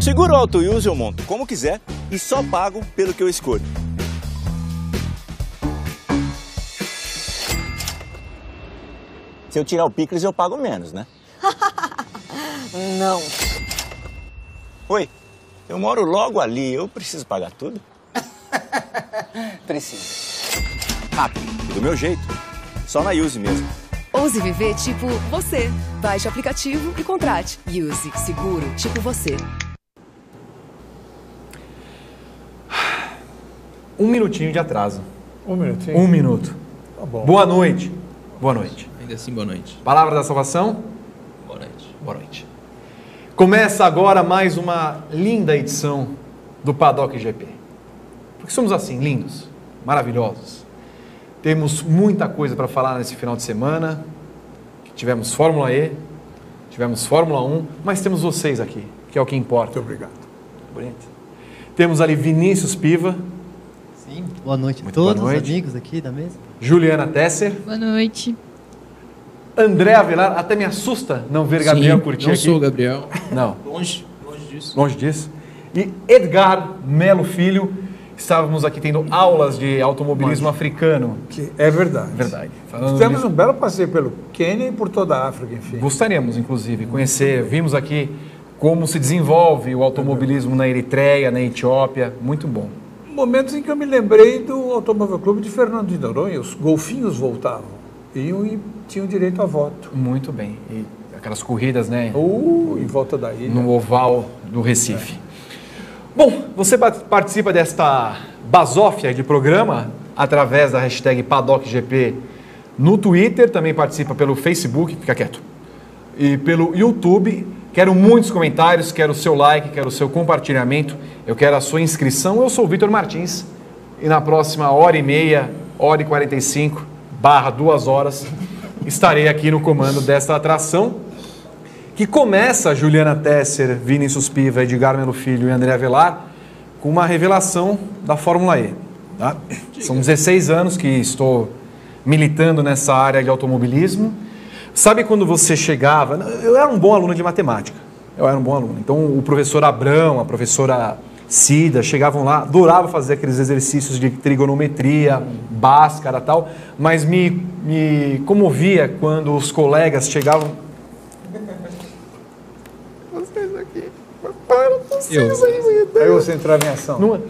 Seguro Auto Use eu monto como quiser e só pago pelo que eu escolho. Se eu tirar o picles eu pago menos, né? Não. Oi, eu moro logo ali, eu preciso pagar tudo? Precisa. Rápido, do meu jeito. Só na Use mesmo. Ouse viver tipo você. Baixe o aplicativo e contrate. Use seguro tipo você. Um minutinho de atraso. Um minutinho. Um minuto. Tá bom. Boa noite. Boa noite. Ainda assim, boa noite. Palavra da salvação? Boa noite. Boa noite. Começa agora mais uma linda edição do Paddock GP. Porque somos assim, lindos, maravilhosos. Temos muita coisa para falar nesse final de semana. Tivemos Fórmula E, tivemos Fórmula 1, mas temos vocês aqui, que é o que importa. Muito obrigado. Bonito. Temos ali Vinícius Piva, Sim, boa noite a Muito todos boa os amigos aqui da mesa. Juliana Tesser, Boa noite. André Avelar. Até me assusta não ver Gabriel Sim, curtir não aqui. sou o Gabriel. Não, Longe, longe disso. longe disso. E Edgar Melo Filho. Estávamos aqui tendo aulas de automobilismo africano. Que é verdade. Verdade. Falando Temos nisso, um belo passeio pelo Quênia e por toda a África, enfim. Gostaríamos, inclusive, conhecer. Vimos aqui como se desenvolve o automobilismo na Eritreia, na Etiópia. Muito bom. Momentos em que eu me lembrei do Automóvel Clube de Fernando de Noronha, os golfinhos voltavam. Iam e tinham direito a voto. Muito bem. E aquelas corridas, né? Ou em volta da ilha. no oval do Recife. Bom, você pa- participa desta basófia de programa através da hashtag PaddockGP no Twitter, também participa pelo Facebook, fica quieto, e pelo YouTube. Quero muitos comentários, quero o seu like, quero o seu compartilhamento, eu quero a sua inscrição. Eu sou o Vitor Martins e na próxima hora e meia, hora e 45, barra duas horas, estarei aqui no comando desta atração que começa Juliana Tesser, Vinícius Piva, Edgar Melo Filho e André Avelar com uma revelação da Fórmula E. tá? São 16 anos que estou militando nessa área de automobilismo. Sabe quando você chegava? Eu era um bom aluno de matemática. Eu era um bom aluno. Então o professor Abrão, a professora Cida chegavam lá, adorava fazer aqueles exercícios de trigonometria, báscara e tal, mas me, me comovia quando os colegas chegavam Eu. Aí você entrava em ação. Não,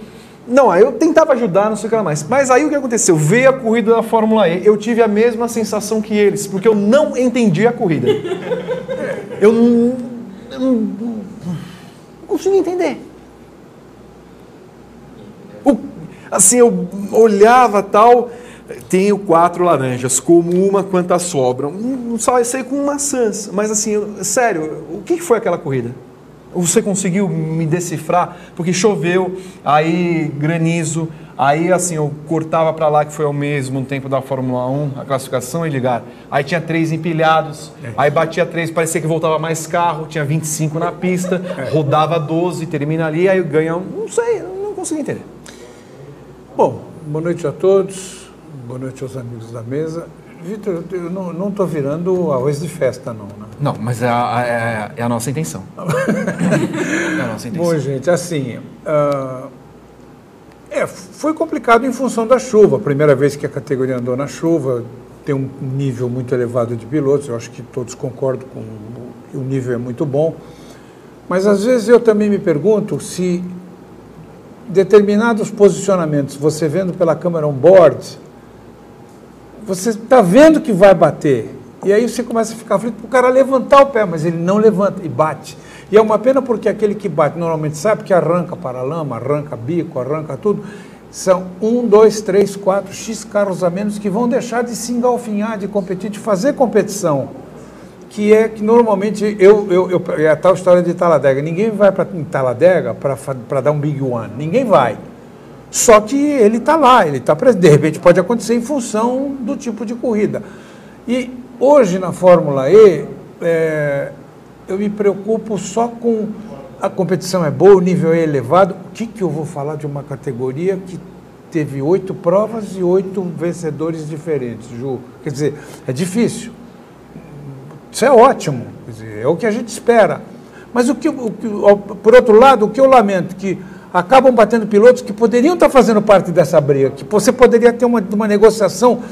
não, aí eu tentava ajudar, não sei o que lá mais. Mas aí o que aconteceu? Veio a corrida da Fórmula E, eu tive a mesma sensação que eles, porque eu não entendi a corrida. Eu não, eu não, não consegui entender. O- assim, eu olhava tal, tenho quatro laranjas, como uma quantas sobram. Só sei com maçãs, mas assim, eu- sério, o que foi aquela corrida? Você conseguiu me decifrar? Porque choveu, aí granizo, aí assim, eu cortava para lá que foi ao mesmo tempo da Fórmula 1, a classificação e ligar. Aí tinha três empilhados, aí batia três, parecia que voltava mais carro, tinha 25 na pista, rodava 12, termina ali, aí ganha, não sei, não consegui entender. Bom, boa noite a todos. Boa noite aos amigos da mesa. Vitor, eu- não estou virando arroz de festa, não. Né? Não, mas é a, é- é a nossa intenção. é a nossa intenção. Bom, gente, assim, ah, é, foi complicado em função da chuva. A primeira vez que a categoria andou na chuva, tem um nível muito elevado de pilotos. Eu acho que todos concordam com o nível é muito bom. Mas às vezes eu também me pergunto se determinados posicionamentos, você vendo pela câmera on-board, você está vendo que vai bater. E aí você começa a ficar aflito para o cara levantar o pé, mas ele não levanta e bate. E é uma pena porque aquele que bate normalmente sabe que arranca para lama, arranca bico, arranca tudo. São um, dois, três, quatro X carros a menos que vão deixar de se engalfinhar, de competir, de fazer competição. Que é que normalmente eu, eu, eu é a tal história de Taladega. Ninguém vai para Taladega para dar um big one. Ninguém vai. Só que ele está lá, ele está presente. De repente pode acontecer em função do tipo de corrida. E hoje na Fórmula E, é, eu me preocupo só com a competição é boa, o nível é elevado. O que, que eu vou falar de uma categoria que teve oito provas e oito vencedores diferentes, Ju? Quer dizer, é difícil. Isso é ótimo, dizer, é o que a gente espera. Mas o que, o que, por outro lado, o que eu lamento que acabam batendo pilotos que poderiam estar fazendo parte dessa briga, que você poderia ter uma, uma negociação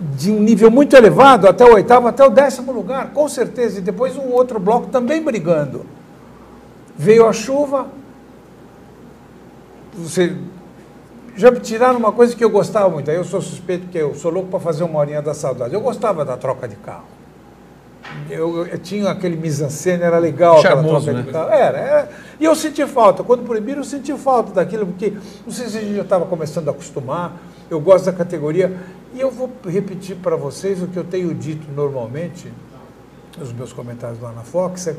de um nível muito elevado, até o oitavo, até o décimo lugar, com certeza, e depois um outro bloco também brigando. Veio a chuva, você já me tiraram uma coisa que eu gostava muito, aí eu sou suspeito que eu sou louco para fazer uma horinha da saudade. Eu gostava da troca de carro. Eu, eu, tinha aquele mise-en-scène, era legal Charmoso, né? Era, era, e eu senti falta. Quando proibiram, eu senti falta daquilo, porque não sei se a gente já estava começando a acostumar. Eu gosto da categoria. E eu vou repetir para vocês o que eu tenho dito normalmente nos meus comentários lá na Fox. É,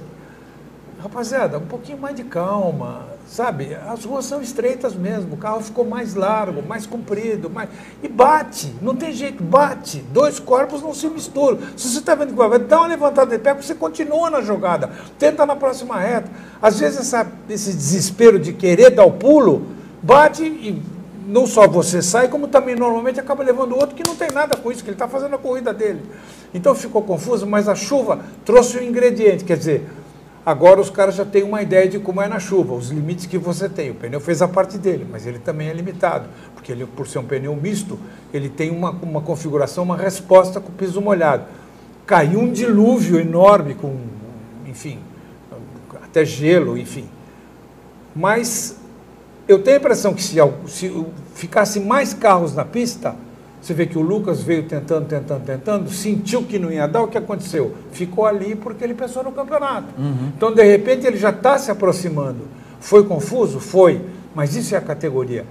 rapaziada, um pouquinho mais de calma, sabe? As ruas são estreitas mesmo, o carro ficou mais largo, mais comprido, mais... e bate, não tem jeito, bate. Dois corpos não se misturam. Se você está vendo que vai, dá uma levantada de pé, você continua na jogada, tenta na próxima reta. Às vezes essa, esse desespero de querer dar o pulo, bate e não só você sai, como também normalmente acaba levando o outro que não tem nada com isso, que ele está fazendo a corrida dele. Então ficou confuso, mas a chuva trouxe um ingrediente, quer dizer, Agora os caras já têm uma ideia de como é na chuva, os limites que você tem. O pneu fez a parte dele, mas ele também é limitado, porque ele, por ser um pneu misto, ele tem uma, uma configuração, uma resposta com o piso molhado. Caiu um dilúvio enorme com, enfim, até gelo, enfim. Mas eu tenho a impressão que se, se ficasse mais carros na pista, você vê que o Lucas veio tentando, tentando, tentando, sentiu que não ia dar, o que aconteceu? Ficou ali porque ele pensou no campeonato. Uhum. Então, de repente, ele já está se aproximando. Foi confuso? Foi, mas isso é a categoria.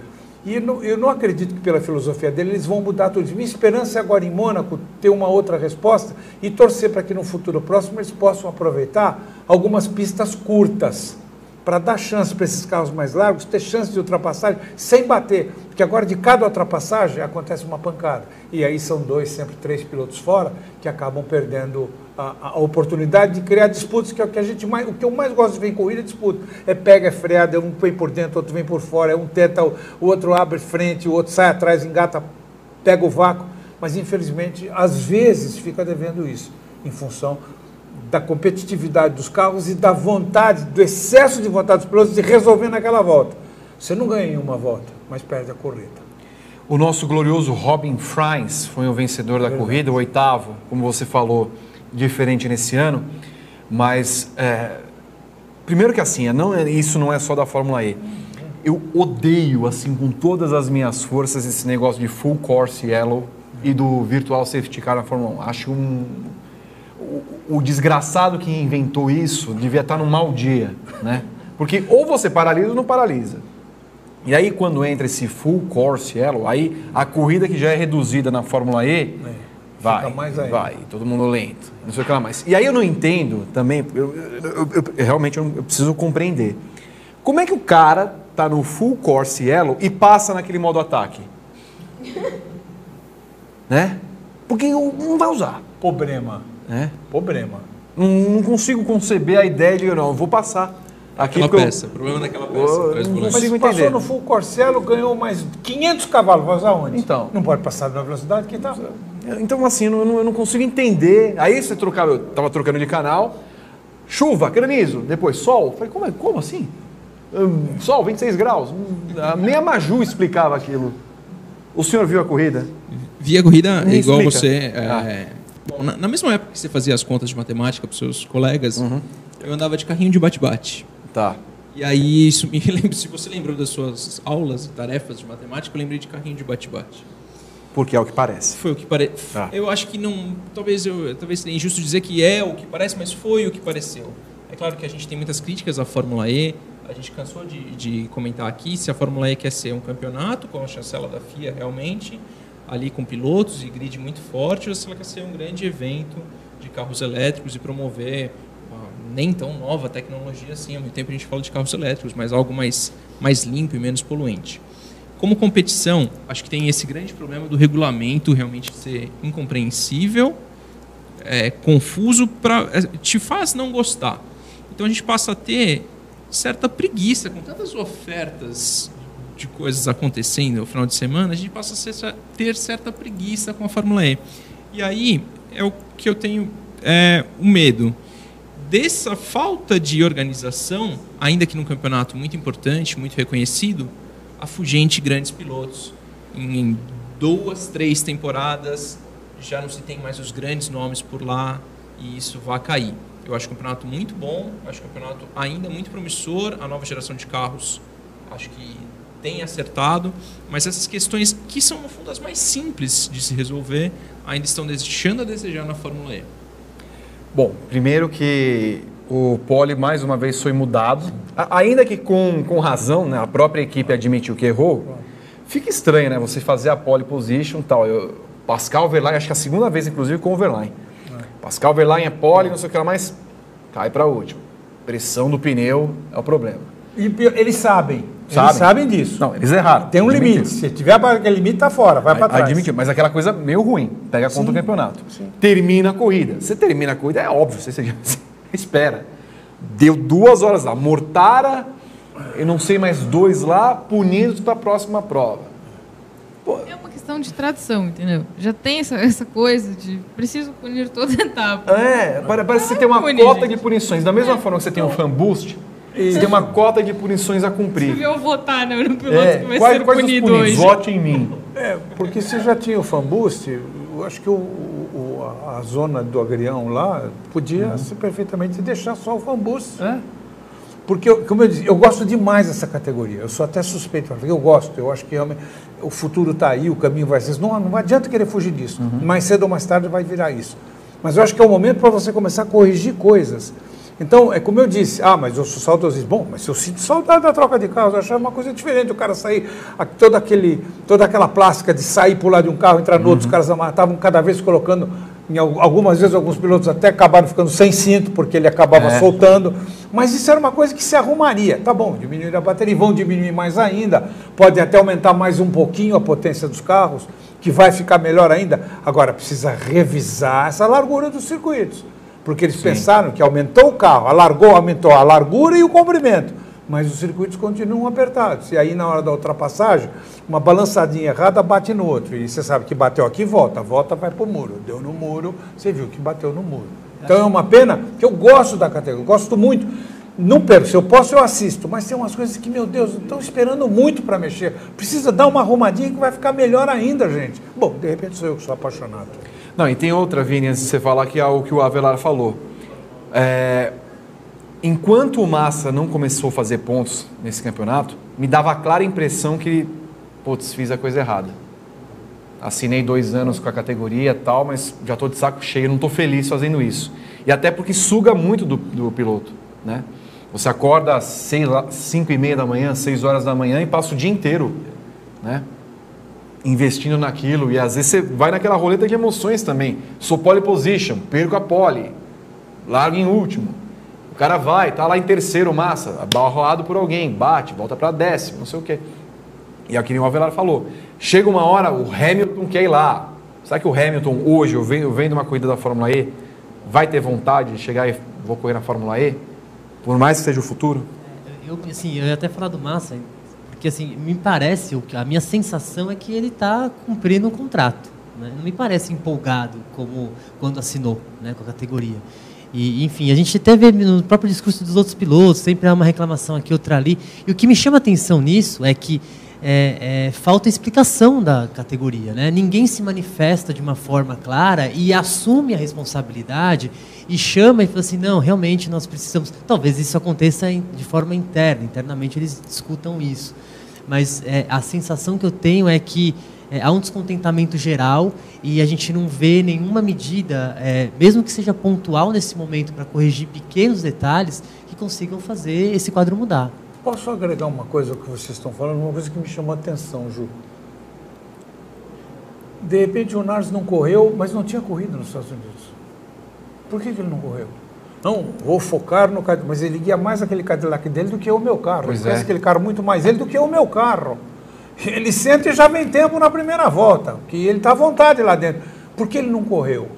E não, eu não acredito que pela filosofia dele eles vão mudar tudo. Minha esperança é agora em Mônaco ter uma outra resposta e torcer para que no futuro próximo eles possam aproveitar algumas pistas curtas para dar chance para esses carros mais largos ter chance de ultrapassagem sem bater, porque agora de cada ultrapassagem acontece uma pancada. E aí são dois, sempre três pilotos fora que acabam perdendo a, a oportunidade de criar disputas que é o que a gente mais, o que eu mais gosto de ver em corrida é disputa, é pega, é freada, um vem por dentro, outro vem por fora, um tenta, o outro abre frente, o outro sai atrás, engata, pega o vácuo, mas infelizmente às vezes fica devendo isso em função da competitividade dos carros e da vontade, do excesso de vontade dos pilotos de resolver naquela volta. Você não ganha em uma volta, mas perde a corrida. O nosso glorioso Robin Fries foi o vencedor da Verdade. corrida, o oitavo, como você falou, diferente nesse ano. Mas, é, primeiro que assim, não, isso não é só da Fórmula E. Eu odeio, assim, com todas as minhas forças, esse negócio de full course yellow e do virtual safety car na Fórmula 1. Acho um, o, desgraçado que inventou isso devia estar num mau dia, né? Porque ou você paralisa ou não paralisa. E aí quando entra esse full course yellow, aí a corrida que já é reduzida na Fórmula E, é, vai, vai, todo mundo lento, não sei o que lá mais. E aí eu não entendo também, eu, eu, eu, eu realmente eu preciso compreender. Como é que o cara tá no full course yellow e passa naquele modo ataque? né? Porque não vai usar. Problema. É. Problema. Não, não, consigo conceber a ideia de, não, eu vou passar. Aqui Aquela peça, eu, problema daquela peça. Eu, não consigo entender. passou no Full Corcelo, ganhou mais 500 cavalos, vai usar onde? Então. Não pode passar na velocidade que está. Então, assim, eu não, eu não consigo entender. Aí você trocava, eu estava trocando de canal, chuva, granizo, depois sol. Falei, como, é, como assim? Um, sol, 26 graus. Nem a Maju explicava aquilo. O senhor viu a corrida? Vi a corrida Me igual explica. você. Ah. Bom, na, na mesma época que você fazia as contas de matemática para os seus colegas, Uhum. eu andava de carrinho de bate-bate. Tá. E aí, isso me lembra, se você lembrou das suas aulas e tarefas de matemática, eu lembrei de carrinho de bate-bate. Porque é o que parece. Foi o que parece. Tá. Eu acho que não. Talvez eu, talvez seria injusto dizer que é o que parece, mas foi o que pareceu. É claro que a gente tem muitas críticas à Fórmula E. A gente cansou de, de comentar aqui se a Fórmula E quer ser um campeonato, com a chancela da FIA realmente, ali com pilotos e grid muito forte, ou se ela quer ser um grande evento de carros elétricos e promover nem tão nova tecnologia assim. Há muito tempo a gente fala de carros elétricos, mas algo mais, mais limpo e menos poluente. Como competição, acho que tem esse grande problema do regulamento realmente ser incompreensível é, confuso, pra, é, te faz não gostar. Então a gente passa a ter certa preguiça com tantas ofertas de coisas acontecendo no final de semana, a gente passa a ter certa preguiça com a Fórmula E. E aí é o que eu tenho é, o medo dessa falta de organização, ainda que num campeonato muito importante, muito reconhecido, afugente grandes pilotos. Em duas, três temporadas já não se tem mais os grandes nomes por lá e isso vai cair. Eu acho o campeonato muito bom, acho o campeonato ainda muito promissor, a nova geração de carros acho que tem acertado, mas essas questões que são no fundo as mais simples de se resolver ainda estão deixando a desejar na Fórmula E. Bom, primeiro que o pole mais uma vez foi mudado, A- ainda que com, com razão, né, a própria equipe admitiu que errou. Fica estranho, né, você fazer a pole position e tal. Eu, Pascal Verlaine, acho que é a segunda vez inclusive com o Verlaine. Pascal Verlaine é pole, não sei o que lá, mas cai para último. Pressão do pneu é o problema. E eles sabem. Sabem. Eles sabem disso. Não, eles erraram. Tem um admitiram. limite. Se tiver aquele limite, tá fora, vai para trás. Admitiu, mas aquela coisa meio ruim. Pega conta do campeonato. sim. Termina a corrida. Você termina a corrida, é óbvio. Você, você espera. Deu duas horas lá. Mortara, eu não sei mais dois lá, punidos para a próxima prova. É uma questão de tradição, entendeu? Já tem essa, essa coisa de preciso punir toda etapa. É, pare- parece que você tem uma punir, cota gente. de punições. Da mesma forma que você tem um fan boost, você tem uma cota de punições a cumprir. Eu votar no, no piloto É, que vai quais, ser quais punido hoje. Vote em mim. É, porque se já tinha o fan boost, eu acho que o, o- a, a zona do agrião lá podia se perfeitamente deixar só o fan boost. É. Porque, eu- como eu disse, eu gosto demais dessa categoria. Eu sou até suspeito, porque eu gosto. Eu acho que realmente o futuro está aí, o caminho vai ser. Não, não adianta querer fugir disso. Mais cedo ou mais tarde vai virar isso. Mas eu acho que é o momento para você começar a corrigir coisas. Então, é como eu disse, ah, mas eu sou saudosista. Bom, mas eu sinto saudade da troca de carros, eu achava uma coisa diferente, o cara sair, toda, aquele, toda aquela plástica de sair, pular de um carro, entrar no outro, os caras estavam cada vez colocando, em al- algumas vezes alguns pilotos até acabaram ficando sem cinto, porque ele acabava É. soltando, mas isso era uma coisa que se arrumaria. Tá bom, diminuir a bateria, vão diminuir mais ainda, pode até aumentar mais um pouquinho a potência dos carros, que vai ficar melhor ainda. Agora, precisa revisar essa largura dos circuitos. Porque eles pensaram que aumentou o carro, alargou, aumentou a largura e o comprimento. Mas os circuitos continuam apertados. E aí, na hora da ultrapassagem, uma balançadinha errada bate no outro. E você sabe que bateu aqui, volta. Volta, vai para o muro. Deu no muro, você viu que bateu no muro. Então é uma pena que eu gosto da categoria, gosto muito. Não perco, se eu posso, eu assisto. Mas tem umas coisas que, meu Deus, estão esperando muito para mexer. Precisa dar uma arrumadinha que vai ficar melhor ainda, gente. Bom, de repente sou eu que sou apaixonado. Não, e tem outra, Vini, antes de você falar, que é o que o Avelar falou. É, enquanto o Massa não começou a fazer pontos nesse campeonato, me dava a clara impressão que, putz, fiz a coisa errada. Assinei dois anos com a categoria tal, mas já estou de saco cheio, não estou feliz fazendo isso. E até porque suga muito do, do piloto, né? Você acorda às seis, lá- cinco e meia da manhã, seis horas da manhã e passa o dia inteiro, né? Investindo naquilo e às vezes você vai naquela roleta de emoções também. Sou pole position, perco a pole, largo em último. O cara vai, tá lá em terceiro massa, abarroado por alguém, bate, volta para décimo, não sei o quê. E é o que o Avelar falou. Chega uma hora, o Hamilton quer ir lá. Será que o Hamilton hoje, eu vendo, eu vendo uma corrida da Fórmula E, vai ter vontade de chegar e vou correr na Fórmula E? Por mais que seja o futuro? Eu, assim, eu ia até falar do Massa, porque assim, me parece, o que- a minha sensação é que ele está cumprindo um contrato. né? Não me parece empolgado como quando assinou né, com a categoria. E, enfim, a gente até vê no próprio discurso dos outros pilotos, sempre há uma reclamação aqui, outra ali. E o que me chama atenção nisso é que é, é, falta explicação da categoria. Né? Ninguém se manifesta de uma forma clara e assume a responsabilidade e chama e fala assim, não, realmente nós precisamos. Talvez isso aconteça de forma interna, internamente eles discutam isso. Mas é, a sensação que eu tenho é que é, há um descontentamento geral e a gente não vê nenhuma medida, é, mesmo que seja pontual nesse momento, para corrigir pequenos detalhes, que consigam fazer esse quadro mudar. Posso agregar uma coisa ao que vocês estão falando, uma coisa que me chamou a atenção, Ju. De repente o Nars não correu, mas não tinha corrido nos Estados Unidos. Por que, que ele não correu? Não, vou focar no Cadillac, mas ele guia mais aquele Cadillac dele do que o meu carro. Pois ele conhece é. aquele carro muito mais ele do que o meu carro. Ele sente e já vem tempo na primeira volta, que ele está à vontade lá dentro. Por que ele não correu?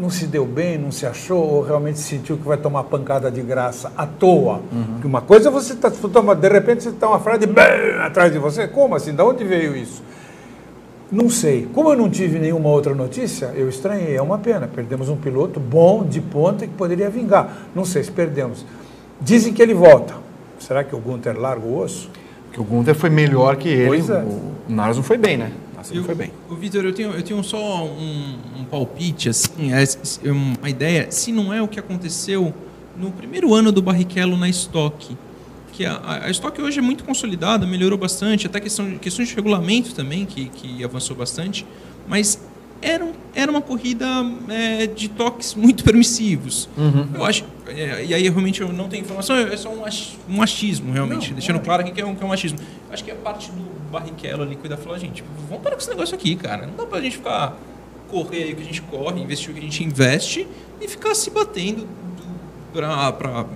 não se deu bem, não se achou, ou realmente sentiu que vai tomar pancada de graça à toa. Porque uma coisa é você está de repente você está uma frase bem atrás de você. Como assim? De onde veio isso? Não sei. Como eu não tive nenhuma outra notícia, eu estranhei. É uma pena. Perdemos um piloto bom, de ponta, que poderia vingar. Não sei se perdemos. Dizem que ele volta. Será que o Gunter larga o osso? Porque o Gunther foi melhor que ele. Pois é. O Naras não foi bem, né? Eu- foi bem. O Vitor, eu tenho, eu tenho só um, um palpite, assim, é, uma ideia, se não é o que aconteceu no primeiro ano do Barrichello na Stock. Que a, a- Stock hoje é muito consolidada, melhorou bastante, até questão, questões de regulamento também, que, que avançou bastante, mas era, era uma corrida é, de toques muito permissivos. Eu acho, é, e aí realmente eu não tenho informação, é só um, ach- um achismo, realmente, deixando claro aqui que é um, que é um achismo. Acho que a parte do Barrichello ali cuidar falou, gente, vamos parar com esse negócio aqui, cara. Não dá pra gente ficar correr aí o que a gente corre, investir o que a gente investe e ficar se batendo do, pra, pra,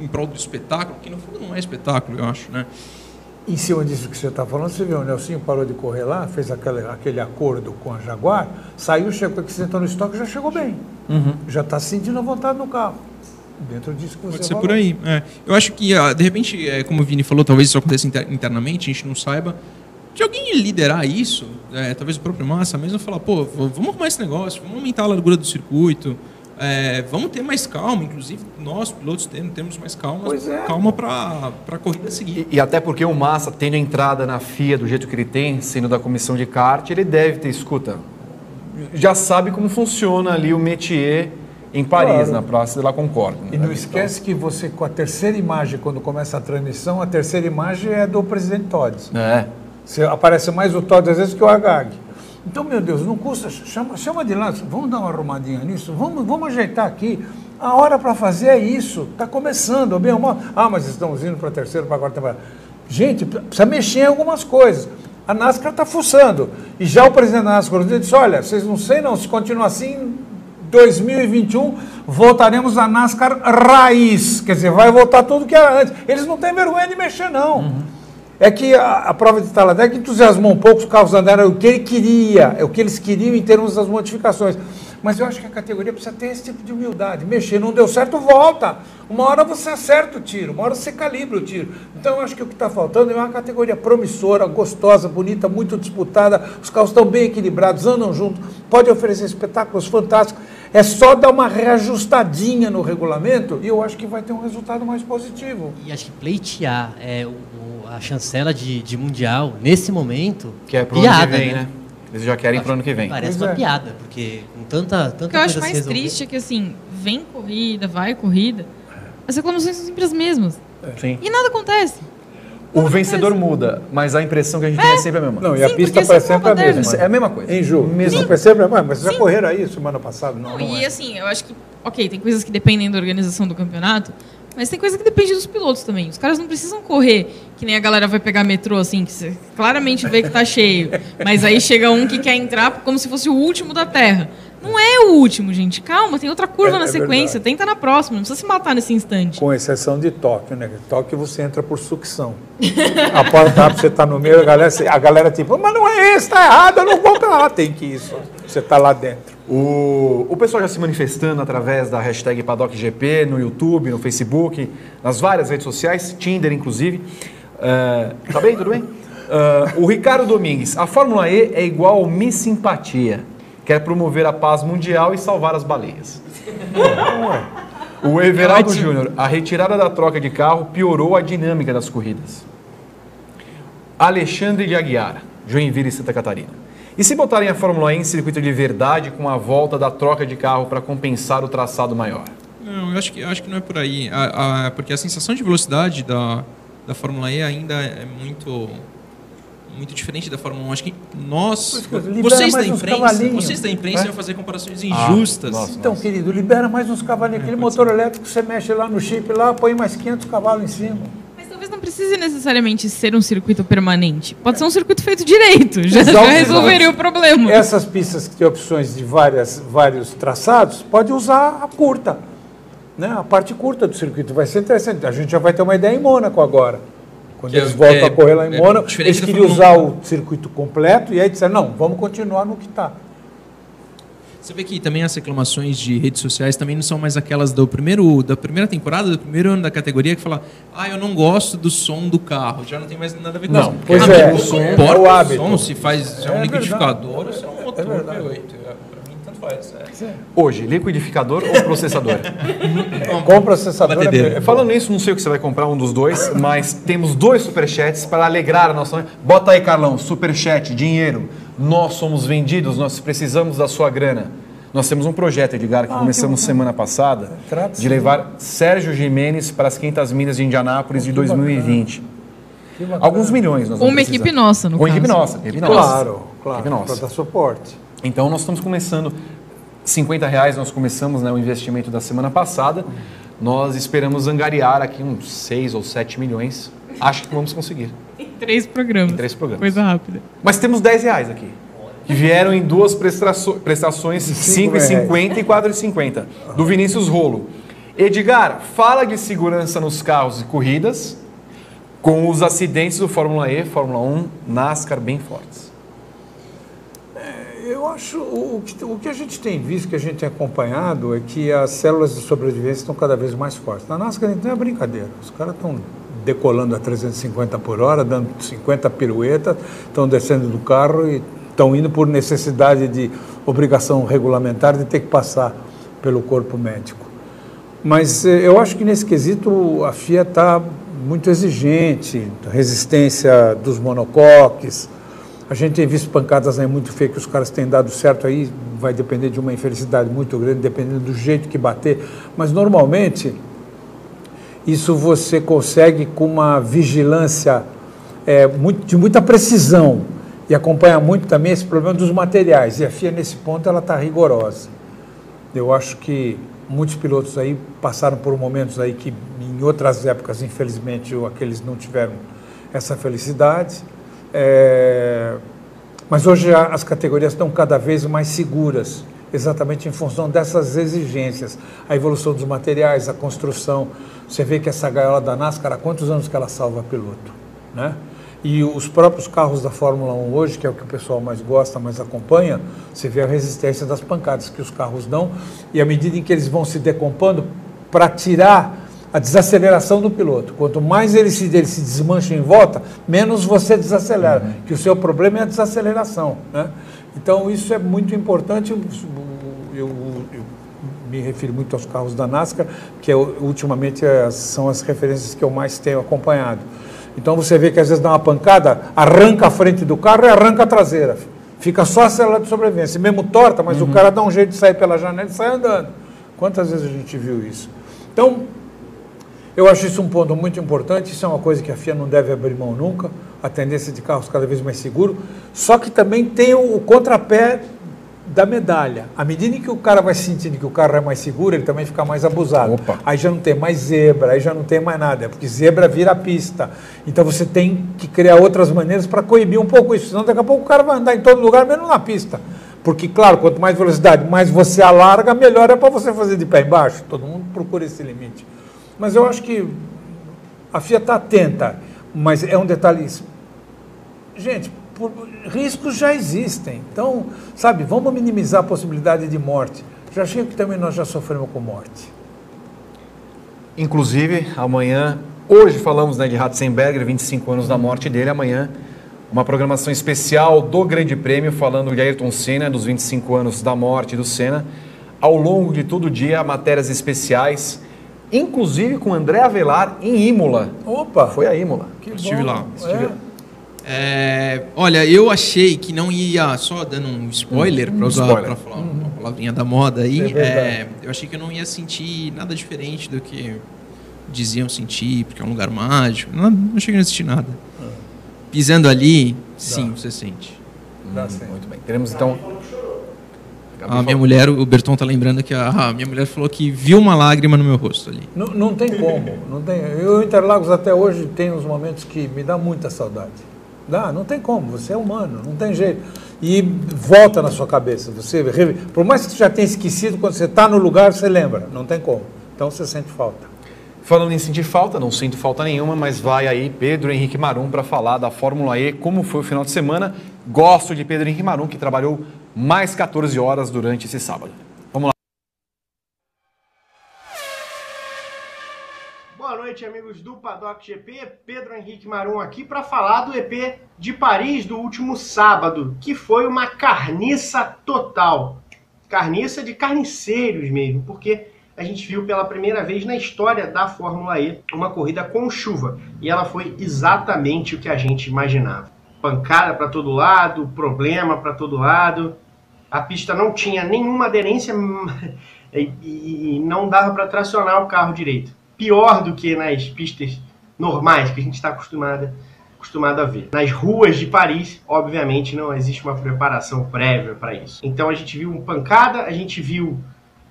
em prol do espetáculo, que no fundo não é espetáculo, eu acho, né? Em cima disso que você está falando, você viu, o Nelsinho parou de correr lá, fez aquele, aquele acordo com a Jaguar, saiu, chegou aqui, sentou no estoque já chegou bem. Já está sentindo a vontade no carro. Dentro disso que você Pode ser falou. por aí. é. Eu acho que, ah, de repente, é, como o Vini falou, talvez isso aconteça inter- internamente, a gente não saiba. De alguém liderar isso, é, talvez o próprio Massa mesmo, falar, pô, vamos arrumar esse negócio, vamos aumentar a largura do circuito, é, vamos ter mais calma, inclusive nós, pilotos, temos, temos mais calma, é. calma para a corrida seguir. E, e até porque o Massa, tendo entrada na FIA do jeito que ele tem, sendo da comissão de kart, ele deve ter, escuta, já sabe como funciona ali o métier em Paris, Claro. na Praça de la Concorde. E não esquece que você, com a terceira imagem, quando começa a transmissão, a terceira imagem é do presidente Todd. É. Você aparece mais o Todd às vezes que o Agag. Então, meu Deus, não custa, chama, chama de lá, vamos dar uma arrumadinha nisso, vamos, vamos ajeitar aqui. A hora para fazer é isso, está começando, bem mal. Ah, mas estamos indo para a terceira, para a quarta temporada. Gente, precisa mexer em algumas coisas. A NASCAR está fuçando. E já o presidente da NASCAR disse, olha, vocês não sei não, se continuar assim, 2021 voltaremos à NASCAR raiz. Quer dizer, vai voltar tudo que era antes. Eles não têm vergonha de mexer, não. É que a, a prova de Talladega entusiasmou um pouco, os carros andaram o que ele queria, é o que eles queriam em termos das modificações. Mas eu acho que a categoria precisa ter esse tipo de humildade. Mexer, não deu certo, volta. Uma hora você acerta o tiro, uma hora você calibra o tiro. Então eu acho que o que está faltando é uma categoria promissora, gostosa, bonita, muito disputada. Os carros estão bem equilibrados, andam juntos, pode oferecer espetáculos fantásticos. É só dar uma reajustadinha no regulamento e eu acho que vai ter um resultado mais positivo. E acho que pleitear é, o- a chancela de, de mundial nesse momento. Que é pro piada, ano que vem, né? Eles já querem pro ano que vem. Parece Pois uma é. piada, porque com tanta, tanta O que eu acho coisa a mais resolver- triste é que, assim, vem corrida, vai corrida, as reclamações são sempre as mesmas. Sim. E nada acontece. O vencedor muda, mas a impressão que a gente tem é sempre a mesma. Não, e a Sim, pista porque parece isso é sempre a mesma. É a mesma coisa. Em julho. Mesmo. Não percebe? Mas mas vocês já correram aí semana passada? Não, Não, não e é. assim, eu acho que, ok, tem coisas que dependem da organização do campeonato, mas tem coisa que depende dos pilotos também. Os caras não precisam correr, que nem a galera vai pegar metrô, assim, que você claramente vê que tá cheio. Mas aí chega um que quer entrar como se fosse o último da Terra. Não é o último, gente. Calma, tem outra curva É- na é sequência. verdade. Tenta na próxima, não precisa se matar nesse instante. Com exceção de Tóquio, né? Tóquio você entra por sucção. A porta abre, você está no meio, a galera, a galera tipo, mas não é esse, tá errado, eu não vou pra lá. Tem que ir, só. você está lá dentro. O, o pessoal já se manifestando através da hashtag PaddockGP no YouTube, no Facebook, nas várias redes sociais, Tinder inclusive. É, tá bem? Tudo bem? É, o Ricardo Domingues, a Fórmula E é igual ao Miss Simpatia. Quer promover a paz mundial e salvar as baleias. O Everaldo. Júnior, a retirada da troca de carro piorou a dinâmica das corridas. Alexandre de Aguiar, Joinville e Santa Catarina. E se botarem a Fórmula E em circuito de verdade com a volta da troca de carro para compensar o traçado maior? Não, eu acho que, eu acho que não é por aí. A- a- porque a sensação de velocidade da, da Fórmula E ainda é muito muito diferente da Fórmula 1. Acho que nós, que vocês da imprensa, vocês da imprensa né? iam fazer comparações injustas. nossa. Então, querido, libera mais uns cavalinhos. Aquele motor elétrico, você mexe lá no chip, lá, põe mais 500 cavalos em cima. Precise necessariamente ser um circuito permanente. Pode ser um circuito feito direito. Já, Exato, já resolveria exato. o problema. Essas pistas que têm opções de várias, vários traçados, pode usar a curta. Né? A parte curta do circuito vai ser interessante. A gente já vai ter uma ideia em Mônaco agora. Quando Que é- eles voltam é- a correr lá em é Mônaco, eles queriam usar o circuito completo e aí disseram, não, vamos continuar no que está. Você vê que também as reclamações de redes sociais também não são mais aquelas do primeiro, da primeira temporada, do primeiro ano da categoria, que fala, ah, eu não gosto do som do carro. Já não tem mais nada a ver com Não, isso. pois é, o som é o o som, se faz se é um É liquidificador se é um motor verdade. V8. É. É. Hoje, liquidificador ou processador? Com processador é Falando nisso, não sei o que você vai comprar, um dos dois, mas temos dois superchats para alegrar a nossa. Bota aí, Carlão, superchat, dinheiro. Nós somos vendidos, nós precisamos da sua grana. Nós temos um projeto, Edgar, que começamos semana passada, de levar Sérgio Jimenez para as 500 Minas de Indianápolis de 2020. Que bacana. Alguns milhões nós uma precisar. equipe nossa, no equipe caso. nossa. Equipe nossa. Claro, claro. Equipe nossa. Para dar suporte. Então nós estamos começando 50 reais nós começamos né, o investimento da semana passada. Nós esperamos angariar aqui uns 6 ou 7 milhões. Acho que vamos conseguir. Em três programas. Em três programas. Coisa rápida. Mas temos 10 reais aqui. Que vieram em duas prestações, cinco 5,50 e 4,50. Do Vinícius Rolo. Edgar, fala de segurança nos carros e corridas com os acidentes do Fórmula E, Fórmula 1, NASCAR bem fortes. Eu acho, o, que- o que a gente tem visto, que a gente tem acompanhado, é que as células de sobrevivência estão cada vez mais fortes. Na NASCAR não é brincadeira. Os caras estão decolando a 350 por hora, dando 50 piruetas, estão descendo do carro e estão indo por necessidade de obrigação regulamentar de ter que passar pelo corpo médico. Mas eh, eu acho que nesse quesito a FIA está muito exigente, resistência dos monocoques. A gente tem visto pancadas aí muito feias que os caras têm dado certo aí, vai depender de uma infelicidade muito grande, dependendo do jeito que bater. Mas normalmente isso você consegue com uma vigilância é, muito- de muita precisão e acompanha muito também esse problema dos materiais. E a FIA nesse ponto ela está rigorosa. Eu acho que muitos pilotos aí passaram por momentos aí que em outras épocas, infelizmente, aqueles não tiveram essa felicidade. É, Mas hoje as categorias estão cada vez mais seguras, exatamente em função dessas exigências. A evolução dos materiais, a construção. Você vê que essa gaiola da NASCAR, há quantos anos que ela salva piloto? Né? E os próprios carros da Fórmula 1 hoje, que é o que o pessoal mais gosta, mais acompanha, você vê a resistência das pancadas que os carros dão e à medida em que eles vão se decompondo para tirar a desaceleração do piloto. Quanto mais ele se, ele se desmancha em volta, menos você desacelera, que o seu problema é a desaceleração. Né? Então isso é muito importante. Eu, eu- eu me refiro muito aos carros da NASCAR, que é, ultimamente é, são as referências que eu mais tenho acompanhado. Então você vê que às vezes dá uma pancada, arranca a frente do carro e arranca a traseira. Fica só a célula de sobrevivência, mesmo torta, mas o cara dá um jeito de sair pela janela e sai andando. Quantas vezes a gente viu isso? Então, eu acho isso um ponto muito importante, isso é uma coisa que a FIA não deve abrir mão nunca, a tendência de carros cada vez mais seguros, só que também tem o, o contrapé da medalha. À medida que o cara vai sentindo que o carro é mais seguro, ele também fica mais abusado. Opa. Aí já não tem mais zebra, aí já não tem mais nada, é porque zebra vira pista. Então você tem que criar outras maneiras para coibir um pouco isso, senão daqui a pouco o cara vai andar em todo lugar, menos na pista. Porque, claro, quanto mais velocidade, mais você alarga, melhor é para você fazer de pé embaixo. Todo mundo procura esse limite. Mas eu acho que a FIA está atenta, mas é um detalhe. Gente, por- riscos já existem. Então, sabe, vamos minimizar a possibilidade de morte. Já chega que também nós já sofremos com morte. Inclusive, amanhã, hoje falamos né, de Ratzenberger, 25 anos da morte dele. Amanhã, uma programação especial do Grande Prêmio, falando de Ayrton Senna, dos 25 anos da morte do Senna. Ao longo de todo o dia, matérias especiais, inclusive com André Avelar em Imola. Opa! Foi a Imola. que Estive bom. lá. É. É, olha, eu achei que não ia, só dando um spoiler, para usar spoiler. para falar uma palavrinha da moda aí, É é, eu achei que eu não ia sentir nada diferente do que diziam sentir, porque é um lugar mágico. Não, não cheguei a sentir nada. Pisando ali, sim, você sente. Dá sim. Muito bem. Teremos então. A minha mulher, o Berton tá lembrando que a, a minha mulher falou que viu uma lágrima no meu rosto ali. Não, não tem como. Não tem. Eu, Interlagos, até hoje, tem uns momentos que me dá muita saudade. Dá, não tem como. Você é humano, não tem jeito. E volta na sua cabeça. Você, por mais que você já tenha esquecido, quando você está no lugar, você lembra. Não tem como. Então você sente falta. Falando em sentir falta, não sinto falta nenhuma, mas vai aí Pedro Henrique Marum para falar da Fórmula E, como foi o final de semana. Gosto de Pedro Henrique Marum, que trabalhou mais 14 horas durante esse sábado. Vamos lá. Boa noite, amigos do Paddock GP. Pedro Henrique Marum aqui para falar do EP de Paris do último sábado, que foi uma carniça total. Carniça de carniceiros mesmo, porque a gente viu pela primeira vez na história da Fórmula E uma corrida com chuva. E ela foi exatamente o que a gente imaginava. Pancada para todo lado, problema para todo lado. A pista não tinha nenhuma aderência e não dava para tracionar o carro direito. Pior do que nas pistas normais que a gente está acostumado, acostumado a ver. Nas ruas de Paris, obviamente, não existe uma preparação prévia para isso. Então a gente viu um pancada, a gente viu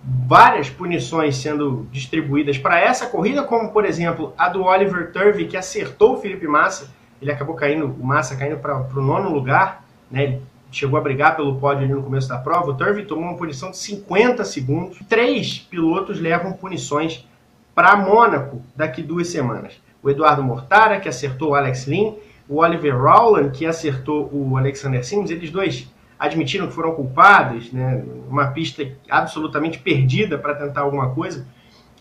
várias punições sendo distribuídas para essa corrida, como por exemplo a do Oliver Turvey, que acertou o Felipe Massa. Ele acabou caindo, o Massa caindo para o nono lugar, né? Chegou a brigar pelo pódio ali no começo da prova. O Turvey tomou uma punição de 50 segundos. Três pilotos levam punições para Mônaco daqui duas semanas. O Eduardo Mortara, que acertou o Alex Lin, o Oliver Rowland, que acertou o Alexander Sims, eles dois admitiram que foram culpados, né? uma pista absolutamente perdida para tentar alguma coisa.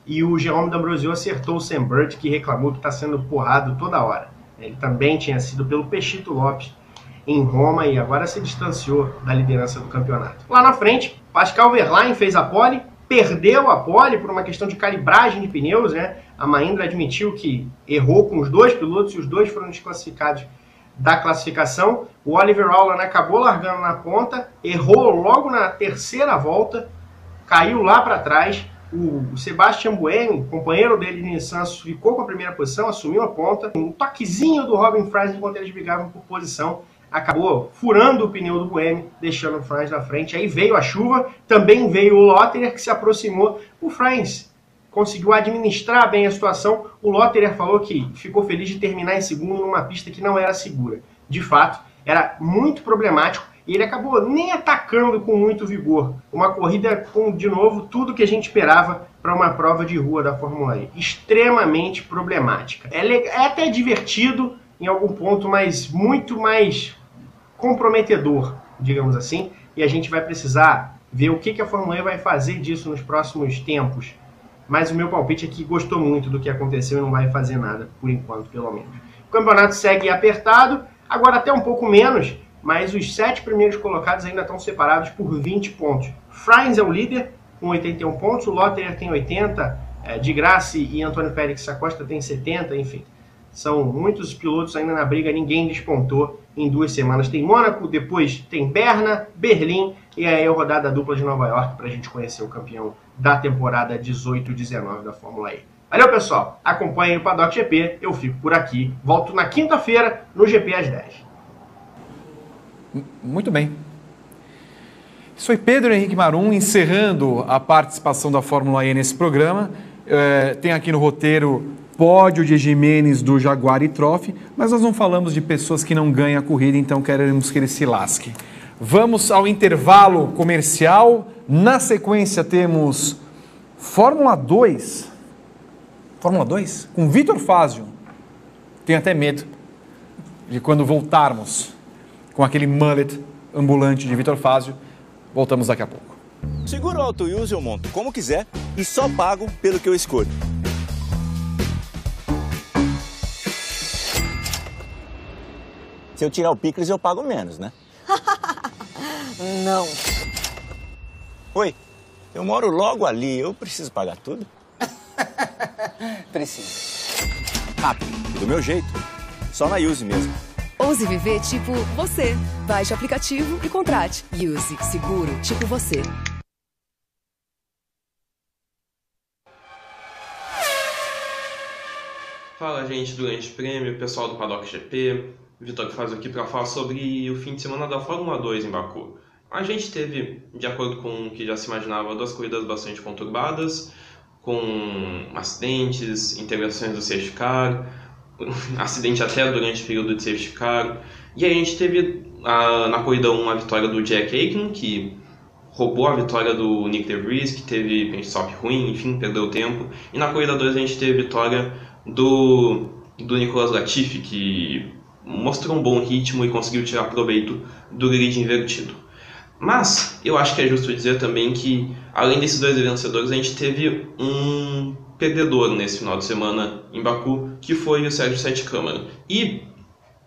E o Jerome D'Ambrosio acertou o Sam Bird, que reclamou que está sendo porrado toda hora. Ele também tinha sido pelo Pechito Lopes em Roma e agora se distanciou da liderança do campeonato. Lá na frente, Pascal Verlaine fez a pole, perdeu a pole por uma questão de calibragem de pneus, né? A Mahindra admitiu que errou com os dois pilotos e os dois foram desclassificados da classificação. O Oliver Rowland acabou largando na ponta, errou logo na terceira volta, caiu lá para trás. O Sebastian Bueno, companheiro dele em Santos, ficou com a primeira posição, assumiu a ponta. Um toquezinho do Robin Franz enquanto eles brigavam por posição, acabou furando o pneu do Bueno, deixando o Franz na frente. Aí veio a chuva, também veio o Lotterer que se aproximou. O Franz conseguiu administrar bem a situação. O Lotterer falou que ficou feliz de terminar em segundo numa pista que não era segura. De fato, era muito problemático e ele acabou nem atacando com muito vigor. Uma corrida com, de novo, tudo que a gente esperava para uma prova de rua da Fórmula E. Extremamente problemática. É, é até divertido em algum ponto, mas muito mais comprometedor, digamos assim. E a gente vai precisar ver o que, que a Fórmula E vai fazer disso nos próximos tempos mas o meu palpite é que gostou muito do que aconteceu e não vai fazer nada, por enquanto, pelo menos. O campeonato segue apertado, agora até um pouco menos, mas os sete primeiros colocados ainda estão separados por 20 pontos. Franz é o líder, com 81 pontos, o Lotterer tem 80, é, de Graça e Antônio Félix Acosta tem 70, enfim. São muitos pilotos ainda na briga, ninguém despontou em duas semanas. Tem Mônaco, depois tem Berna, Berlim e aí a rodada dupla de Nova York para a gente conhecer o campeão da temporada 18-19 da Fórmula E. Valeu, pessoal. Acompanhem o Paddock GP. Eu fico por aqui. Volto na quinta-feira no GP às 10. Muito bem. Isso foi Pedro Henrique Marum encerrando a participação da Fórmula E nesse programa. É, tem aqui no roteiro pódio de Jimenez do Jaguar e Trophy, mas nós não falamos de pessoas que não ganham a corrida, então queremos que ele se lasque. Vamos ao intervalo comercial. Na sequência temos Fórmula 2. Fórmula 2? Com Vitor Fázio. Tenho até medo de quando voltarmos com aquele mullet ambulante de Vitor Fázio. Voltamos daqui a pouco. Seguro auto use eu monto como quiser e só pago pelo que eu escolho. Se eu tirar o picles, eu pago menos, né? Não. Oi, eu moro logo ali, eu preciso pagar tudo? Preciso. Rápido, do meu jeito. Só na Use mesmo. Ouse viver tipo você. Baixe o aplicativo e contrate. Use seguro tipo você. Fala, gente do Grande Prêmio, pessoal do Paddock GP. Vitor faz aqui para falar sobre o fim de semana da Fórmula 2 em Baku. A gente teve, de acordo com o que já se imaginava, duas corridas bastante conturbadas, com acidentes, integrações do safety car, acidente até durante o período de safety car. E a gente teve a, na corrida 1 a vitória do Jack Aiken, que roubou a vitória do Nick DeVries, que teve pit stop ruim, enfim, perdeu tempo. E na corrida 2 a gente teve a vitória do, do Nicolas Latifi, que mostrou um bom ritmo e conseguiu tirar proveito do grid invertido. Mas eu acho que é justo dizer também que, além desses dois vencedores, a gente teve um perdedor nesse final de semana em Baku, que foi o Sérgio Sete Câmara. E,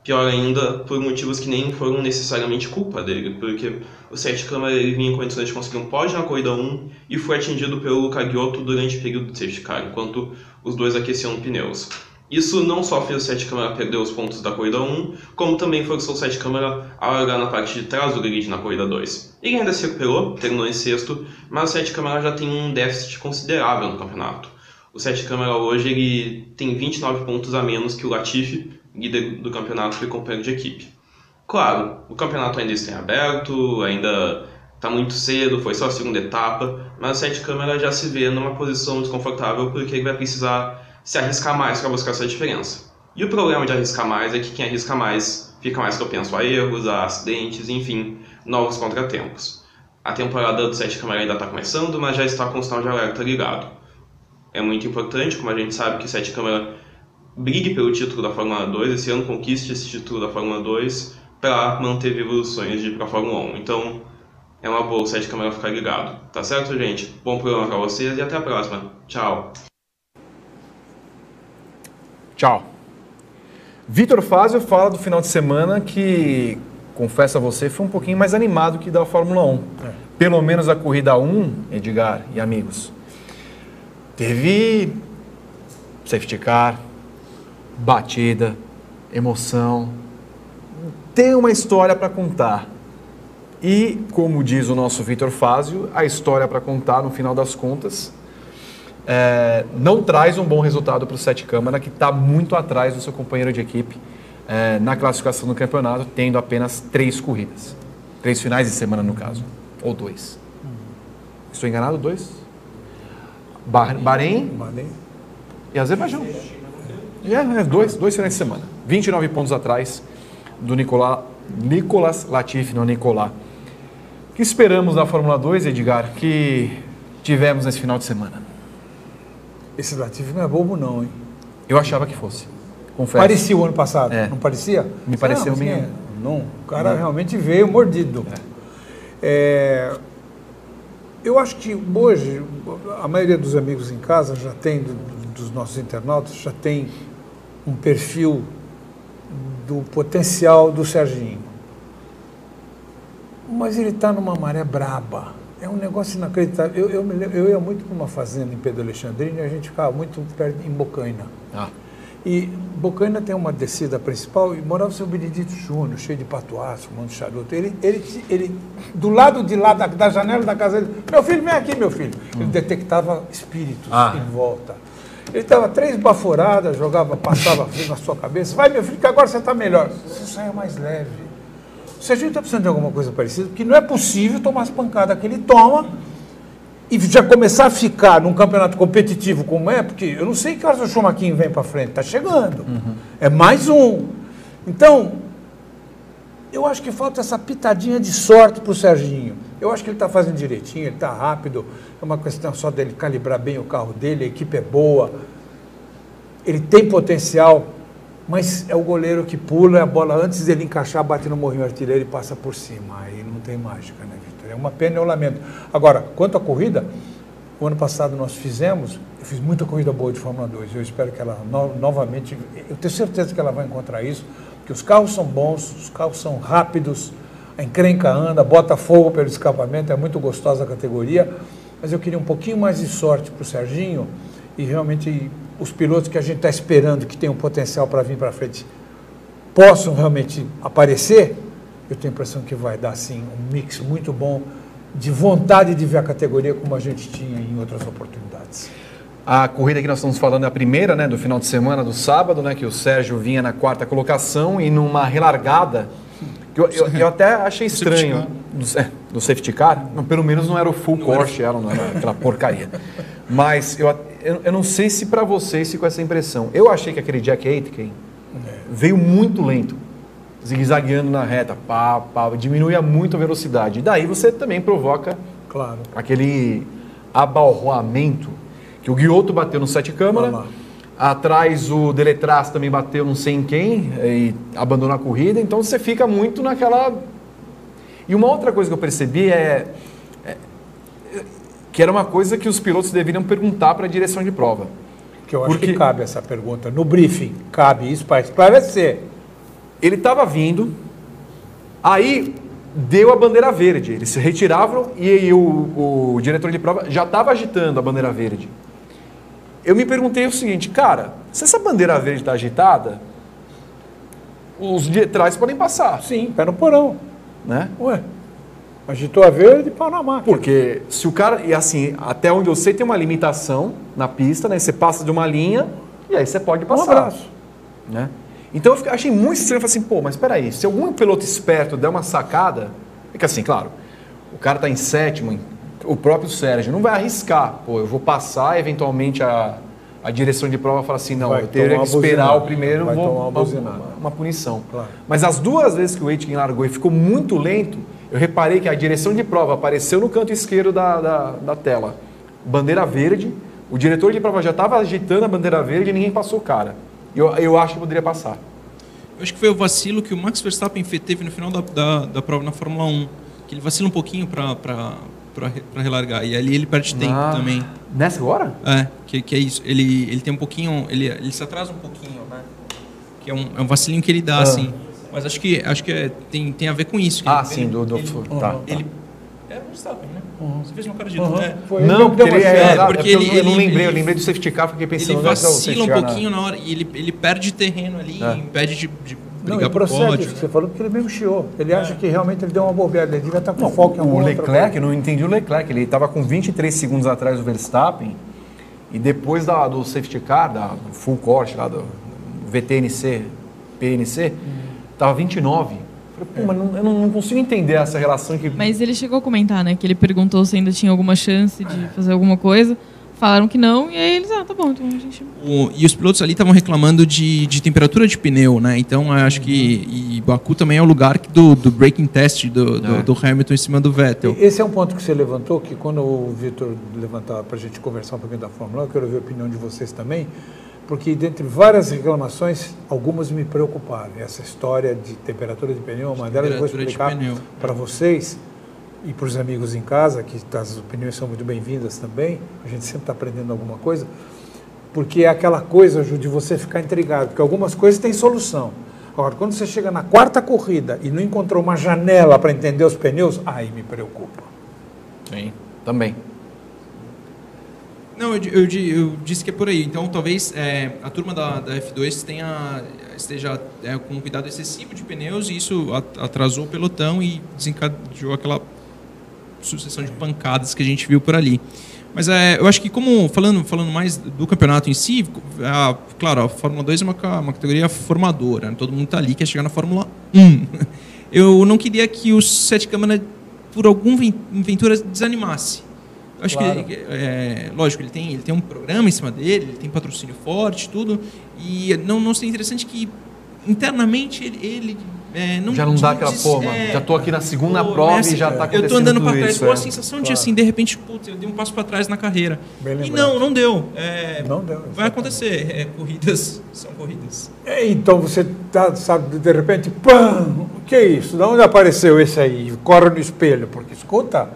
pior ainda, por motivos que nem foram necessariamente culpa dele, porque o Sete Câmara ele vinha em condições de conseguir um pódio na corrida 1 e foi atingido pelo Luca Giotto durante o período de safety car, enquanto os dois aqueciam pneus. Isso não só fez o Sete Câmara perder os pontos da corrida 1, como também forçou o Sete Câmara a largar na parte de trás do grid na corrida 2. Ele ainda se recuperou, terminou em sexto, mas o Sete Câmara já tem um déficit considerável no campeonato. O Sete Câmara hoje ele tem 29 pontos a menos que o Latifi, líder do campeonato e companheiro de equipe. Claro, o campeonato ainda está em aberto, ainda está muito cedo, foi só a segunda etapa, mas o Sete Câmara já se vê numa posição desconfortável porque ele vai precisar se arriscar mais para buscar essa diferença. E o problema de arriscar mais é que quem arrisca mais fica mais propenso a erros, a acidentes, enfim, novos contratempos. A temporada do Sete Câmara ainda está começando, mas já está com o sinal de alerta ligado. É muito importante, como a gente sabe, que Sete Câmara brigue pelo título da Fórmula 2, esse ano conquiste esse título da Fórmula 2 para manter vivos os sonhos de ir para a Fórmula 1. Então, é uma boa o Sete Câmara ficar ligado. Tá certo, gente? Bom programa para vocês e até a próxima. Tchau! Tchau. Vitor Fazio fala do final de semana que, confesso a você, foi um pouquinho mais animado que da Fórmula 1. É. Pelo menos a corrida 1, Edgar e amigos, teve safety car, batida, emoção. Tem uma história para contar. E, como diz o nosso Vitor Fazio, a história para contar, no final das contas, é, não traz um bom resultado para o Sete Câmara, que está muito atrás do seu companheiro de equipe é, na classificação do campeonato, tendo apenas três corridas. Três finais de semana, no caso. Ou dois. Estou enganado? Dois? Bahrein, Bahrein e Azerbaijão. É, é, dois, dois finais de semana. 29 pontos atrás do Nicolás, Nicolas Latifi, não Nicolás. O que esperamos da Fórmula 2, Edgar, que tivemos nesse final de semana? Esse Latifi não é bobo, não, hein? Eu achava que fosse. Confesso. Parecia o ano passado, é. não parecia? Me pareceu meio. Não, o cara não. realmente veio mordido. É. É, eu acho que hoje a maioria dos amigos em casa já tem, do, dos nossos internautas, já tem um perfil do potencial do Serginho. Mas ele está numa maré braba é um negócio inacreditável. Eu, eu, eu ia muito para uma fazenda em Pedro Alexandrino e a gente ficava muito perto em Bocaina. Ah. E Bocaina tem uma descida principal e morava o seu Benedito Júnior, cheio de patuaço, fumando charuto. Ele, ele, ele, do lado de lá da, da janela da casa dele, meu filho, vem aqui, meu filho. Ele hum. detectava espíritos ah. em volta. Ele estava três baforadas, jogava, passava na sua cabeça. Vai, meu filho, que agora você está melhor. Você saia mais leve se a gente está precisando de alguma coisa parecida, porque não é possível tomar as pancadas que ele toma e já começar a ficar num campeonato competitivo como é, porque eu não sei que horas o Schumacher vem para frente, está chegando. Uhum. É mais um. Então, eu acho que falta essa pitadinha de sorte para o Serginho. Eu acho que ele está fazendo direitinho, ele está rápido, é uma questão só dele calibrar bem o carro dele, a equipe é boa, ele tem potencial mas é o goleiro que pula a bola antes dele encaixar, bate no morrinho artilheiro e passa por cima. Aí não tem mágica, né, Vitor? É uma pena e um lamento. Agora, quanto à corrida, o ano passado nós fizemos, eu fiz muita corrida boa de Fórmula 2. Eu espero que ela no, novamente, eu tenho certeza que ela vai encontrar isso, porque os carros são bons, os carros são rápidos, a encrenca anda, bota fogo pelo escapamento, é muito gostosa a categoria. Mas eu queria um pouquinho mais de sorte para o Serginho e realmente os pilotos que a gente está esperando que tenham potencial para vir para frente possam realmente aparecer, eu tenho a impressão que vai dar sim um mix muito bom de vontade de ver a categoria como a gente tinha em outras oportunidades. A corrida que nós estamos falando é a primeira, né, do final de semana, do sábado, né, que o Sérgio vinha na quarta colocação e numa relargada, eu, eu, eu até achei estranho, do, é, do safety car, não, pelo menos não era o full não Porsche, era... não era aquela porcaria. Mas eu, eu, eu não sei se para vocês ficou essa impressão. Eu achei que aquele Jack Aitken é. veio muito lento, zigue-zagueando na reta, pá, pá, diminuía muito a velocidade. E daí você também provoca claro. aquele abalroamento que o Guioto bateu no sete câmara. Atrás o Deletraz também bateu não sei em quem e abandonou a corrida. Então você fica muito naquela. E uma outra coisa que eu percebi é, é- que era uma coisa que os pilotos deveriam perguntar para a direção de prova. Que eu acho Porque- que cabe essa pergunta. No briefing, cabe isso para esclarecer. Ele estava vindo, aí deu a bandeira verde. Eles se retiravam e, aí o, o diretor de prova já estava agitando a bandeira verde. Eu me perguntei o seguinte, cara, se essa bandeira verde está agitada, os de trás podem passar, Sim, pé no porão. né? Ué, agitou a verde, pau na máquina. Porque se o cara, e assim, até onde eu sei tem uma limitação na pista, né? Você passa de uma linha e aí você pode Um passar. abraço. né? Então eu fiquei- achei muito estranho, falei assim, pô, mas peraí, se algum piloto esperto der uma sacada, é que assim, claro, o cara tá em sétimo, em- o próprio Sérgio não vai arriscar, pô, eu vou passar, eventualmente a, a direção de prova fala assim, não, Vai eu teria que esperar buzinada, o primeiro, vai vou uma uma, uma- punição. Claro. Mas as duas vezes que o Aitken largou e ficou muito lento, eu reparei que a direção de prova apareceu no canto esquerdo da, da, da tela. Bandeira verde, o diretor de prova já estava agitando a bandeira verde e ninguém passou o cara. Eu, eu acho que poderia passar. Eu acho que foi o vacilo que o Max Verstappen teve no final da, da, da prova na Fórmula 1. Que ele vacila um pouquinho para relargar. E ali ele perde tempo Ah, também. Nessa agora? É, que, que é isso. Ele, ele tem um pouquinho. Ele, ele se atrasa um pouquinho, né? Que é um, é um vacilinho que ele dá, assim. Mas acho que, acho que é- tem, tem a ver com isso. que Ah, ele- sim, ele- do. do ele- tá, tá. Ele. É Verstappen, né? Você fez uma cara de. É. Foi ele Não, que porque ele é, chance. É, porque eu ele- não- eu não ele- lembrei, eu lembrei do safety car, fiquei pensando Ele vacila um na- pouquinho na hora e ele, ele perde terreno ali, É. impede de, de brigar e pro procede pódio. isso que você falou, porque ele mesmo chiou. Ele acha que realmente ele deu uma bobeada, ele devia estar com foco em O alguma outra Leclerc, eu não entendi o Leclerc, ele estava com 23 segundos atrás do Verstappen e depois da, do safety car, da do full corte lá do VTNC, PNC, estava 29. Falei, pô, mas não- eu não, não consigo entender essa relação que... Mas ele chegou a comentar, né? Que ele perguntou se ainda tinha alguma chance de fazer alguma coisa. Falaram que não, e aí eles, ah, tá bom, então a gente. O- e os pilotos ali estavam reclamando de, de temperatura de pneu, né? Então acho que. E Baku também é o lugar do, do braking test do, do, É. do Hamilton em cima do Vettel. Esse é um ponto que você levantou, que quando o Vitor levantar para a gente conversar um pouquinho da Fórmula 1, eu quero ver a opinião de vocês também, porque dentre várias reclamações, algumas me preocuparam. Essa história de temperatura de pneu, uma delas eu vou Temperatura de explicar pneu. para vocês e para os amigos em casa, que as opiniões são muito bem-vindas também, a gente sempre está aprendendo alguma coisa, porque é aquela coisa, Ju, de você ficar intrigado, porque algumas coisas têm solução. Agora, quando você chega na quarta corrida e não encontrou uma janela para entender os pneus, aí me preocupa. Sim, também. Não, eu, eu eu disse que é por aí. Então talvez é, a turma da, da F2 tenha, esteja é, com um cuidado excessivo de pneus e isso atrasou o pelotão e desencadeou aquela sucessão de pancadas que a gente viu por ali. Mas é, eu acho que como falando, falando mais do campeonato em si, a- claro, a Fórmula 2 é uma, uma categoria formadora, né? todo mundo está ali quer chegar na Fórmula 1. Eu não queria que o Sete Câmara, por algum ven- ventura, desanimasse. Eu acho Claro. que, é, lógico, ele tem, ele tem um programa em cima dele, ele tem patrocínio forte, tudo, e não, não seria interessante que internamente ele, ele é, não já não dá aquela, pô, mano, é, já tô aqui na segunda pô, prova Messi, e já tá acontecendo Eu tô andando para trás isso, com a é. sensação de Claro. assim, de repente, putz, eu dei um passo para trás na carreira. E não, não deu. É, Não deu, Vai acontecer. É, corridas são corridas. É, Então você tá, sabe, de repente, pã, o que é isso? De onde apareceu esse aí? Corre no espelho, porque escuta,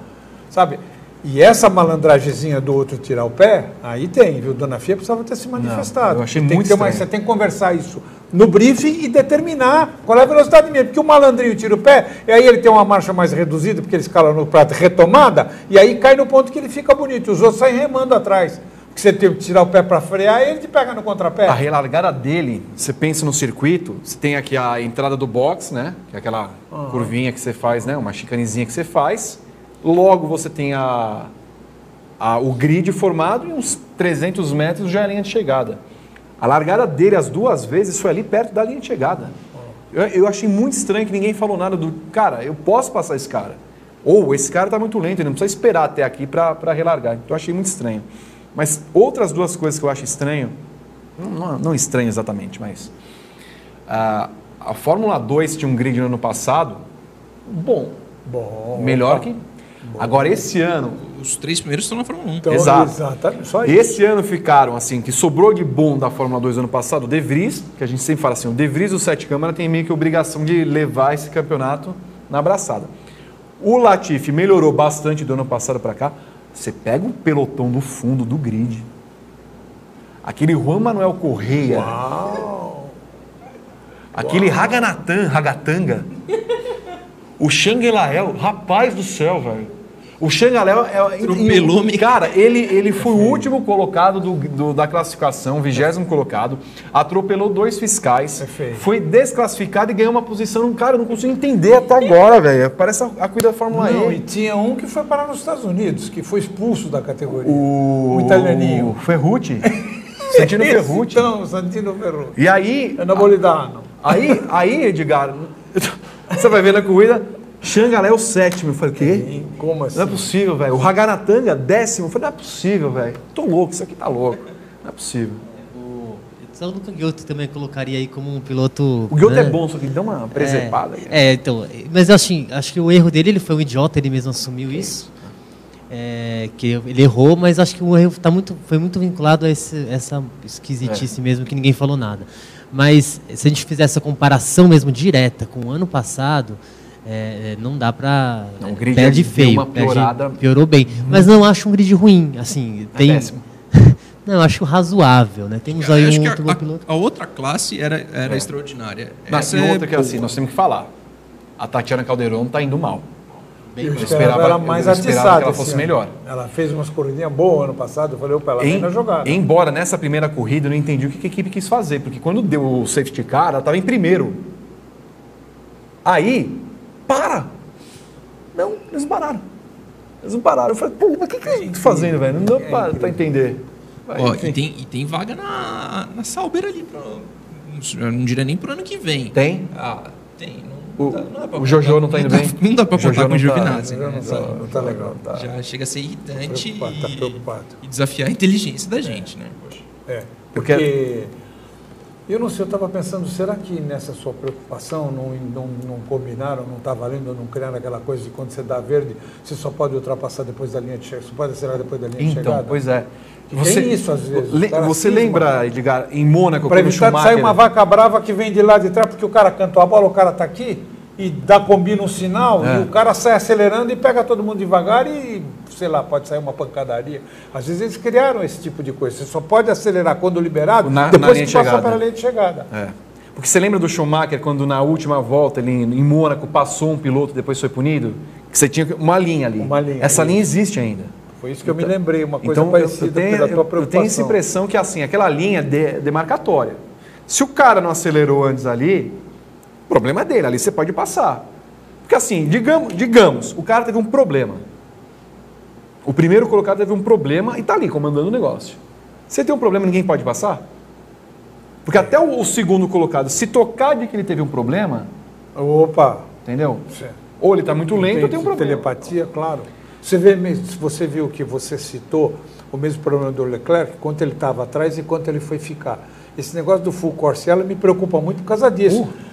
sabe? E essa malandragezinha do outro tirar o pé, aí tem, viu? Dona Fia precisava ter se manifestado. eu achei tem muito que uma-. Você tem que conversar isso no briefing e determinar qual é a velocidade mesmo. Porque o malandrinho tira o pé, e aí ele tem uma marcha mais reduzida, porque ele escala no prato retomada, e aí cai no ponto que ele fica bonito. Os outros saem remando atrás. Porque você tem que tirar o pé para frear, e ele te pega no contrapé. A relargada dele, você pensa no circuito, você tem aqui a entrada do box, né? Que é aquela curvinha que você faz, né? Uma chicanezinha que você faz. Logo você tem a, a- o grid formado e uns 300 metros já é a linha de chegada. A largada dele as duas vezes foi ali perto da linha de chegada. Eu, eu achei muito estranho que ninguém falou nada do cara, eu posso passar esse cara. Ou esse cara está muito lento, ele não precisa esperar até aqui para relargar. Então eu achei muito estranho. Mas outras duas coisas que eu acho estranho, não, não, estranho exatamente, mas a, a Fórmula 2 tinha um grid no ano passado, bom, Bom, melhor que. Agora esse ano, Os três primeiros estão na Fórmula 1. Então, Exato. Exatamente, só isso. esse ano ficaram assim, que sobrou de bom da Fórmula 2 ano passado, o De Vries, que a gente sempre fala assim, o De Vries do Sete Câmara tem meio que obrigação de levar esse campeonato na abraçada. O Latifi melhorou bastante do ano passado para cá. Você pega o pelotão do fundo do grid. Aquele Juan Manuel Correia. Aquele Raganatan, Ragatanga. O Xangelael, rapaz do céu, velho. O Xangelael é. Atropelou, e- Cara, ele, ele foi o último colocado do, do- da classificação, vigésimo colocado. Atropelou dois fiscais. Perfeito. Foi desclassificado e ganhou uma posição. Cara, eu não consigo entender até agora, velho. Parece a, a corrida da Fórmula Não, E. e tinha um que foi parar nos Estados Unidos, que foi expulso da categoria. O, O italianinho. o Ferrucci. Santino Esse, Ferrucci. Então, Santino Ferrucci. E aí, É napolitano. aí, aí, Edgar, você vai ver na corrida, Xangalé é o sétimo. Eu falei, o quê? Como assim? Não é possível, velho. O Raganatanga, décimo. Eu falei, não é possível, velho. Tô louco, isso aqui tá louco. Não é possível. O, só o Ghiotto também colocaria aí como um piloto. O Guilherme né? é bom, só que dá uma presepada. aí. É, é, então, mas eu acho, acho que o erro dele, ele foi um idiota, ele mesmo assumiu isso. É, que ele errou, mas acho que o erro tá muito, foi muito vinculado a esse, essa esquisitice mesmo, que ninguém falou nada. Mas se a gente fizer essa comparação mesmo direta com o ano passado, é, é, não dá pra. Não, o grid perde feio. uma perde- piorada. piorou bem. Mas não acho um grid ruim. Assim, tem. péssimo. não, eu acho razoável, né? Temos aí Acho um que outro a, piloto. a outra classe era, era É. extraordinária. Não, Essa e é outra que é boa. assim, nós temos que falar. A Tatiana Calderon tá indo mal. Eu Eu esperava ela mais eu esperava que ela fosse ano. melhor. Ela fez umas corridinhas boas ano passado. Eu falei, opa, ela Em- na jogada. embora nessa primeira corrida eu não entendi o que a equipe quis fazer, porque quando deu o safety car, ela estava em primeiro. Aí, para! Não, eles não pararam. Eles não pararam. Eu falei, pô, mas o que, que eles estão fazendo, velho? Não deu pra, pra entender. Vai, Ó, e, tem, e tem vaga na, na Sauber ali. Pro, eu não diria nem pro ano que vem. Tem? Ah, tem. Não, O- o Jojo não tá indo bem? Não dá Jojo contar com o tá- Giovinazzi, Não, né? não tá, não tá legal. Tá, Já chega a ser irritante preocupado, e, tá preocupado. e desafiar a inteligência da gente, né? Poxa. É, Porque- porque eu não sei, eu estava pensando, será que nessa sua preocupação não, não, não combinaram, não está valendo, não criaram aquela coisa de quando você dá verde, você só pode ultrapassar depois da linha de chegada, só pode acelerar depois da linha de Então, chegada? pois é. Tem isso às vezes, Le- você lembra, Edgar, em Mônaco, Para quando o evitar de sair uma vaca brava que vem de lá de trás, porque o cara cantou a bola, o cara está aqui e dá combina um sinal É. e o cara sai acelerando e pega todo mundo devagar e, sei lá, pode sair uma pancadaria. Às vezes eles criaram esse tipo de coisa. Você só pode acelerar quando liberado, Na- na depois linha que de passar chegada. pela linha de chegada. É. Porque você lembra do Schumacher quando na última volta ele, em Mônaco passou um piloto depois foi punido? Que você tinha uma linha ali. Uma linha, Essa linha existe ainda. Foi isso que eu me lembrei, uma coisa Então eu- parecida eu, tenho, pela tua eu, eu preocupação. tenho essa impressão que assim, aquela linha de, demarcatória. Se o cara não acelerou antes ali, problema é dele, ali você pode passar. Porque assim, digamos, digamos, o cara teve um problema. O primeiro colocado teve um problema e está ali comandando o negócio. Você tem um problema, ninguém pode passar? Porque até o, o segundo colocado, se tocar de que ele teve um problema, Opa! entendeu? Certo. Ou ele está muito lento ou tem um problema. Telepatia, claro. Você, vê, você viu que você citou o mesmo problema do Leclerc, quanto ele estava atrás e quanto ele foi ficar. Esse negócio do full course ela me preocupa muito por causa disso. Uh.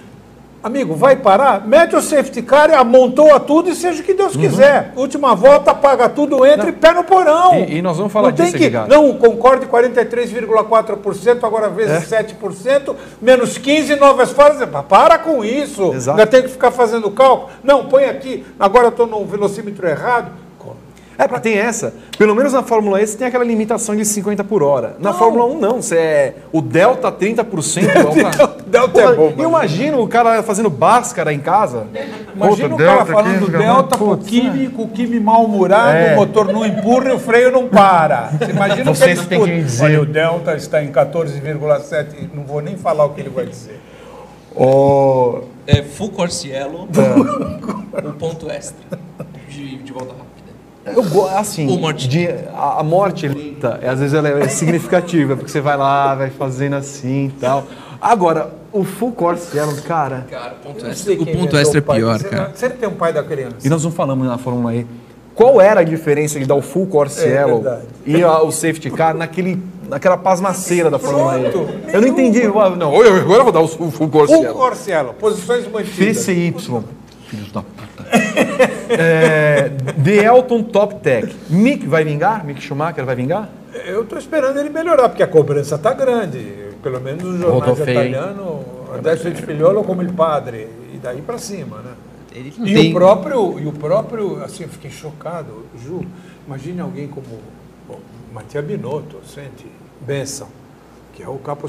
Amigo, vai parar? Mete o safety car, amontoa tudo e seja o que Deus quiser. Última volta, apaga tudo, entra e pé no porão. Uhum. E- e nós vamos falar não tem disso, que, Edgar. Não, concorde 43,4%, agora vezes É. 7%, menos 15 novas fases. Para com isso. Exato. Ainda tem que ficar fazendo cálculo. Não, põe aqui. Agora eu estou no velocímetro errado. É, porque tem essa. Pelo menos na Fórmula E você tem aquela limitação de 50 por hora. Na Fórmula 1 não, você é o delta 30%. Delta- delta é bom, Eu imagino o cara fazendo Bhaskara em casa. Imagina Puta, o cara delta falando aqui, delta com o Kimi, com o Kimi mal-humorado, É. o motor não empurra e o freio não para. Você imagina o que Vocês ele que escuta. me dizer. Olha, o delta está em 14,7, não vou nem falar o que ele vai dizer. Ô, É full o ponto extra de, de volta rápida. Eu go- assim, morte. de- a, a morte lenta, às vezes ela é significativa, porque você vai lá, vai fazendo assim e tal. Agora, o full course cara. Cara, o ponto extra, o ponto extra é pior, Você- cara. Sempre tem um pai da criança. E nós não falamos na Fórmula E. Qual era a diferença de dar o full course É yellow verdade. e a- o safety car naquele, naquela pasmaceira da Fórmula E? Eu não entendi. Eu, ah, Não, eu- agora eu vou dar o full course Full yellow. Corciello, posições mantidas. FCY. Filhos da puta. É, The Elton Top Tech. Mick vai vingar? Mick Schumacher vai vingar? Eu estou esperando ele melhorar, porque a cobrança está grande. Pelo menos os jornais italianos, adesso de filholo como il padre, e daí para cima, né? ele E tem... o próprio, e o próprio, assim, eu fiquei chocado, Ju, imagine alguém como o Mattia Binotto, sente, Benção, que é o capo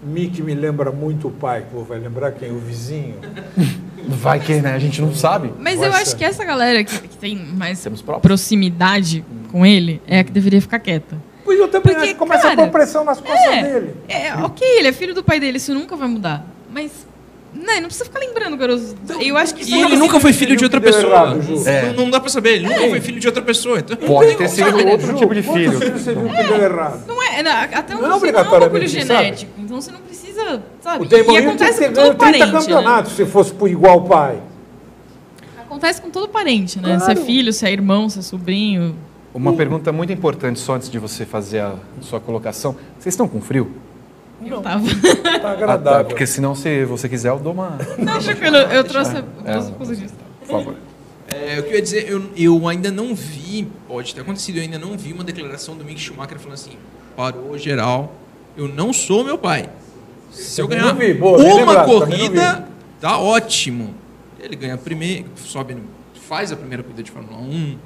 squadra. Mick me lembra muito o pai, pô, vai lembrar quem? O vizinho. Vai que, né? A gente não sabe. Mas Vai eu ser. acho que essa galera que, que tem mais proximidade com ele é a que deveria ficar quieta. Pois eu também Porque, acho que começa a cara, pôr pressão nas costas É, dele. é, ok, ele é filho do pai dele, isso nunca vai mudar. Mas, né, não precisa ficar lembrando, garoto. Eu acho que E ele é nunca foi filho de outra pessoa. errado, Ju. Não, não dá pra saber, ele nunca foi filho de outra pessoa. Então, Pode ter sido outro Ju, tipo de filho. você viu que deu errado? Não é, não, até onde Não é você não é um bagulho sabe? genético. Então você não precisa, sabe? O E acontece com todo ganho 30 parente, né? campeonatos se fosse por igual pai. Acontece com todo parente, né? Se é filho, se é irmão, se é sobrinho. Uma pergunta muito importante só antes de você fazer a sua colocação. Vocês estão com frio? Eu tava. Tá Ah, tá, agradável. porque senão, se você quiser, eu dou uma. Não, tranquilo, eu trouxe, eu É, trouxe por favor. É, o que eu ia dizer, eu, eu ainda não vi, pode ter acontecido, eu ainda não vi uma declaração do Mick Schumacher falando assim, parou geral, eu não sou meu pai. Se eu ganhar vi, boa, uma lembrado, corrida, tá ótimo. Ele ganha a primeira, sobe, faz a primeira corrida de Fórmula 1,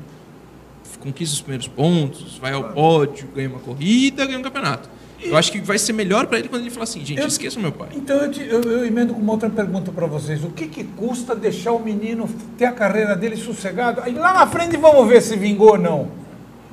conquista os primeiros pontos, vai ao pódio, ganha uma corrida, ganha um campeonato. Eu acho que vai ser melhor pra ele quando ele falar assim, gente, Eu- esqueça o meu pai. Então eu, te- eu- eu emendo com uma outra pergunta para vocês. O que, que custa deixar o menino ter a carreira dele sossegado? Aí lá na frente vamos ver se vingou ou não.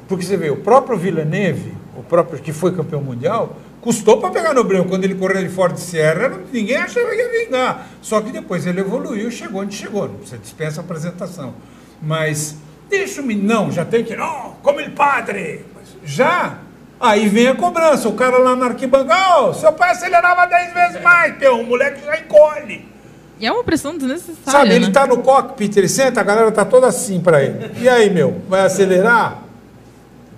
Porque você vê, o próprio Villeneuve, o próprio que foi campeão mundial, custou para pegar no breu. Quando ele correu de Ford Sierra, ninguém achava que ia vingar. Só que depois ele evoluiu chegou onde chegou. Precisa dispensa a apresentação. Mas deixa o menino. Não, já tem que. Não, como ele padre. Já. Aí vem a cobrança. O cara lá na arquibancada, "Ô, seu pai acelerava 10 vezes mais, peão. O moleque já encolhe. E é uma pressão desnecessária. Sabe, ele né? tá no cockpit, ele senta, a galera tá toda assim para ele. E aí, meu, vai acelerar?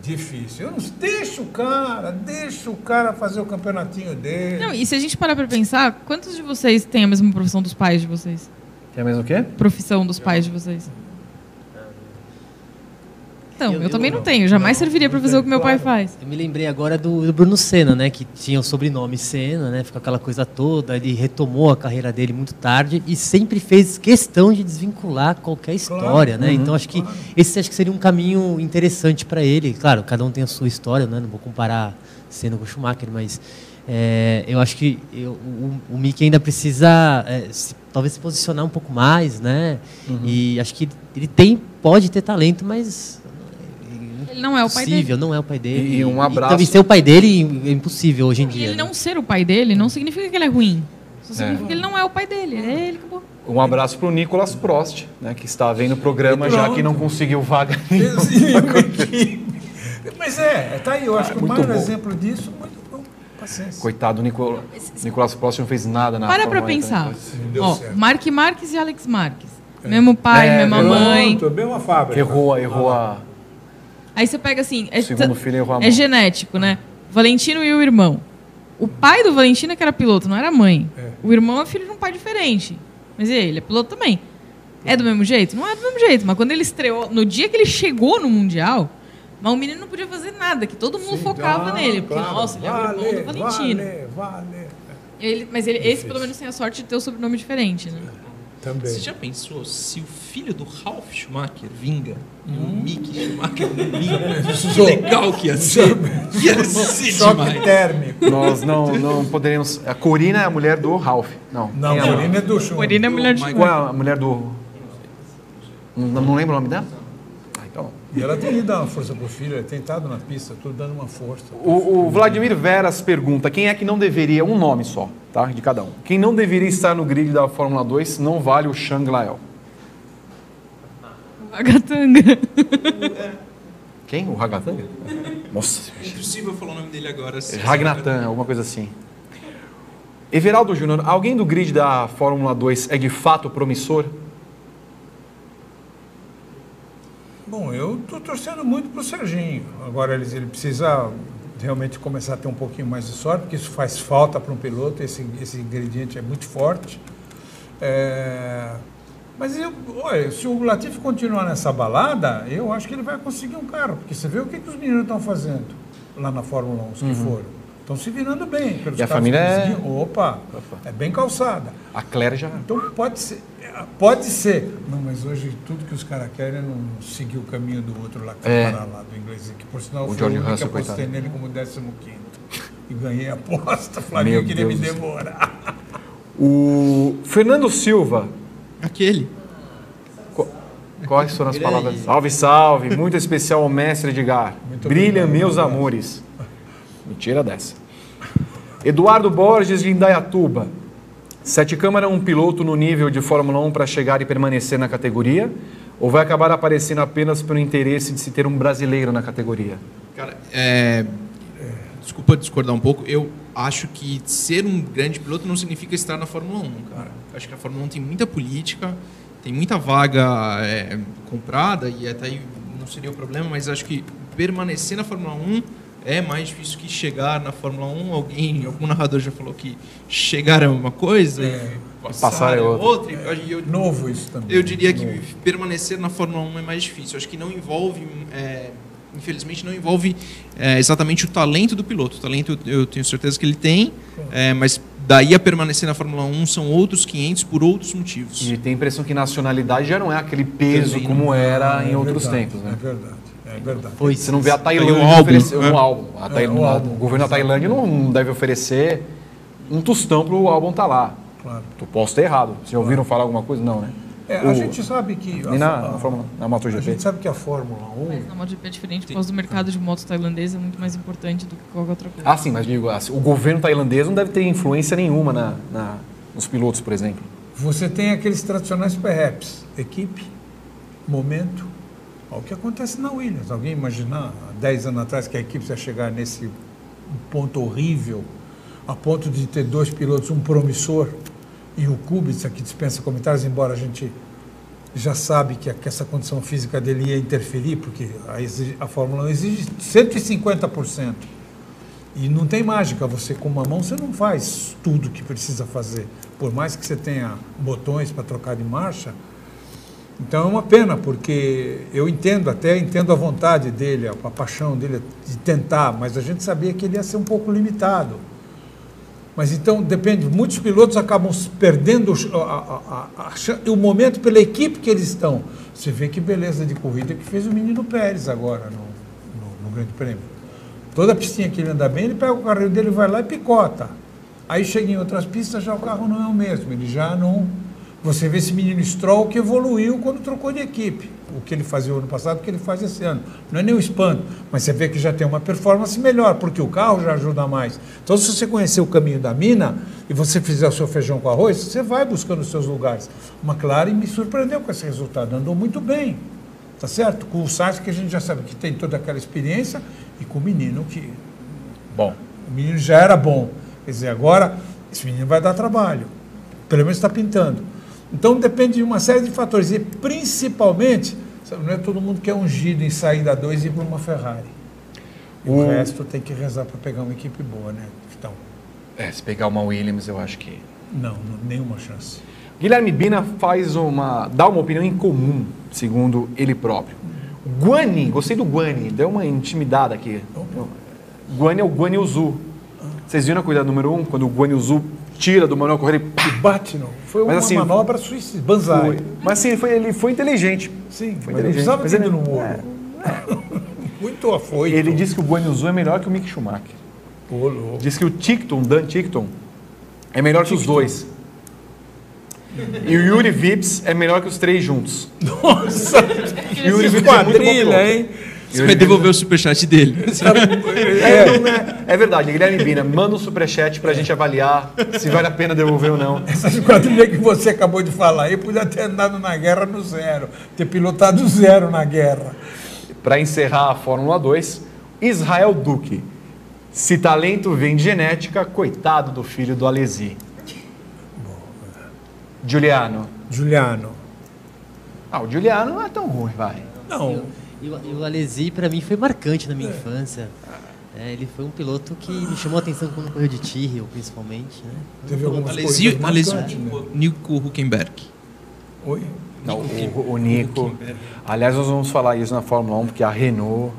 Difícil. Eu não, deixa o cara, deixa o cara fazer o campeonatinho dele. Não, e se a gente parar pra pensar, quantos de vocês têm a mesma profissão dos pais de vocês? Tem a mesma o quê? Profissão dos pais de vocês? Então, eu, Eu- também eu- não tenho. Jamais serviria pra não fazer o que meu pai claro. faz. Eu me lembrei agora do, do Bruno Senna, né? Que tinha o sobrenome Senna, né? Ficou aquela coisa toda. Ele retomou a carreira dele muito tarde e sempre fez questão de desvincular qualquer história, né? Então acho que esse acho que seria um caminho interessante para ele. Claro, cada um tem a sua história, né? Não vou comparar Senna com Schumacher, mas é, eu acho que eu- o, o Mickey ainda precisa é, se- talvez se posicionar um pouco mais, né? E acho que ele tem, pode ter talento, mas Ele não é o pai dele. impossível, não é o pai dele. E um abraço- também ser o pai dele é impossível hoje em E dia. ele né? não ser o pai dele não significa que ele é ruim. Só significa É. que ele não é o pai dele. É ele, acabou. Um abraço para o Nicolas Prost, né, que está vendo o programa já que não conseguiu vaga. Mas é, tá aí, eu acho que o maior bom. exemplo disso, muito bom. Paciência. Coitado, o Nicolas, Nicolas Prost não fez nada na Para pra Fórmula 1 pensar. Ó, certo. Mark Marques e Alex Marques. Mesmo pai, É, mesma pronto. mãe. Pronto, é uma fábrica. Errou, errou a. Aí você pega assim. É, segundo filho é genético, né? Valentino e o irmão. O pai do Valentino é que era piloto, não era a mãe. É. O irmão é filho de um pai diferente. Mas ele é piloto também. É do mesmo jeito? Não é do mesmo jeito. Mas quando ele estreou, no dia que ele chegou no Mundial, mas o menino não podia fazer nada, que todo mundo Sim, focava ah, nele. Porque, claro. nossa, ele é o vale, irmão do Valentino. Vale, vale. Ele- mas ele, esse, pelo menos, tem a sorte de ter o sobrenome diferente, né? Também. Você já pensou se o filho do Ralph Schumacher vinga e o Mick Schumacher não vinga? Que legal que ia ser. Ia ser Choque demais. térmico. Nós não, não poderíamos. A Corina é a mulher do Ralph. Não. Não, é a- Corina é do chão. Corina é mulher de Qual é a mulher do. Não, não lembro o nome dela? E ela tem ido dar uma força pro filho, ela tem estado na pista, tudo dando uma força. O, o Vladimir Veras pergunta quem é que não deveria, um nome só, tá? De cada um. Quem não deveria estar no grid da Fórmula 2 não vale o Shang Lael. Vagatanga. Quem? O Ragatanga? Nossa, É impossível falar o nome dele agora. assim. Ragnatan, alguma coisa assim. Everaldo Júnior, alguém do grid da Fórmula 2 é de fato promissor? Bom, eu estou torcendo muito pro Serginho. Agora ele, ele precisa realmente começar a ter um pouquinho mais de sorte, porque isso faz falta para um piloto, esse, esse ingrediente é muito forte. É, Mas eu, olha, se o Latifi continuar nessa balada, eu acho que ele vai conseguir um carro, porque você vê o que, que os meninos estão fazendo lá na Fórmula 1, os que foram. Estão se virando bem. Pelos E a família é- conseguiram. Opa, é bem calçada. A Claire já. Então pode ser. Pode ser. Não, mas hoje tudo que os caras querem é não seguir o caminho do outro lá que É. parar lá do inglês. Que por sinal O foi George o único que apostei nele como 15 E ganhei a aposta. Flavinho Meu queria Deus me devorar. O Fernando Silva. Aquele. Quais foram as palavras? Salve, salve. Muito especial ao mestre Edgar. Muito Brilha, obrigado, meus amores. Mentira dessa. Eduardo Borges de Indaiatuba. Sete Câmara é um piloto no nível de Fórmula 1 para chegar e permanecer na categoria? Ou vai acabar aparecendo apenas pelo interesse de se ter um brasileiro na categoria? Cara, é, desculpa discordar um pouco. Eu acho que ser um grande piloto não significa estar na Fórmula 1, cara. Acho que a Fórmula 1 tem muita política, tem muita vaga é, comprada e até aí não seria o problema, mas acho que permanecer na Fórmula 1 é mais difícil que chegar na Fórmula 1. Alguém, algum narrador já falou que chegar é uma coisa É, e passar, passar é é outra. outra. E eu, Novo isso também. eu diria que Novo. permanecer na Fórmula 1 é mais difícil. Acho que não envolve, é, infelizmente, não envolve é, exatamente o talento do piloto. O talento eu, tenho certeza que ele tem, é, mas daí a permanecer na Fórmula 1 são outros 500 por outros motivos. E tem a impressão que nacionalidade já não é aquele peso Também como era É em outros verdade, tempos, né? É verdade. É verdade. Foi Você não vê a Tailândia um álbum, oferecer né? um álbum. A É, o álbum. O governo da Tailândia não deve oferecer um tostão para o álbum estar lá. Claro. Tu posso ter errado. Vocês ouviram falar alguma coisa? Não, né? É, a O- gente sabe que. Nem na, a- Fórmula- na a MotoGP. gente sabe que a Fórmula 1. Mas na MotoGP é diferente por causa do mercado de motos tailandês, é muito mais importante do que qualquer outra coisa. Ah, sim, mas digo, assim, o governo tailandês não deve ter influência nenhuma na, na- nos pilotos, por exemplo. Você tem aqueles tradicionais perhaps, equipe, momento. Olha o que acontece na Williams. Alguém imaginar há 10 anos atrás que a equipe ia chegar nesse ponto horrível, a ponto de ter dois pilotos, um promissor e o Kubica, que dispensa comentários, embora a gente já sabe que, essa condição física dele ia interferir, porque a, a Fórmula 1 exige 150%. E não tem mágica, você com uma mão você não faz tudo que precisa fazer. Por mais que você tenha botões para trocar de marcha. Então é uma pena, porque eu entendo até, entendo a vontade dele, a, paixão dele de tentar, mas a gente sabia que ele ia ser um pouco limitado. Mas então depende, muitos pilotos acabam perdendo a- a- a- o momento pela equipe que eles estão. Você vê que beleza de corrida que fez o menino Pérez agora no, no- no Grande Prêmio. Toda pistinha que ele anda bem, ele pega o carrinho dele, vai lá e picota. Aí chega em outras pistas, já o carro não é o mesmo, ele já não. Você vê esse menino Stroll que evoluiu quando trocou de equipe. O que ele fazia o ano passado, o que ele faz esse ano. Não é nem um espanto, mas você vê que já tem uma performance melhor, porque o carro já ajuda mais. Então, se você conhecer o caminho da mina e você fizer o seu feijão com arroz, você vai buscando os seus lugares. Uma McLaren me surpreendeu com esse resultado, andou muito bem. Tá certo? Com o Sainz, que a gente já sabe que tem toda aquela experiência, e com o menino que Bom, o menino já era bom. Quer dizer, agora esse menino vai dar trabalho. Pelo menos está pintando. Então depende de uma série de fatores. E principalmente, sabe, não é todo mundo que é ungido em sair da 2 e ir para uma Ferrari. E o O- resto tem que rezar para pegar uma equipe boa, né? Então, é, se pegar uma Williams, eu acho que. não, não nenhuma chance. Guilherme Bina faz uma. dá uma opinião incomum, segundo ele próprio. Guani, gostei do Guani, deu uma intimidada aqui. Guani é o Guani Uzu. Vocês viram a corrida número 1, um, quando o Guani Uzu tira do Manuel Correia e E bate, não. Foi uma Mas assim, manobra suicida, banzai. foi. Mas assim, foi, ele foi inteligente. Sim, Foi não inteligente. precisava Mas ele- olho. é. Muito afoito. Ele disse que o Guani Uzu é melhor que o Mick Schumacher. Ô, louco. Diz que o Ticton, Dan Ticton, é melhor que os dois. E o Yuri Vips é melhor que os três juntos. Nossa! Yuri Vips é quadrilha, hein? Você vai devolver o superchat dele. É, não é, é verdade, Guilherme Bina, manda um superchat pra gente avaliar se vale a pena devolver ou não. Essas quadrilhas que você acabou de falar aí, podia ter andado na guerra no zero, ter pilotado zero na guerra. Para encerrar a Fórmula 2, Israel Duque. Se talento vem de genética, coitado do filho do Alesi. Giuliano. Juliano. Ah, o Giuliano não é tão ruim, vai. Não, E o, o Alesi, para mim, foi marcante na minha infância. É, ele foi um piloto que me chamou a atenção quando correu de Tyrrell, principalmente. Né? teve algumas coisas Alesio marcantes, né? Nico Huckenberg. Oi? Não, o, o Nico. Aliás, nós vamos falar isso na Fórmula 1, porque a Renault.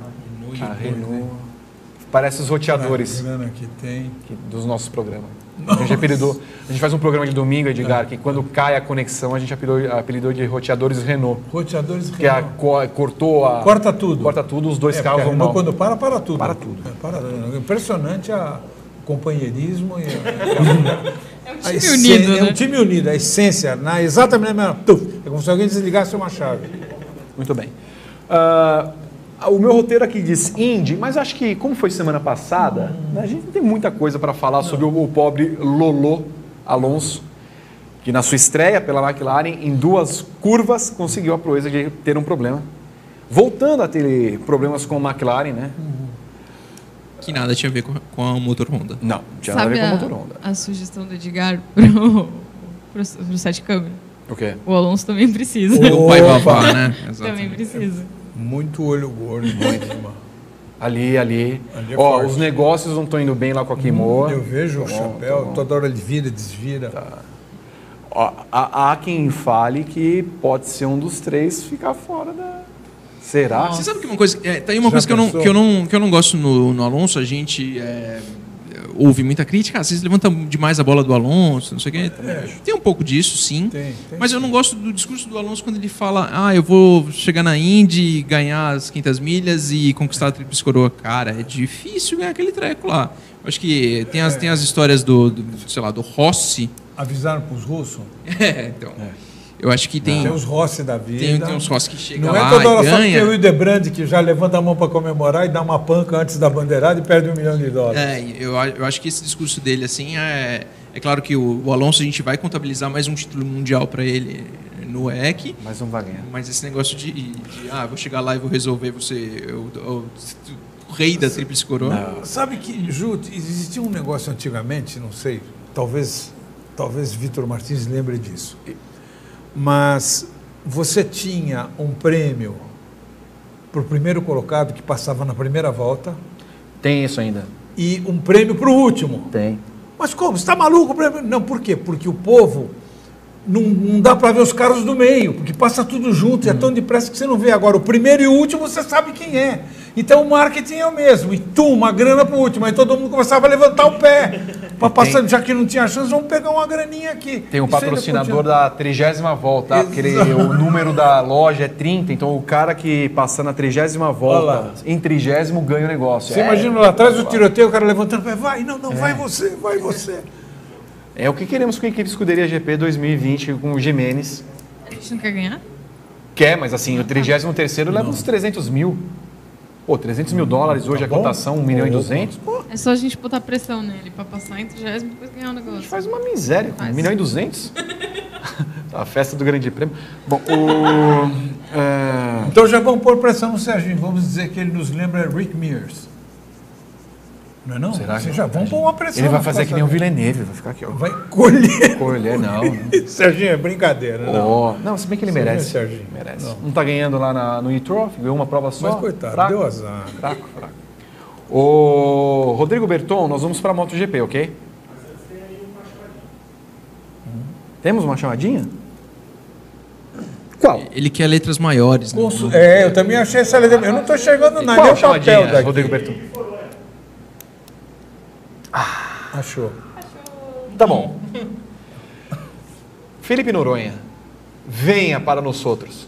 A Renault. Parece os roteadores grana que tem. que- dos nossos programas. A gente apelidou. A gente faz um programa de domingo, Edgar, que quando cai a conexão, a gente apelidou, apelidou de roteadores Renault. Roteadores Que a, Renault. co- cortou a. Corta tudo. Corta tudo, os dois É, carros a vão Renault, mal. quando para, para tudo. Para tudo. É, para tudo. Impressionante a o companheirismo e a, É um a time unido, É né? um time unido, a essência, na, exatamente a mesma. Tuf, é como se alguém desligasse uma chave. Muito bem. Ah, o meu roteiro aqui diz Indy, mas acho que, como foi semana passada, né, a gente não tem muita coisa para falar sobre o, o pobre Lolo Alonso, que na sua estreia pela McLaren, em duas curvas, conseguiu a proeza de ter um problema. Voltando a ter problemas com a McLaren, né? Que nada tinha a ver com, com a motor Honda. Não, tinha nada a Sabe ver com a, o motor Honda. a sugestão do Edgar pro, pro, pro sete câmera? O quê? O Alonso também precisa. O pai babá, né? também precisa. Muito olho gordo. Muito. Ali, ali. Ali é Ó, forte. os negócios não estão indo bem lá com a Queimoa. Eu vejo o Tá bom, chapéu, tá toda hora ele vira, desvira. Ó, há, há quem fale que pode ser um dos três ficar fora da. Será? Você sabe que uma coisa. É, tá aí uma Já coisa que eu, não, que, eu não, que eu não gosto no, no Alonso, a gente. é, ouve muita crítica, às vezes levanta demais a bola do Alonso, não sei o quê. Tem um pouco disso, sim. Tem, tem mas eu não gosto do discurso do Alonso quando ele fala: ah, eu vou chegar na Indy, ganhar as 500 milhas e conquistar a Tríplice Coroa. Cara, é difícil ganhar aquele treco lá. Acho que tem as, tem as histórias do, do, sei lá, do Rossi. Avisaram para os russos? É, então. Eu acho que tem. Tem os Rossi da vida. Tem, tem uns Rossi que chegam Não é lá toda hora só que tem o Hildebrand que já levanta a mão para comemorar e dá uma panca antes da bandeirada e perde um milhão de dólares. É, eu, eu acho que esse discurso dele, assim, é. É claro que o, o Alonso a gente vai contabilizar mais um título mundial para ele no EC, Mas não vai ganhar. mas esse negócio de, de, ah, vou chegar lá e vou resolver você, o, o- o rei da Tríplice Coroa. Sabe que, Ju, existia um negócio antigamente, não sei, talvez, talvez Vitor Martins lembre disso, mas você tinha um prêmio para o primeiro colocado que passava na primeira volta Tem isso ainda. e um prêmio para o último. Tem. Mas como? Você está maluco? o prêmio? Não, por quê? Porque o povo não, não dá para ver os caras do meio, porque passa tudo junto e é tão depressa que você não vê. Agora, o primeiro e o último você sabe quem é. Então o marketing é o mesmo. E tum, uma grana para o último. Aí todo mundo começava a levantar o pé. Para passar, já que não tinha chance, vamos pegar uma graninha aqui. Tem Isso ainda patrocinador da trigésima volta, tá? porque ele- o número da loja é 30, então o cara que passar na trigésima volta, lá. em trigésimo, ganha o negócio. Você é, imagina lá atrás o tiroteio, o cara levantando o pé. Vai, não, não, vai você, vai você. é o que queremos com a equipe Escuderia GP 2020 com o Jimenez. A gente não quer ganhar? Quer, mas assim, o 33 leva uns 300 mil. Pô, 300 mil dólares hoje Tá a bom. cotação, 1 milhão e Opa. 200. Pô, É só a gente botar pressão nele pra passar em 30 e depois ganhar o negócio. faz uma miséria, com 1 Faz. milhão e 200. a festa do Grande Prêmio. Bom, o... é, Então já vamos pôr pressão no Serginho. Vamos dizer que ele nos lembra Rick Mears. Não é não? Será que- Vocês já vão pôr uma pressão. ele vai fazer que nem o Villeneuve, vai ficar aqui, ó. Vai colher. Colher, não. Serginho, é brincadeira, não. Ó, não, se bem que ele Sim, merece. Serginho. Merece. Não. Não. tá ganhando lá na, no e-trophy, ganhou uma prova só. Mas coitado, fraco, deu azar. Fraco, fraco. Ô, Rodrigo Berton, nós vamos para a MotoGP, ok? Temos uma chamadinha? Qual? Ele quer letras maiores. né? É, eu também achei essa letra. Eu não estou enxergando nada, Qual nem a o papel daqui. Rodrigo Berton? Achou. Tá bom. Felipe Noronha, venha para nós outros.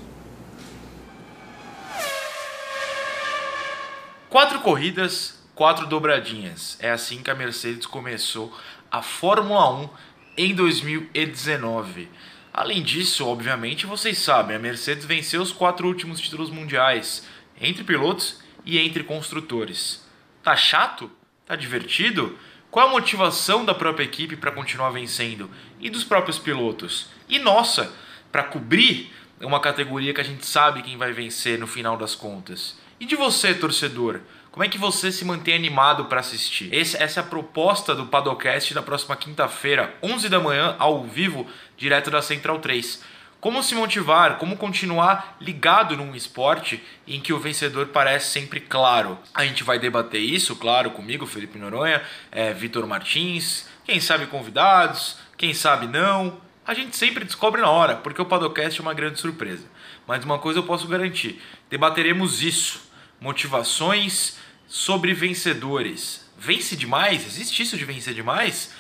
Quatro corridas, quatro dobradinhas. É assim que a Mercedes começou a Fórmula 1 em 2019. Além disso, obviamente, vocês sabem, a Mercedes venceu os quatro últimos títulos mundiais, entre pilotos e entre construtores. Tá chato? Tá divertido? Qual a motivação da própria equipe para continuar vencendo? E dos próprios pilotos? E nossa, para cobrir uma categoria que a gente sabe quem vai vencer no final das contas? E de você, torcedor? Como é que você se mantém animado para assistir? Esse- essa é a proposta do Padocast da próxima quinta-feira, 11 da manhã, ao vivo, direto da Central 3. Como se motivar, como continuar ligado num esporte em que o vencedor parece sempre claro. A gente vai debater isso, claro, comigo, Felipe Noronha, é, Vitor Martins, quem sabe convidados, quem sabe não. A gente sempre descobre na hora, porque o Padocast é uma grande surpresa. Mas uma coisa eu posso garantir: debateremos isso, motivações, sobre vencedores. Vence demais? Existe isso de vencer demais?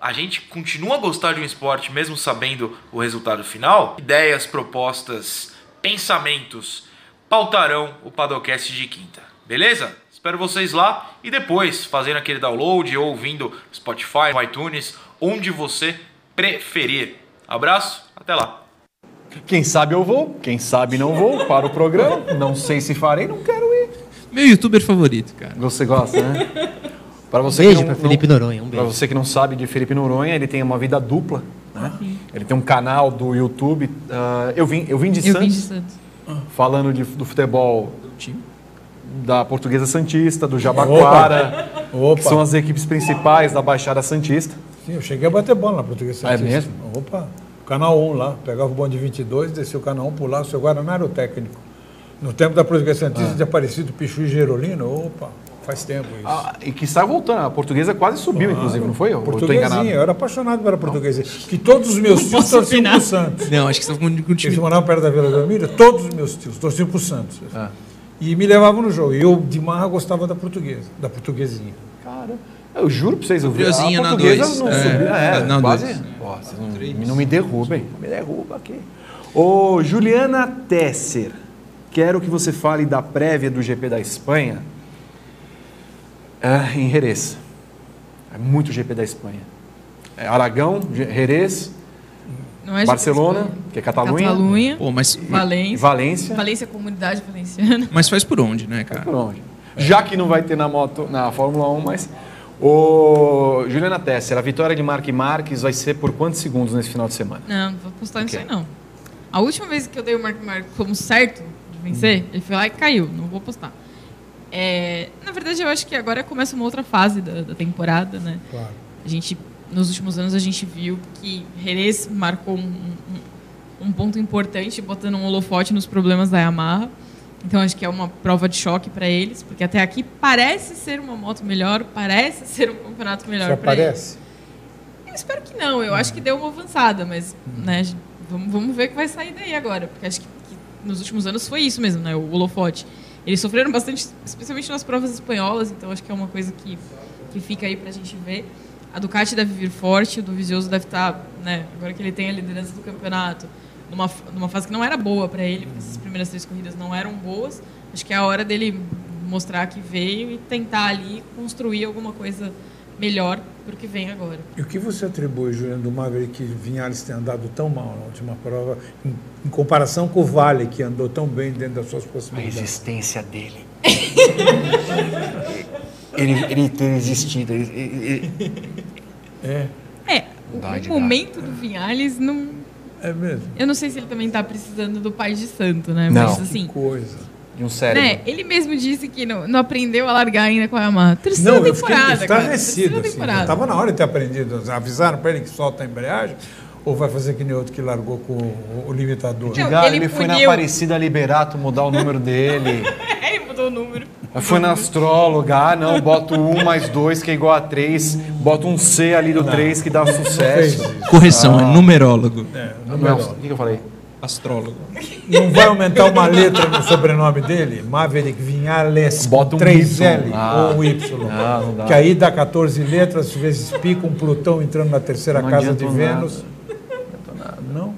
A gente continua a gostar de um esporte mesmo sabendo o resultado final? Ideias, propostas, pensamentos pautarão o Padocast de quinta. Beleza? Espero vocês lá e depois fazendo aquele download ou ouvindo Spotify, iTunes, onde você preferir. Abraço, até lá. Quem sabe eu vou, quem sabe não vou para o programa. Não sei se farei, não quero ir. Meu youtuber favorito, cara. Você gosta, né? Para você beijo que não, pra Felipe não- Noronha, um Para beijo. você que não sabe de Felipe Noronha, ele tem uma vida dupla, né? Ele tem um canal do YouTube. ah, eu vim, eu vim de Eu vim Santos, de Santos. falando de- do futebol da Portuguesa Santista, do Jabaquara, Opa. que são as equipes principais da Baixada Santista. Sim, eu cheguei a bater bola na Portuguesa Ah, é Santista. mesmo? Opa, canal 1 lá, pegava o bonde 22, descia o canal 1 por lá, o seu Guaraná era o técnico. No tempo da Portuguesa Santista, de Aparecido, Pichu e Gerolino, opa, faz tempo isso. Ah, e que está voltando. A Portuguesa quase subiu, inclusive, não foi? Eu estou enganado. Portuguesinha, eu era apaixonado pela portuguesa. Que todos os meus tios torciam opinar. pro Santos. Não, acho que você estava com, o Eles time. moravam perto da Vila Belmiro, todos os meus tios torciam pro Santos. E me levavam no jogo. E eu, de marra, gostava da portuguesa, da portuguesinha. Cara, eu juro pra vocês, eu vi. A na portuguesa dois. não É, subiu. É, na quase. dois. Vocês não, não me derrubem. Me derruba aqui. Ô, Juliana Tesser, quero que você fale da prévia do GP da Espanha é, em Jerez. É muito GP da Espanha. É Aragão, Jerez, Não é Barcelona, que é Catalunha, Catalunha, Pô, mas, e Valência. Valência. Valência Comunidade Valenciana. mas faz por onde, né, cara? Por onde? Já que não vai ter na moto, na Fórmula 1, mas. Ô, Juliana Tesser, a vitória de Mark Marques vai ser por quantos segundos nesse final de semana? Não, não vou apostar nisso Ok. aí não. A última vez que eu dei o Mark Mark como certo de vencer, ele foi lá e caiu. Não vou apostar. É, na verdade, eu acho que agora começa uma outra fase da, da temporada, né? Claro. A gente, nos últimos anos, a gente viu que Jerez marcou um, um- um ponto importante, botando um holofote nos problemas da Yamaha. Então, acho que é uma prova de choque para eles, porque até aqui parece ser uma moto melhor, parece ser um campeonato melhor para eles. Eu espero que não. Eu acho que deu uma avançada, mas né, vamos, vamos ver o que vai sair daí agora. Porque acho que, que nos últimos anos foi isso mesmo, né? O holofote. Eles sofreram bastante, especialmente nas provas espanholas, então acho que é uma coisa que, que fica aí pra gente ver. A Ducati deve vir forte, o do deve estar, né, agora que ele tem a liderança do campeonato, numa, numa fase que não era boa para ele, porque essas primeiras três corridas não eram boas. Acho que é a hora dele mostrar que veio e tentar ali construir alguma coisa melhor pro que vem agora. E o que você atribui, Juliano, do Maverick que Vinhales tem andado tão mal na última prova, em, em comparação com o Vale, que andou tão bem dentro das suas A possibilidades? resistência dele. ele, ele ter existido. ele- ele- ele- É, É, o, o momento do Vinhales não. é mesmo. Eu não sei se ele também tá precisando do pai de santo, né? Não. Mas assim. Que coisa. De um cérebro. Né, ele mesmo disse que não, não aprendeu a largar ainda com a Yamaha. Terceira Não, eu fiquei temporada, cara. estarrecido. Assim. Estava na hora de ter aprendido. Avisaram para ele que solta a embreagem ou vai fazer que nem outro que largou com o, o limitador? Não, Diga, ele ele, foi na. Aparecida Liberato mudar o número dele. ele mudou o número. Foi na astróloga, ah não, bota um mais dois que é igual a três, bota um C ali do três que dá sucesso. Correção, é numerólogo. Não, não, o que eu falei? Astrólogo. Não vai aumentar uma letra no sobrenome dele? Maverick Vinhales Bota um 3L Y. Ah. ou um Y. Ah, não dá. Que aí dá 14 letras, vezes pica um Plutão entrando na terceira Não casa de adiantou Vênus. Não?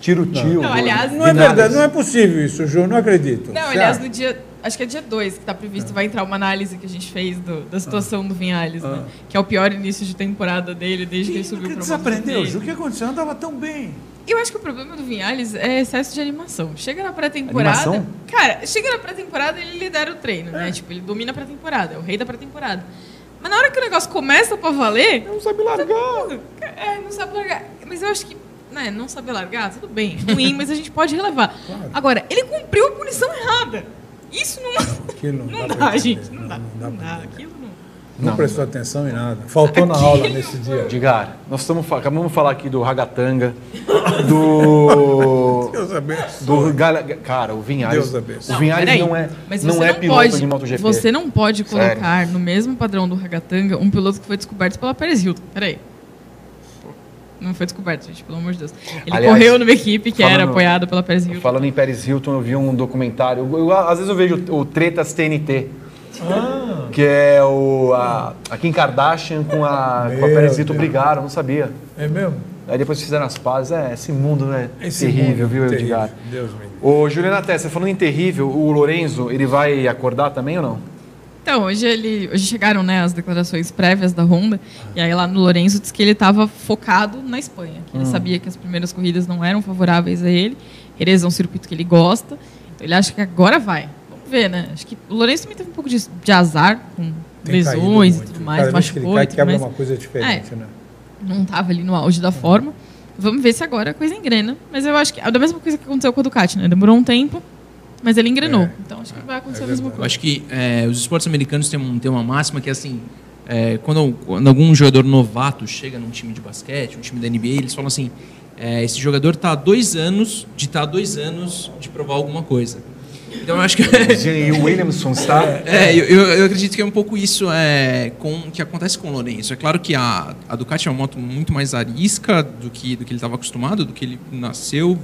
Tira o tio. Não, aliás, Não é verdade, não é possível isso, Ju, não acredito. Não, aliás, no dia. Acho que é dia 2 que está previsto, vai entrar uma análise que a gente fez do- da situação do Vinhales, né? Que é o pior início de temporada dele desde que ele subiu Por que para desaprendeu, Ju? O que aconteceu? Andava tão bem. Eu acho que o problema do Vinhales é excesso de animação. Chega na pré-temporada. Cara, chega na pré-temporada ele lidera o treino, né? Tipo, ele domina a pré-temporada, é o rei da pré-temporada. Mas na hora que o negócio começa pra valer. Não sabe largar. É, não sabe largar. Mas eu acho que. Né, não saber largar, tudo bem. Ruim, mas a gente pode relevar. Agora, ele cumpriu a punição errada. Isso não, Aquilo não pra dá, entender, gente. Não dá. Não dá Não dá. entender. Aquilo não. Não, prestou atenção em nada. Faltou na aula nesse dia. Digar, nós estamos, acabamos de falar aqui do Ragatanga, do. Deus abençoe. do Gala- cara, o Vinhales. Deus abençoe. O Vinhales peraí. não é, Mas não é não piloto pode, de MotoGP. Você não pode Sério. colocar no mesmo padrão do Ragatanga um piloto que foi descoberto pela Pérez Hilton. Peraí. Não foi descoberto, gente, pelo amor de Deus. Ele Aliás, correu numa equipe que era falando- apoiada pela Pérez Hilton. Falando em Pérez Hilton, eu vi um documentário. eu- eu- às vezes eu vejo o, o Tretas TNT. Que é o, a, a Kim Kardashian com a, com a Deus. brigaram, não sabia. É mesmo? Aí depois fizeram as pazes. É, esse mundo, né? Esse terrível, mundo viu, terrível. Edgar? Deus me. Ô, Juliana Tessa, falando em terrível, o Lorenzo, ele vai acordar também ou não? Então, hoje, ele, hoje chegaram né, as declarações prévias da Honda, e aí lá no Lourenço disse que ele estava focado na Espanha, que ele Hum. sabia que as primeiras corridas não eram favoráveis a ele, Jerez é um circuito que ele gosta, então ele acha que agora vai. Ver, né? Acho que o Lourenço também teve um pouco de, de azar, com Tem lesões e tudo mais, Cada vez que ele cai, quebra mais. uma coisa diferente, É. né? Não estava ali no auge da forma. Vamos ver se agora a coisa engrena. Mas eu acho que é da mesma coisa que aconteceu com a Ducati, né? Demorou um tempo, mas ele engrenou. É. Então acho que vai acontecer a mesma Eu coisa. acho que é, os esportes americanos têm, um, têm uma máxima que é assim: é, quando, quando algum jogador novato chega num time de basquete, um time da NBA, eles falam assim: é, esse jogador está há dois anos de estar há dois anos de provar alguma coisa. Então eu acho que. E o Williamson está. É, eu, eu- acredito que é um pouco isso é, com, que acontece com o Lourenço. É claro que a, a Ducati é uma moto muito mais arisca do que, do que ele estava acostumado, do que ele nasceu,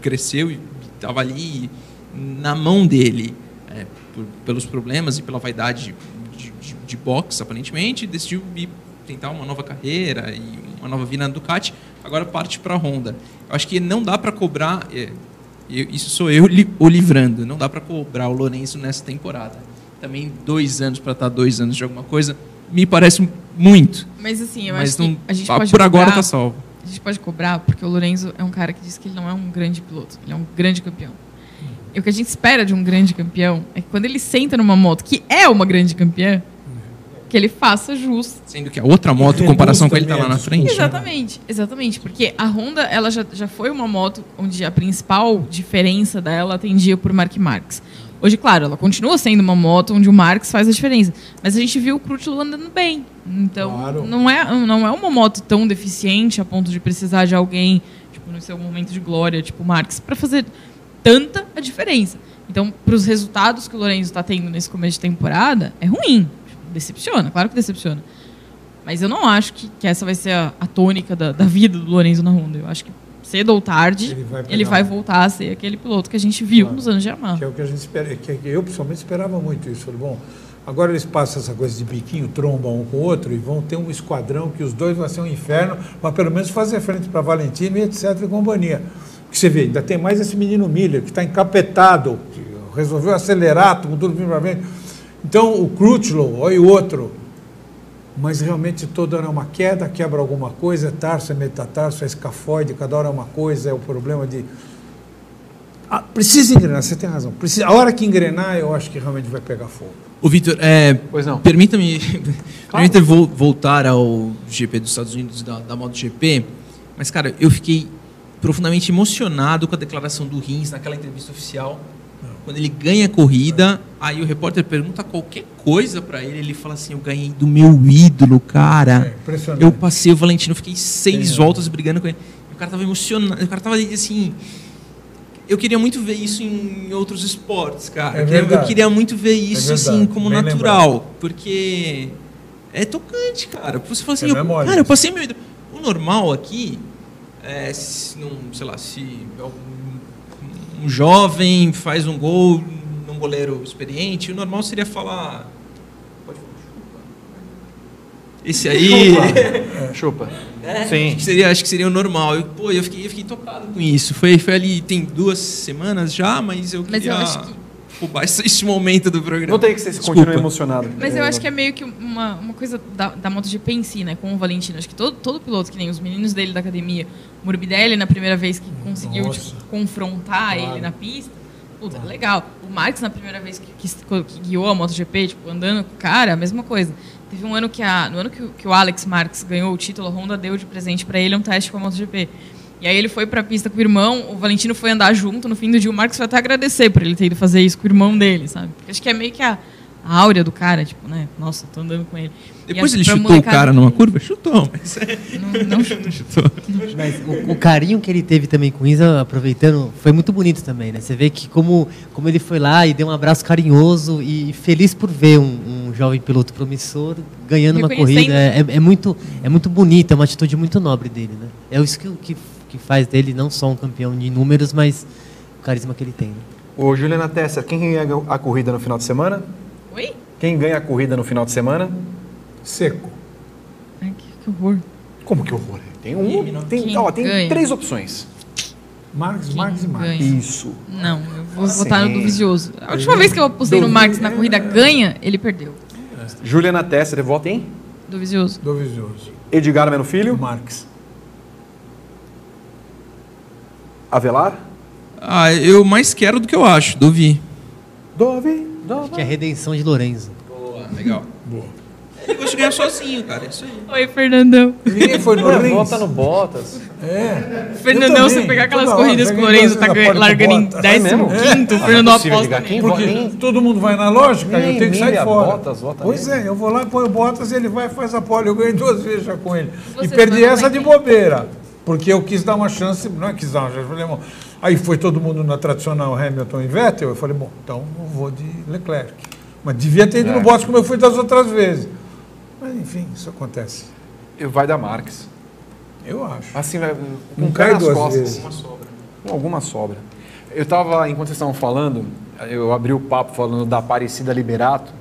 cresceu e estava ali na mão dele. é, por- pelos problemas e pela vaidade de, de, de boxe, aparentemente, decidiu ir tentar uma nova carreira e uma nova vida na Ducati. Agora parte para a Honda. Eu acho que não dá para cobrar. é, eu- isso sou eu li- o livrando. Não dá para cobrar o Lourenço nessa temporada. Também dois anos para estar dois anos de alguma coisa me parece muito. Mas assim, eu Mas acho que não- a gente ah, pode por agora cobrar- tá salvo. A gente pode cobrar porque o Lorenzo é um cara que diz que ele não é um grande piloto, ele é um grande campeão. E o que a gente espera de um grande campeão é que quando ele senta numa moto que é uma grande campeã, que ele faça jus. Sendo que a outra moto, em comparação com ele, tá lá na frente. Exatamente, exatamente. Porque a Honda ela já, já foi uma moto onde a principal diferença dela atendia por Mark Marques. Hoje, claro, ela continua sendo uma moto onde o Marques faz a diferença. Mas a gente viu o Crutchlow andando bem. Então, não, é, não é uma moto tão deficiente a ponto de precisar de alguém, tipo, no seu momento de glória, tipo o Marques, para fazer tanta a diferença. Então, para os resultados que o Lourenço está tendo nesse começo de temporada, é ruim. Decepciona, claro que decepciona. Mas eu não acho que, que essa vai ser a, a tônica da, da vida do Lorenzo na Honda. Eu acho que cedo ou tarde Ele vai ele vai voltar a ser aquele piloto que a gente viu nos anos de Yamaha. Que é o que a gente espera, que eu pessoalmente esperava muito isso. Falei, bom, agora eles passam essa coisa de biquinho, trombam um com o outro e vão ter um esquadrão que os dois vão ser um inferno, mas pelo menos fazer frente para Valentino e etc e companhia. Que você vê, ainda tem mais esse menino Miller que está encapetado, que resolveu acelerar, tudo vindo para frente. Então o Crutchlow, olha o outro, mas realmente toda hora é uma queda, quebra alguma coisa, é tarso, é metatarso, é escafoide, cada hora é uma coisa, é o problema de ah, precisa engrenar, você tem razão. Precisa, a hora que engrenar, eu acho que realmente vai pegar fogo. O Vitor, é, permita-me permita vol- voltar ao GP dos Estados Unidos, da, da MotoGP, mas, cara, eu fiquei profundamente emocionado com a declaração do Rins naquela entrevista oficial. Quando ele ganha a corrida, aí o repórter pergunta qualquer coisa pra ele, ele fala assim, eu ganhei do meu ídolo, cara. É, impressionante. eu passei o Valentino, fiquei seis É. voltas brigando com ele. O cara tava emocionado, o cara tava assim... Eu queria muito ver isso em outros esportes, cara. É eu, queria, eu verdade. queria muito ver isso, verdade, assim, como bem natural. Porque é tocante, cara. Você fala assim, É, eu- é cara, eu isso. passei meu ídolo. O normal aqui, é, se, não, sei lá, se um, jovem faz um gol num goleiro experiente, o normal seria falar. Pode falar, chupa. Esse aí. Chupa. É, Sim. Acho que seria, acho que seria o normal. Eu, pô, eu fiquei, eu fiquei tocado com isso. Foi, foi ali, tem duas semanas já, mas eu Mas queria eu acho que- roubar esse, esse momento do programa. Não tem que você Desculpa. continue emocionado. Mas eu acho que é meio que uma, uma coisa da, da MotoGP em si, né? Com o Valentino. Acho que todo, todo piloto, que nem os meninos dele da academia, o Morbidelli, na primeira vez que conseguiu tipo, confrontar Claro. ele na pista, puta, legal. O Marx, na primeira vez que, que, que guiou a MotoGP, tipo, andando com o cara, a mesma coisa. Teve um ano que, a, no ano que, o- que o Alex Marques ganhou o título, a Honda deu de presente para ele um teste com a MotoGP. E aí ele foi pra pista com o irmão, o Valentino foi andar junto, no fim do dia o Marcos foi até agradecer por ele ter ido fazer isso com o irmão dele, sabe? Porque acho que é meio que a, a áurea do cara, tipo, né? Nossa, tô andando com ele. Depois ele chutou o cara numa curva? Chutou, mas. Não, não chutou. chutou. Mas o, o carinho que ele teve também com o Isa, aproveitando, foi muito bonito também, né? Você vê que como, como ele foi lá e deu um abraço carinhoso e feliz por ver um, um jovem piloto promissor ganhando uma corrida. É, é muito, é muito bonito, é uma atitude muito nobre dele, né? É isso que, que, que faz dele não só um campeão de números, mas o carisma que ele tem. Né? Ô, Juliana Tesser, quem ganha a corrida no final de semana? Oi? Quem ganha a corrida no final de semana? Seco. Ai, que, que horror. Como que horror? Tem um, tem, ó, tem ganha? três opções. Marques, Marques e Marques. ganha? Isso. Não, eu vou Sim. votar no Dovizioso. A última vez que eu apostei no Marx na corrida ganha, ele perdeu. Juliana Testa, você vota em? Dovizioso. Dovizioso. Edgar Meno Filho? Marques. Avelar? Ah, eu mais quero do que eu acho, Dovi. Dove? Acho que é a redenção de Lorenzo. Boa, legal. Ele gosta de ganhar sozinho, cara. É isso aí. Oi, Fernandão. Ninguém foi no rins. Vota no Bottas. É. Fernandão, Eu você também, pegar aquelas toda hora, corridas que o Lorenzo tá largando em. É mesmo? 15 o Ah, Fernandão é aposta nele. Porque Nem- todo mundo vai na lógica, nem eu tenho que sair fora. Bottas vota pois nele. é, eu vou lá, põe o Bottas, ele vai e faz a pole. Eu ganhei duas vezes já com ele. Você e perdi essa de bobeira. Porque eu quis dar uma chance, não é quis dar uma chance, eu falei, bom, aí foi todo mundo na tradicional Hamilton e Vettel, eu falei, bom, então eu vou de Leclerc. Mas devia ter ido É. no Bottas como eu fui das outras vezes. Mas enfim, isso acontece. Vai dar Marques. Eu acho. Assim, vai, Não pé cai nas duas costas. vezes. Com alguma sobra. Eu estava, enquanto vocês estavam falando, eu abri o papo falando da Aparecida Liberato.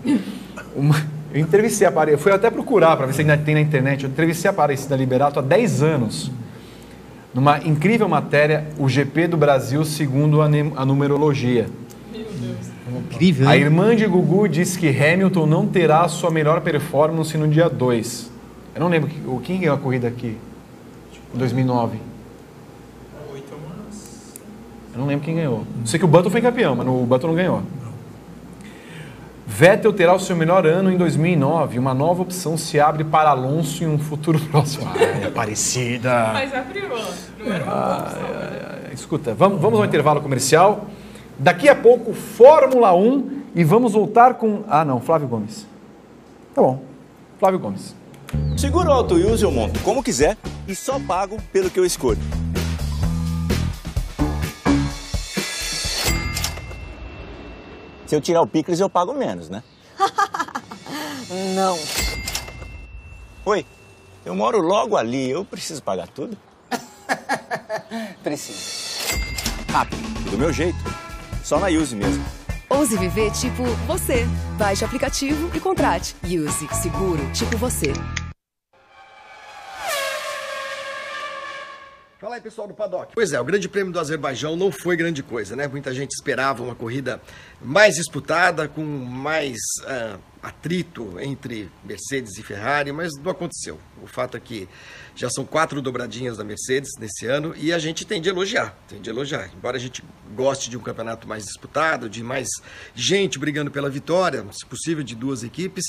Uma- eu entrevistei a Aparecida, fui até procurar para ver se ainda tem na internet. Eu entrevistei a Aparecida Liberato há 10 anos. Numa incrível matéria, o GP do Brasil segundo a, a numerologia. Incrível, A irmã de Gugu disse que Hamilton não terá a sua melhor performance no dia 2. Eu não lembro que- o- quem ganhou a corrida aqui em 2009. Eu não lembro quem ganhou. Sei que o Button foi campeão, mas o Button não ganhou. Vettel terá o seu melhor ano em 2009. Uma nova opção se abre para Alonso em um futuro próximo. Ai, Aparecida. Mas abriu, Escuta, vamos, vamos ao intervalo comercial. Daqui a pouco, Fórmula 1 e vamos voltar com. Ah, não, Flávio Gomes. Tá bom, Flávio Gomes. Seguro Auto Use eu monto como quiser e só pago pelo que eu escolho. Se eu tirar o picles, eu pago menos, né? Não. Oi, eu moro logo ali, eu preciso pagar tudo? Preciso. Rápido, do meu jeito. Só na Use mesmo. Ouse viver tipo você. Baixe o aplicativo e contrate. Use seguro tipo você. Fala aí, pessoal do Paddock. Pois é, o Grande Prêmio do Azerbaijão não foi grande coisa, né? Muita gente esperava uma corrida mais disputada, com mais ah, atrito entre Mercedes e Ferrari, mas não aconteceu. O fato é que já são quatro dobradinhas da Mercedes nesse ano e a gente tem de elogiar, tem de elogiar. Embora a gente goste de um campeonato mais disputado, de mais gente brigando pela vitória, se possível de duas equipes,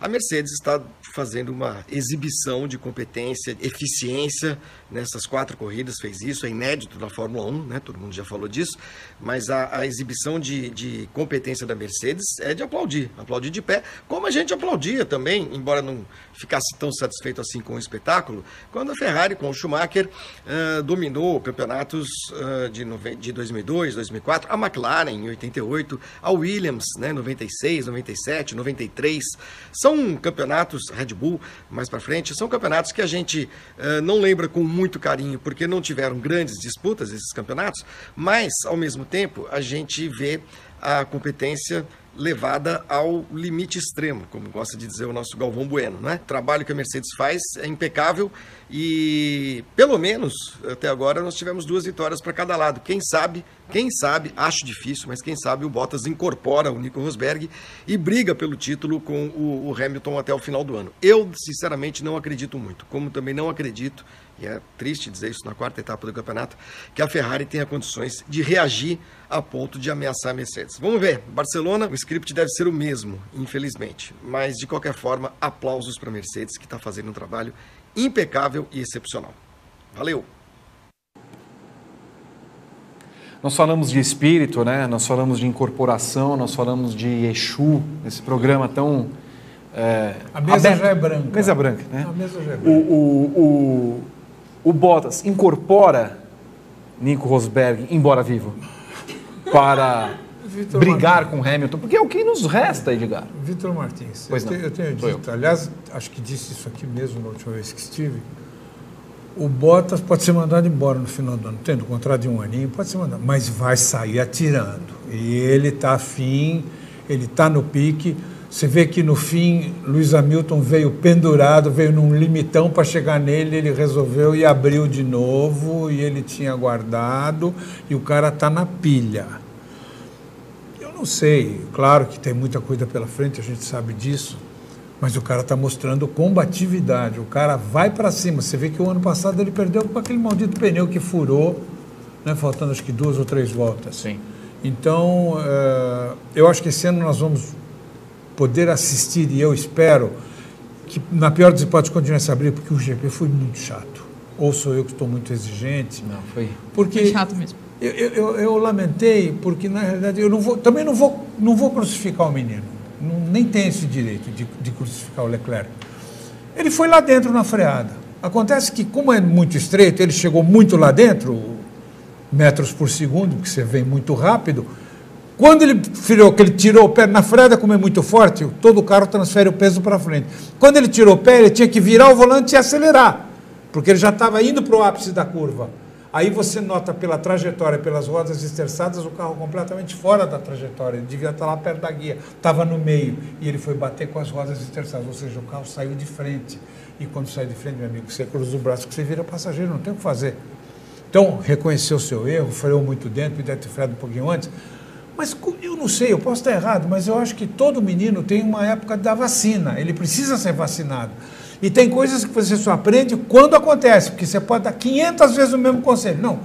a Mercedes está fazendo uma exibição de competência, eficiência nessas quatro corridas, fez isso, é inédito na Fórmula 1, né? todo mundo já falou disso, mas a, a exibição de, de competência da Mercedes é de aplaudir, aplaudir de pé, como a gente aplaudia também, embora não ficasse tão satisfeito assim com o espetáculo, quando a Ferrari com o Schumacher ah, dominou campeonatos ah, de, de 2002, 2004, a McLaren em 88, a Williams, né, 96, 97, 93. São campeonatos, Red Bull mais para frente, são campeonatos que a gente ah, não lembra com muito carinho, porque não tiveram grandes disputas esses campeonatos, mas ao mesmo tempo a gente vê a competência levada ao limite extremo, como gosta de dizer o nosso Galvão Bueno, né? O trabalho que a Mercedes faz é impecável e pelo menos até agora nós tivemos duas vitórias para cada lado. Quem sabe, quem sabe, acho difícil, mas quem sabe o Bottas incorpora o Nico Rosberg e briga pelo título com o, o Hamilton até o final do ano. Eu sinceramente não acredito muito, como também não acredito e é triste dizer isso na quarta etapa do campeonato, que a Ferrari tenha condições de reagir a ponto de ameaçar a Mercedes. Vamos ver, Barcelona, o script deve ser o mesmo, infelizmente. Mas, de qualquer forma, aplausos para a Mercedes, que está fazendo um trabalho impecável e excepcional. Valeu! Nós falamos de espírito, né? Nós falamos de incorporação, nós falamos de Exu, esse programa tão. é, A mesa aberto. já é branca. Mesa branca, né? A mesa já é branca. o, o, o Bottas incorpora Nico Rosberg, embora vivo, para Vitor brigar com Hamilton, porque é o que nos resta, Edgar. Vitor Martins, eu, tenho, eu tenho dito, aliás, acho que disse isso aqui mesmo na última vez que estive. O Bottas pode ser mandado embora no final do ano, tendo contrato de um aninho, pode ser mandado, mas vai sair atirando. E ele está afim, ele está no pique. Você vê que no fim, Luiz Hamilton veio pendurado, veio num limitão para chegar nele, ele resolveu e abriu de novo, e ele tinha guardado, e o cara está na pilha. Eu não sei, claro que tem muita coisa pela frente, a gente sabe disso, mas o cara está mostrando combatividade, o cara vai para cima. Você vê que o ano passado ele perdeu com aquele maldito pneu que furou, né, faltando acho que duas ou três voltas. Sim. Então, eh, eu acho que esse ano nós vamos poder assistir, e eu espero que, na pior das hipóteses, continue essa briga, porque o GP foi muito chato. Ou sou eu que estou muito exigente. Não, foi. Porque Foi chato mesmo. eu, eu, eu- eu lamentei, porque na realidade eu não vou, também não vou, não vou crucificar o menino. Não- nem tenho esse direito de, de crucificar o Leclerc. Ele foi lá dentro na freada. Acontece que, como é muito estreito, ele chegou muito lá dentro, metros por segundo, que você vem muito rápido. Quando ele virou, que ele tirou o pé na freada, como é muito forte, todo o carro transfere o peso para frente. Quando ele tirou o pé, ele tinha que virar o volante e acelerar, porque ele já estava indo para o ápice da curva. Aí você nota pela trajetória, pelas rodas esterçadas, o carro completamente fora da trajetória. Ele devia estar lá perto da guia, estava no meio e ele foi bater com as rodas esterçadas, ou seja, o carro saiu de frente. E quando sai de frente, meu amigo, você cruza o braço que você vira passageiro, não tem o que fazer. Então, reconheceu o seu erro, freou muito dentro, podia ter freado um pouquinho antes. Mas eu não sei, eu posso estar errado, mas eu acho que todo menino tem uma época da vacina, ele precisa ser vacinado. E tem coisas que você só aprende quando acontece, porque você pode dar 500 vezes o mesmo conselho. Não,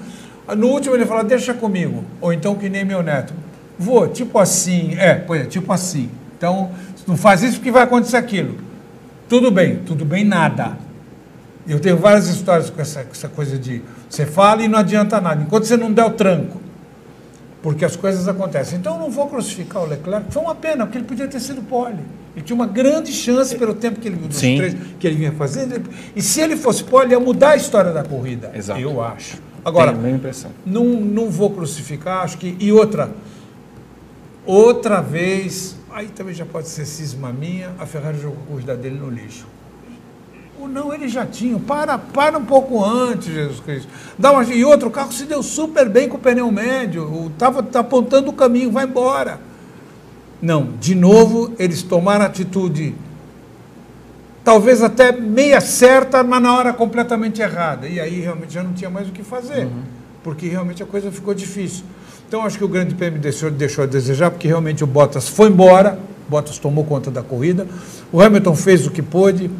no último ele fala, deixa comigo. Ou então que nem meu neto, vou, tipo assim, é, pois é, tipo assim. Então, não faz isso porque vai acontecer aquilo. Tudo bem, tudo bem nada. Eu tenho várias histórias com essa, com essa coisa de você fala e não adianta nada, enquanto você não der o tranco. Porque as coisas acontecem. Então eu não vou crucificar o Leclerc, foi uma pena, porque ele podia ter sido pole. Ele tinha uma grande chance pelo tempo que ele, dos Sim. três, que ele vinha fazendo. E se ele fosse pole, ia mudar a história da corrida. Exato. Eu acho. Agora, não, não vou crucificar, acho que. E outra, outra vez, aí também já pode ser cisma minha, a Ferrari jogou a corrida dele no lixo. Ou não, ele já tinha. Para, para um pouco antes, Jesus Cristo. Dá uma, e outro, o carro se deu super bem com o pneu médio. Estava tá apontando o caminho, vai embora. Não, de novo, eles tomaram atitude, talvez até meia certa, mas na hora completamente errada. E aí realmente já não tinha mais o que fazer, porque realmente a coisa ficou difícil. Então acho que o Grande Prêmio deixou, deixou a desejar, porque realmente o Bottas foi embora, Bottas tomou conta da corrida, o Hamilton fez o que pôde,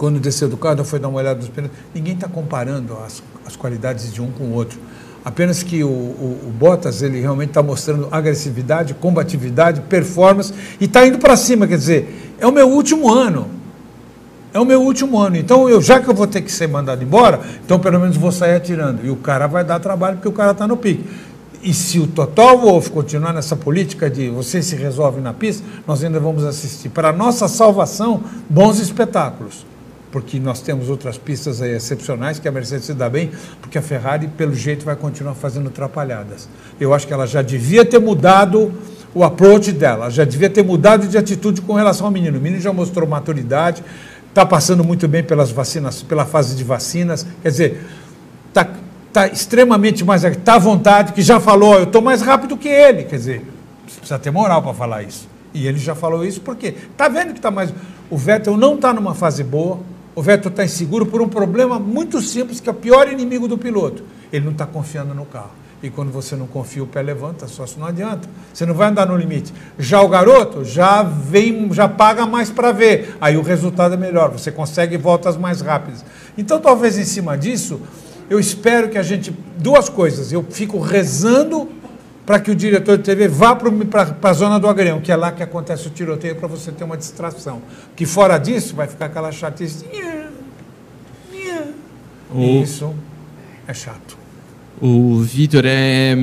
quando desceu do carro, foi dar uma olhada nos pneus. Ninguém está comparando as, as qualidades de um com o outro. Apenas que o, o, o Bottas ele realmente está mostrando agressividade, combatividade, performance e está indo para cima. Quer dizer, é o meu último ano. É o meu último ano. Então, eu, já que eu vou ter que ser mandado embora, então pelo menos vou sair atirando. E o cara vai dar trabalho porque o cara está no pique. E se o Total Wolff continuar nessa política de você se resolve na pista, nós ainda vamos assistir, para nossa salvação, bons espetáculos porque nós temos outras pistas excepcionais que a Mercedes se dá bem, porque a Ferrari, pelo jeito, vai continuar fazendo atrapalhadas. Eu acho que ela já devia ter mudado o approach dela, já devia ter mudado de atitude com relação ao menino. O menino já mostrou maturidade, está passando muito bem pelas vacinas, pela fase de vacinas, quer dizer, está tá extremamente mais, está à vontade, que já falou, eu estou mais rápido que ele, quer dizer, precisa ter moral para falar isso. E ele já falou isso porque está vendo que está mais. O Vettel não está numa fase boa, o Vettel está inseguro por um problema muito simples, que é o pior inimigo do piloto. Ele não está confiando no carro. E quando você não confia, o pé levanta, só se não adianta. Você não vai andar no limite. Já o garoto já vem, já paga mais para ver. Aí o resultado é melhor, você consegue voltas mais rápidas. Então, talvez em cima disso, eu espero que a gente. Duas coisas. Eu fico rezando para que o diretor de TV vá para a zona do agrão, que é lá que acontece o tiroteio, para você ter uma distração. Que fora disso, vai ficar aquela chatice. O- Isso é chato. O Vitor, é,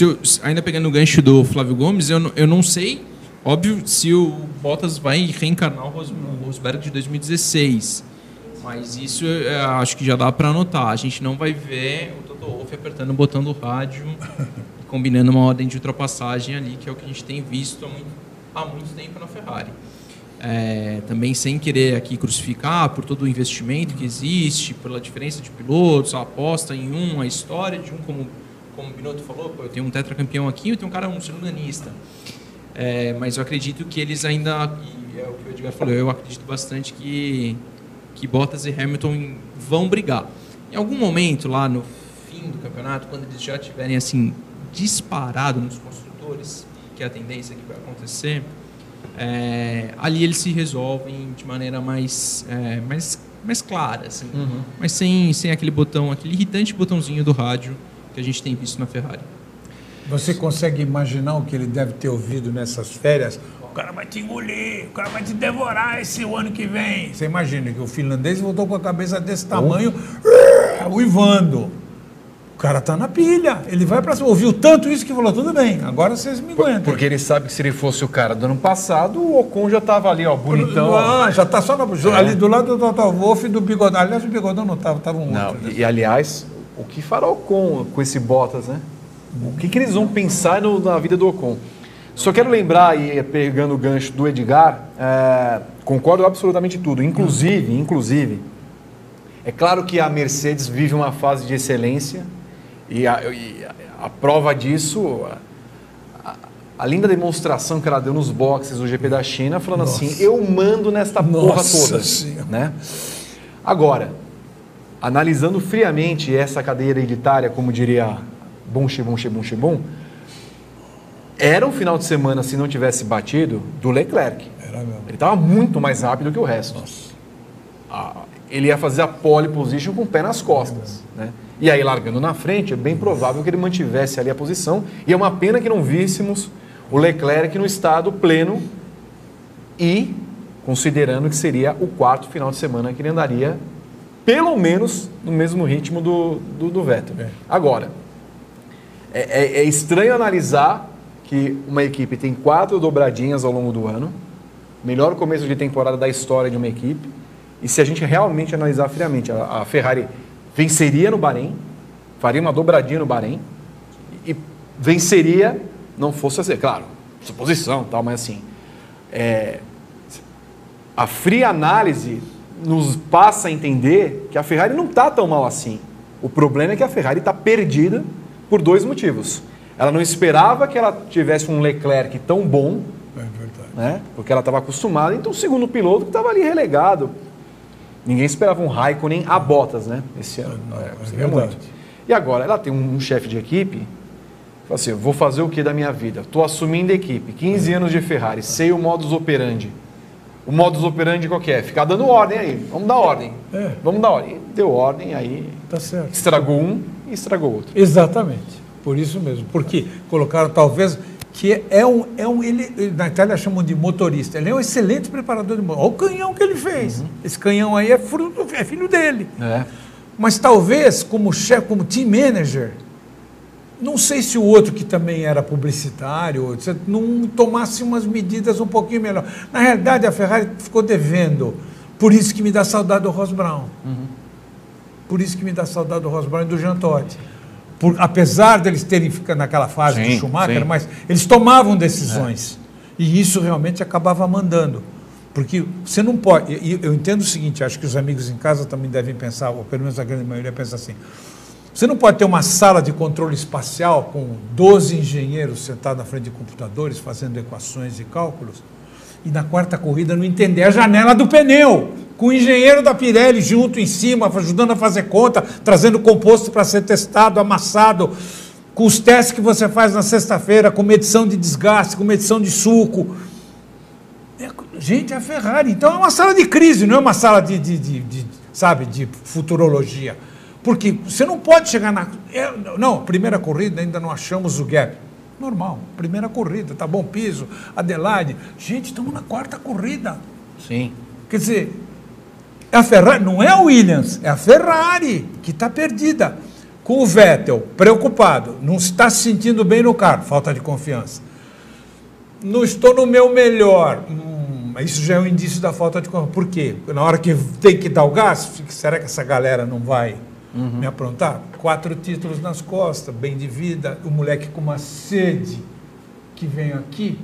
eu- ainda pegando o gancho do Flávio Gomes, eu, não- eu não sei, óbvio, se o Bottas vai reencarnar o Ros- o Rosberg de 2016. Mas isso é, acho que já dá para anotar. A gente não vai ver o Toto Wolff apertando o botão do rádio e combinando uma ordem de ultrapassagem ali, que é o que a gente tem visto há muito, há muito tempo na Ferrari. É, também sem querer aqui crucificar por todo o investimento que existe, pela diferença de pilotos, a aposta em um, a história de um, como, como o Binotto falou, eu tenho um tetracampeão aqui, eu tenho um cara, um segundanista. É, mas eu acredito que eles ainda, e é o que o Edgar falou, eu acredito bastante que, que Bottas e Hamilton vão brigar. Em algum momento lá no fim do campeonato, quando eles já tiverem assim disparado nos construtores, que é a tendência que vai acontecer, é, ali eles se resolvem de maneira mais, é, mais, mais clara, assim, Uhum. mas sem, sem aquele botão, aquele irritante botãozinho do rádio que a gente tem visto na Ferrari. Você consegue imaginar o que ele deve ter ouvido nessas férias? O cara vai te engolir, o cara vai te devorar esse ano que vem. Você imagina que o finlandês voltou com a cabeça desse tamanho, uivando. O cara tá na pilha. Ele vai pra cima. Ouviu tanto isso que falou: tudo bem, agora vocês me aguentam. Porque ele sabe que se ele fosse o cara do ano passado, o Ocon já tava ali, ó, bonitão. Ah, já tá só na, É. ali do lado do Toto Wolff e do Bigodão. Aliás, o Bigodão não tava, tava um Não, outro. e, e, aliás, o que fará o Ocon com esse Bottas, né? O que, que eles vão pensar no- na vida do Ocon? Só quero lembrar, e pegando o gancho do Edgar, é, concordo absolutamente tudo. Inclusive, inclusive, é claro que a Mercedes vive uma fase de excelência e a, e a- a prova disso, a- a- além da demonstração que ela deu nos boxes do GP da China, falando assim, eu mando nesta porra Nossa toda. Senhora. Né? Agora, analisando friamente essa cadeia hereditária, como diria bum xibum xibum xibum, era um final de semana, se não tivesse batido, do Leclerc. Ele estava muito mais rápido que o resto. Ah, ele ia fazer a pole position com o pé nas costas. Né? E aí, largando na frente, é bem provável que ele mantivesse ali a posição. E é uma pena que não víssemos o Leclerc no estado pleno e considerando que seria o quarto final de semana que ele andaria pelo menos no mesmo ritmo do, do, do Vettel. É. Agora, é, é- é estranho analisar que uma equipe tem quatro dobradinhas ao longo do ano, melhor começo de temporada da história de uma equipe, e se a gente realmente analisar friamente, a, a Ferrari venceria no Bahrein, faria uma dobradinha no Bahrein, e venceria, não fosse assim, claro, suposição tal, mas assim, é, a fria análise nos passa a entender que a Ferrari não está tão mal assim. O problema é que a Ferrari está perdida por dois motivos. Ela não esperava que ela tivesse um Leclerc tão bom, É né? porque ela estava acostumada, então o segundo piloto que estava ali relegado. Ninguém esperava um Raikkonen a botas, né? Esse ano. Não, é seria verdade. E agora, ela tem um, um chefe de equipe, fala assim, eu vou fazer o que da minha vida? Estou assumindo a equipe, 15 anos de Ferrari, sei o modus operandi. O modus operandi qual que é? Ficar dando ordem aí, vamos dar ordem. É. Vamos dar ordem. E Deu ordem, aí Tá certo. estragou um e estragou outro. Exatamente. Por isso mesmo. Porque colocaram talvez que é um, é um ele, na Itália chamam de motorista. Ele é um excelente preparador de motor. Olha o canhão que ele fez. Esse canhão aí é, fruto, é filho dele. É. Mas talvez como chefe, como team manager, não sei se o outro que também era publicitário, etc., não tomasse umas medidas um pouquinho melhor. Na realidade, a Ferrari ficou devendo. Por isso que me dá saudade do Ross Brown. Por isso que me dá saudade do Ross Brown e do Jean Todt. Por, apesar deles terem ficado naquela fase Sim, do Schumacher, sim. mas eles tomavam decisões. E isso realmente acabava mandando. Porque você não pode. e- e Eu entendo o seguinte, acho que os amigos em casa também devem pensar, ou pelo menos a grande maioria pensa assim. Você não pode ter uma sala de controle espacial com 12 engenheiros sentados na frente de computadores fazendo equações e cálculos e na quarta corrida não entender a janela do pneu, com o engenheiro da Pirelli junto em cima, ajudando a fazer conta, trazendo composto para ser testado, amassado, com os testes que você faz na sexta-feira, com medição de desgaste, com medição de suco. É, gente, é a Ferrari. Então é uma sala de crise, não é uma sala de, de- de- de, sabe, de futurologia. Porque você não pode chegar na. é, não, primeira corrida ainda não achamos o gap. Normal, primeira corrida, tá bom piso, Adelaide. Gente, estamos na quarta corrida. Sim. Quer dizer, a Ferrari, não é a Williams, é a Ferrari que está perdida. Com o Vettel preocupado, não está se sentindo bem no carro, falta de confiança. Não estou no meu melhor. Hum, isso já é um indício da falta de confiança. Por quê? Na hora que tem que dar o gás, será que essa galera não vai me aprontar? Quatro títulos nas costas, bem de vida, o moleque com uma sede que vem aqui.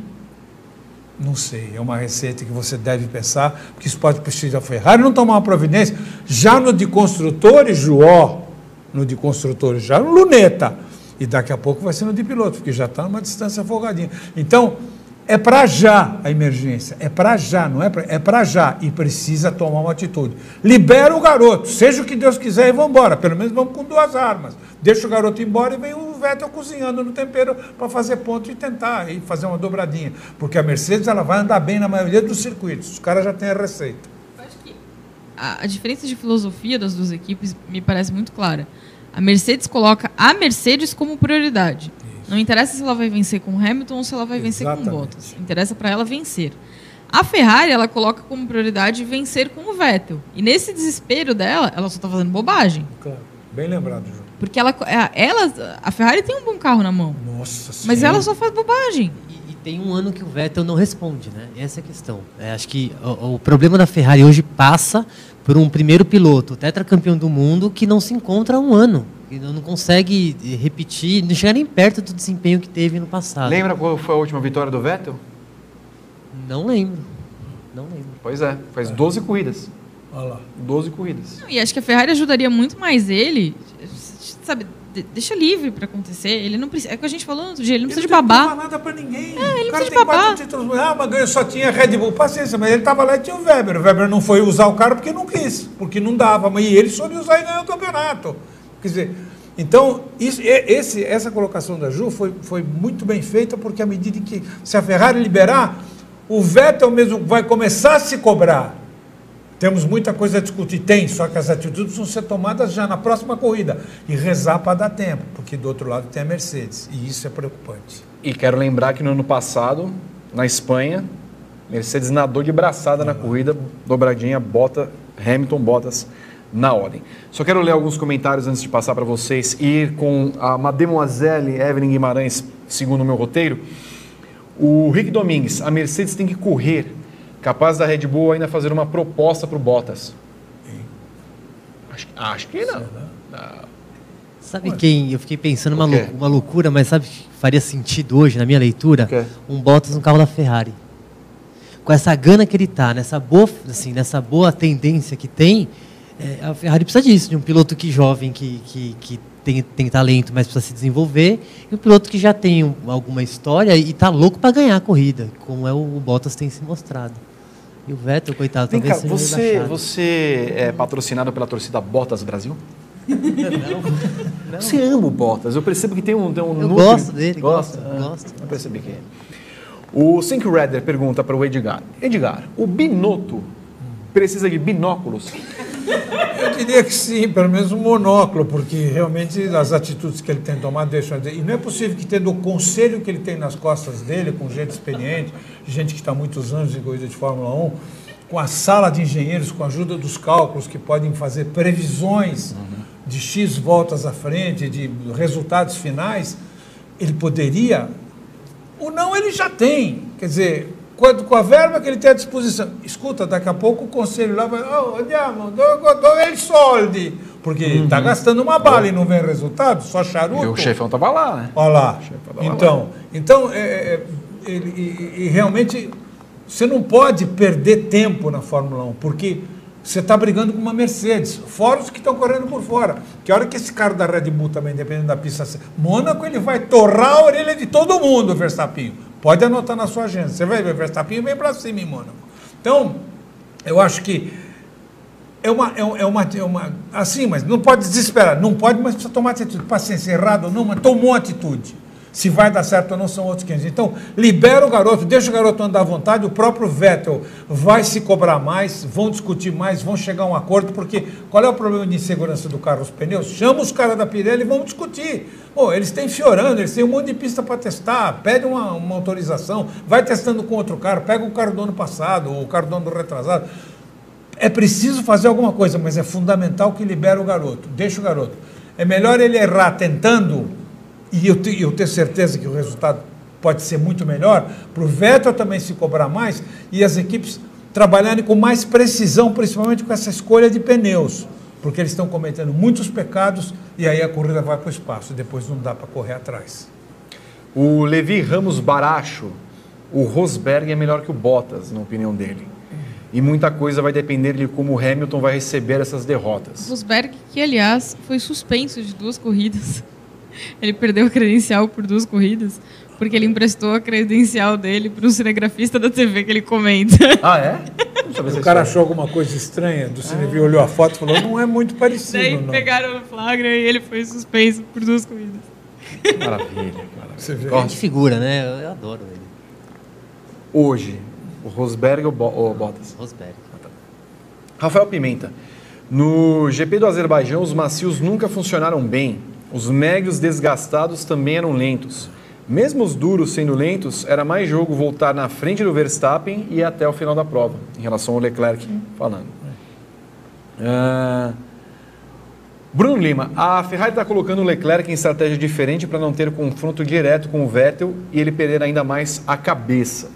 Não sei, é uma receita que você deve pensar, porque isso pode precisar a Ferrari não tomar uma providência. Já no de construtores, Joó, no de construtores, já no Luneta. E daqui a pouco vai ser no de piloto, porque já está numa distância folgadinha. Então, É para já a emergência, é para já, não é para é para já e precisa tomar uma atitude. Libera o garoto, seja o que Deus quiser e vamos embora. Pelo menos vamos com duas armas. Deixa o garoto embora e vem o Vettel cozinhando no tempero para fazer ponto e tentar e fazer uma dobradinha, porque a Mercedes ela vai andar bem na maioria dos circuitos. Os caras já têm a receita. A, a diferença de filosofia das duas equipes me parece muito clara. A Mercedes coloca a Mercedes como prioridade. Não interessa se ela vai vencer com o Hamilton ou se ela vai vencer com o Exatamente. Bottas. Interessa para ela vencer. A Ferrari, ela coloca como prioridade vencer com o Vettel. E nesse desespero dela, ela só está fazendo bobagem. Claro. Bem lembrado, João. Porque ela, ela, a Ferrari tem um bom carro na mão. Nossa Mas sim. ela só faz bobagem. E tem um ano que o Vettel não responde, né? Essa é a questão. É, acho que o, o problema da Ferrari hoje passa por um primeiro piloto, tetracampeão do mundo, que não se encontra há um ano. Não não consegue eh, repetir, não chega nem perto do desempenho que teve no passado. Lembra qual foi a última vitória do Vettel? Não lembro. Não lembro. Pois é, faz 12 corridas. Olha lá. 12 corridas. Não, E acho que a Ferrari ajudaria muito mais ele, sabe, de- deixa livre para acontecer. Ele não precisa, é o que a gente falou no outro dia, ele não precisa de não babá. nada para ninguém. É, ele o não cara precisa de quatro títulos. Ah, mas ganhou, só tinha Red Bull. Paciência, mas ele estava lá e tinha o Weber. O Weber não foi usar o carro porque não quis, porque não dava. Mas ele soube usar e ganhou o campeonato. Quer dizer, então, isso, esse, essa colocação da Ju foi, foi muito bem feita, porque à medida que, se a Ferrari liberar, o Vettel mesmo vai começar a se cobrar. Temos muita coisa a discutir, tem, só que as atitudes vão ser tomadas já na próxima corrida. E rezar para dar tempo, porque do outro lado tem a Mercedes. E isso é preocupante. E quero lembrar que no ano passado, na Espanha, Mercedes nadou de braçada na corrida, dobradinha, bota, Hamilton, Bottas na ordem. Só quero ler alguns comentários antes de passar para vocês e ir com a Mademoiselle Evelyn Guimarães, segundo o meu roteiro. O Rick Domingues, a Mercedes tem que correr, capaz da Red Bull ainda fazer uma proposta para o Bottas. Acho, acho que não. Sabe quem? Eu fiquei pensando uma, lou- uma loucura, mas sabe que faria sentido hoje na minha leitura? Um Bottas no carro da Ferrari. Com essa gana que ele tá, nessa boa, assim, nessa boa tendência que tem, é, a Ferrari precisa disso, de um piloto que jovem, que, que, que tem, tem talento, mas precisa se desenvolver, e um piloto que já tem um- alguma história e tá louco para ganhar a corrida, como é o, o Bottas tem se mostrado. E o Vettel, coitado, Vem talvez cá, você, rebaixado. você é patrocinado pela torcida Bottas Brasil? Você ama o Bottas. Eu percebo que tem um, tem um Eu núcleo- gosto dele, Gosta? gosto, Ah, gosto. Eu percebi que é. O Sync Redder pergunta para o Edgar. Edgar, o Binotto precisa de binóculos? Eu diria que sim, pelo menos um monóculo, porque realmente as atitudes que ele tem tomado deixam. de- E não é possível que, tendo o conselho que ele tem nas costas dele, com gente experiente, gente que está muitos anos em corrida de Fórmula 1, com a sala de engenheiros, com a ajuda dos cálculos que podem fazer previsões de X voltas à frente, de resultados finais, ele poderia. O não ele já tem. Quer dizer, quando, com a verba que ele tem à disposição. Escuta, daqui a pouco o conselho lá vai. Oh, andiamo, do, do ele soldi. Porque está gastando uma bala e não vem resultado, só charuto. E o chefão tava lá, né? Olha lá. tava lá. Então, então é, é, ele- e, e realmente você não pode perder tempo na Fórmula 1, porque você está brigando com uma Mercedes, fora os que estão correndo por fora. Que hora que esse cara da Red Bull também, dependendo da pista, Mônaco, ele vai torrar a orelha de todo mundo, Verstappen. Pode anotar na sua agenda. Você vai ver, o Verstappen vem para cima em Mônaco. Então, eu acho que é uma, é, um- é uma, é uma. Assim, mas não pode desesperar. Não pode, mas precisa tomar atitude. Paciência, errado ou não, mas tomou atitude. Se vai dar certo ou não, são outros 500. Então, libera o garoto, deixa o garoto andar à vontade. O próprio Vettel vai se cobrar mais, vão discutir mais, vão chegar a um acordo, porque qual é o problema de insegurança do carro? Os pneus? Chama os caras da Pirelli e vamos discutir. Pô, eles têm fiorando, eles têm um monte de pista para testar, pede uma, uma autorização, vai testando com outro carro, pega o carro do ano passado, o carro do ano retrasado. É preciso fazer alguma coisa, mas é fundamental que libere o garoto, deixa o garoto. É melhor ele errar tentando, e eu, te- eu ter certeza que o resultado pode ser muito melhor, para o Vettel também se cobrar mais e as equipes trabalharem com mais precisão, principalmente com essa escolha de pneus, porque eles estão cometendo muitos pecados e aí a corrida vai para o espaço, depois não dá para correr atrás. O Levi Ramos Baracho, o Rosberg é melhor que o Bottas, na opinião dele. E muita coisa vai depender de como o Hamilton vai receber essas derrotas. Rosberg, que aliás foi suspenso de duas corridas. Ele perdeu a credencial por duas corridas, Porque ele emprestou a credencial dele para o cinegrafista da TV que ele comenta. Ah, é? O cara achou alguma coisa estranha do Cineview, olhou a foto e falou, não é muito parecido, Daí não. pegaram no flagra e ele foi suspenso por duas corridas. Maravilha, cara. Você vê? Grande figura, né? Eu, eu adoro ele. Hoje, o Rosberg ou, Bo ou Bottas? Rosberg. Rafael Pimenta. No GP do Azerbaijão, os macios nunca funcionaram bem. Os médios desgastados também eram lentos. Mesmo os duros sendo lentos, era mais jogo voltar na frente do Verstappen e até o final da prova, em relação ao Leclerc falando. Ah, Bruno Lima, a Ferrari está colocando o Leclerc em estratégia diferente para não ter confronto direto com o Vettel e ele perder ainda mais a cabeça.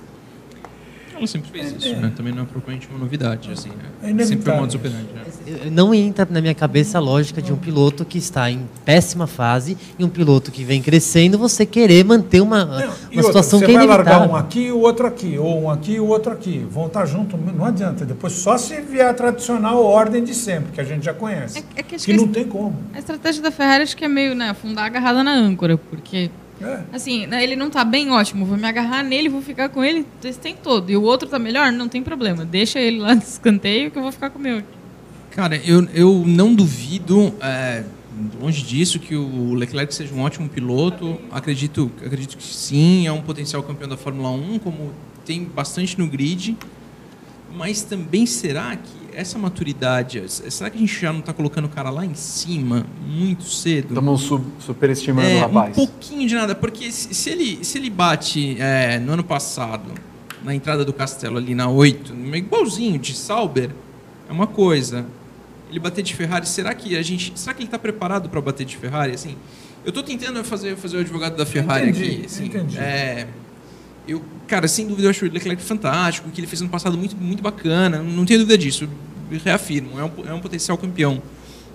Ela sempre fez isso, né? Também não é propriamente uma novidade, assim. É Né? Sempre foi inevitável. um modus operandi, né? Eu- Não entra na minha cabeça a lógica de um piloto que está em péssima fase e um piloto que vem crescendo, você querer manter uma, Não, uma outra, situação você que é vai largar inevitável. um aqui e o outro aqui, ou um aqui e o outro aqui. Vão estar juntos, não adianta. Depois só se vier a tradicional ordem de sempre, que a gente já conhece. É que acho que que não tem como. A estratégia da Ferrari acho que é meio, né, afundar agarrada na âncora, porque É. assim, né, ele não tá bem ótimo, vou me agarrar nele, vou ficar com ele esse tempo todo. E o outro tá melhor, não tem problema. Deixa ele lá no escanteio que eu vou ficar com o meu. Cara, eu, eu não duvido, é, longe disso, que o Leclerc seja um ótimo piloto. Acredito, acredito que sim, é um potencial campeão da Fórmula 1, como tem bastante no grid. Mas também será que essa maturidade, será que a gente já não está colocando o cara lá em cima muito cedo? Estamos su- superestimando o É, um rapaz. pouquinho de nada, porque se, se ele, se ele bate é, no ano passado, na entrada do castelo ali na 8, igualzinho de Sauber, é uma coisa. Ele bater de Ferrari, será que a gente. Será que ele está preparado para bater de Ferrari? Assim, eu estou tentando fazer, fazer o advogado da Ferrari Entendi, aqui. Assim, entendi. É, eu, cara, sem dúvida eu acho o Leclerc fantástico, o que ele fez no passado muito, muito bacana, não tenho dúvida disso, reafirmo, é um, é um potencial campeão.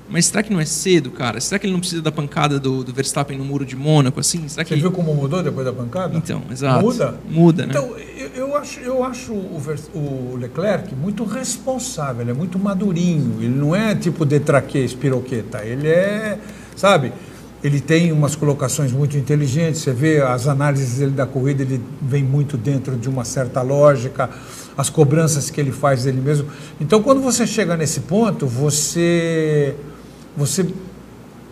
Mas será que não é cedo, cara? Será que ele não precisa da pancada do, do Verstappen no muro de Mônaco, assim? Será que... Você viu como mudou depois da pancada? Então, exato. Muda? Muda, né? Então, eu, eu acho, eu acho o, Vers- o Leclerc muito responsável, ele é muito madurinho. Ele não é tipo detraquês, piroqueta. Ele é, sabe, ele tem umas colocações muito inteligentes. Você vê as análises dele da corrida, ele vem muito dentro de uma certa lógica, as cobranças que ele faz dele mesmo. Então, quando você chega nesse ponto, você, você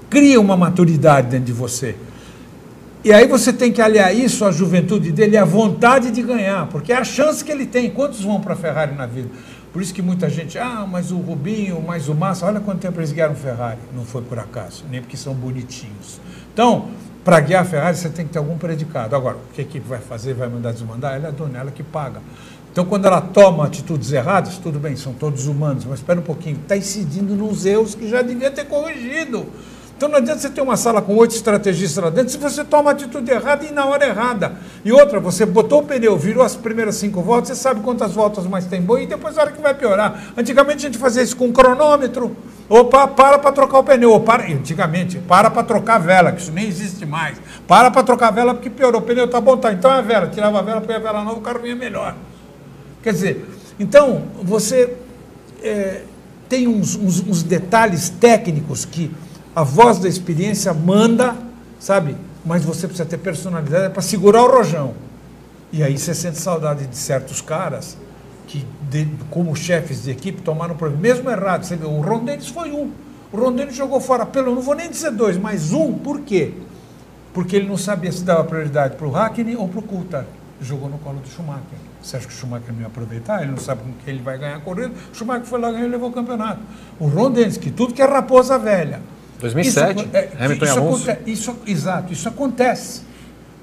cria uma maturidade dentro de você. E aí você tem que aliar isso à juventude dele, à vontade de ganhar, porque é a chance que ele tem. Quantos vão para a Ferrari na vida? Por isso que muita gente, ah, mas o Rubinho, mas o Massa, olha quanto tempo eles guiaram Ferrari. Não foi por acaso, nem porque são bonitinhos. Então, para guiar a Ferrari, você tem que ter algum predicado. Agora, o que a equipe vai fazer? Vai mandar desmandar? Ela é dona, ela que paga. Então, quando ela toma atitudes erradas, tudo bem, são todos humanos, mas espera um pouquinho, está incidindo nos erros que já devia ter corrigido. Então não adianta você ter uma sala com oito estrategistas lá dentro se você toma atitude errada e na hora errada. E outra, você botou o pneu, virou as primeiras cinco voltas, você sabe quantas voltas mais tem boi e depois a hora que vai piorar. Antigamente a gente fazia isso com um cronômetro. Opa, para para trocar o pneu. Ou para, antigamente, para para trocar a vela, que isso nem existe mais. Para para trocar a vela porque piorou. O pneu tá bom, tá. Então é a vela. Tirava a vela, põe a vela nova, o carro vinha melhor. Quer dizer, então você é, tem uns, uns, uns detalhes técnicos que a voz da experiência manda, sabe? Mas você precisa ter personalidade para segurar o rojão. E aí você sente saudade de certos caras que, de- como chefes de equipe, tomaram problema. Mesmo errado, você vê, o Ron Dennis foi um. O Ron Dennis jogou fora pelo, não vou nem dizer dois, mas um. Por quê? Porque ele não sabia se dava prioridade para o Hackney ou para o Coulthard. Jogou no colo do Schumacher. Você acha que o Schumacher não ia aproveitar? Ele não sabe com quem ele vai ganhar a corrida. O Schumacher foi lá ganhar e levou o campeonato. O Ron Dennis, que tudo que é raposa velha. 2007, Isso, é, Hamilton isso Alonso. isso- exato, isso acontece.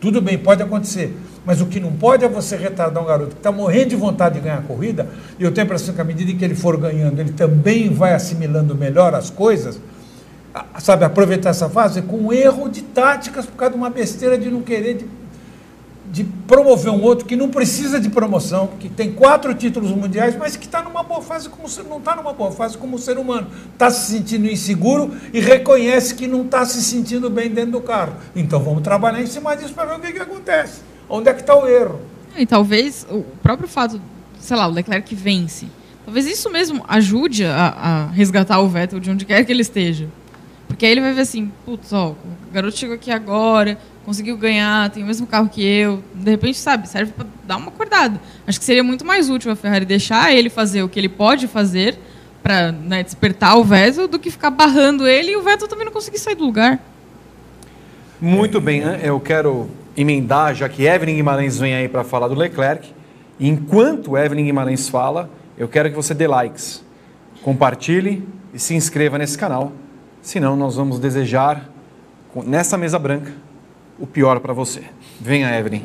Tudo bem, pode acontecer. Mas o que não pode é você retardar um garoto que está morrendo de vontade de ganhar a corrida, e eu tenho a impressão que à medida que ele for ganhando, ele também vai assimilando melhor as coisas, sabe, aproveitar essa fase com erro de táticas por causa de uma besteira de não querer de, de promover um outro que não precisa de promoção, que tem quatro títulos mundiais, mas que está numa boa fase como não está numa boa fase como ser humano. Está se sentindo inseguro e reconhece que não está se sentindo bem dentro do carro. Então vamos trabalhar em cima disso para ver o que, que acontece. Onde é que está o erro? E talvez o próprio fato, sei lá, o Leclerc vence. Talvez isso mesmo ajude a, a resgatar o Vettel de onde quer que ele esteja. Porque aí ele vai ver assim, putz, ó, o garoto chegou aqui agora, conseguiu ganhar, tem o mesmo carro que eu. De repente, sabe, serve para dar uma acordada. Acho que seria muito mais útil a Ferrari deixar ele fazer o que ele pode fazer para né, despertar o Vettel do que ficar barrando ele e o Vettel também não conseguir sair do lugar. Muito bem, né? eu quero emendar, já que Evelyn Guimarães vem aí para falar do Leclerc. Enquanto Evelyn Guimarães fala, eu quero que você dê likes, compartilhe e se inscreva nesse canal. Senão, nós vamos desejar, nessa mesa branca, o pior para você. Venha, Evelyn.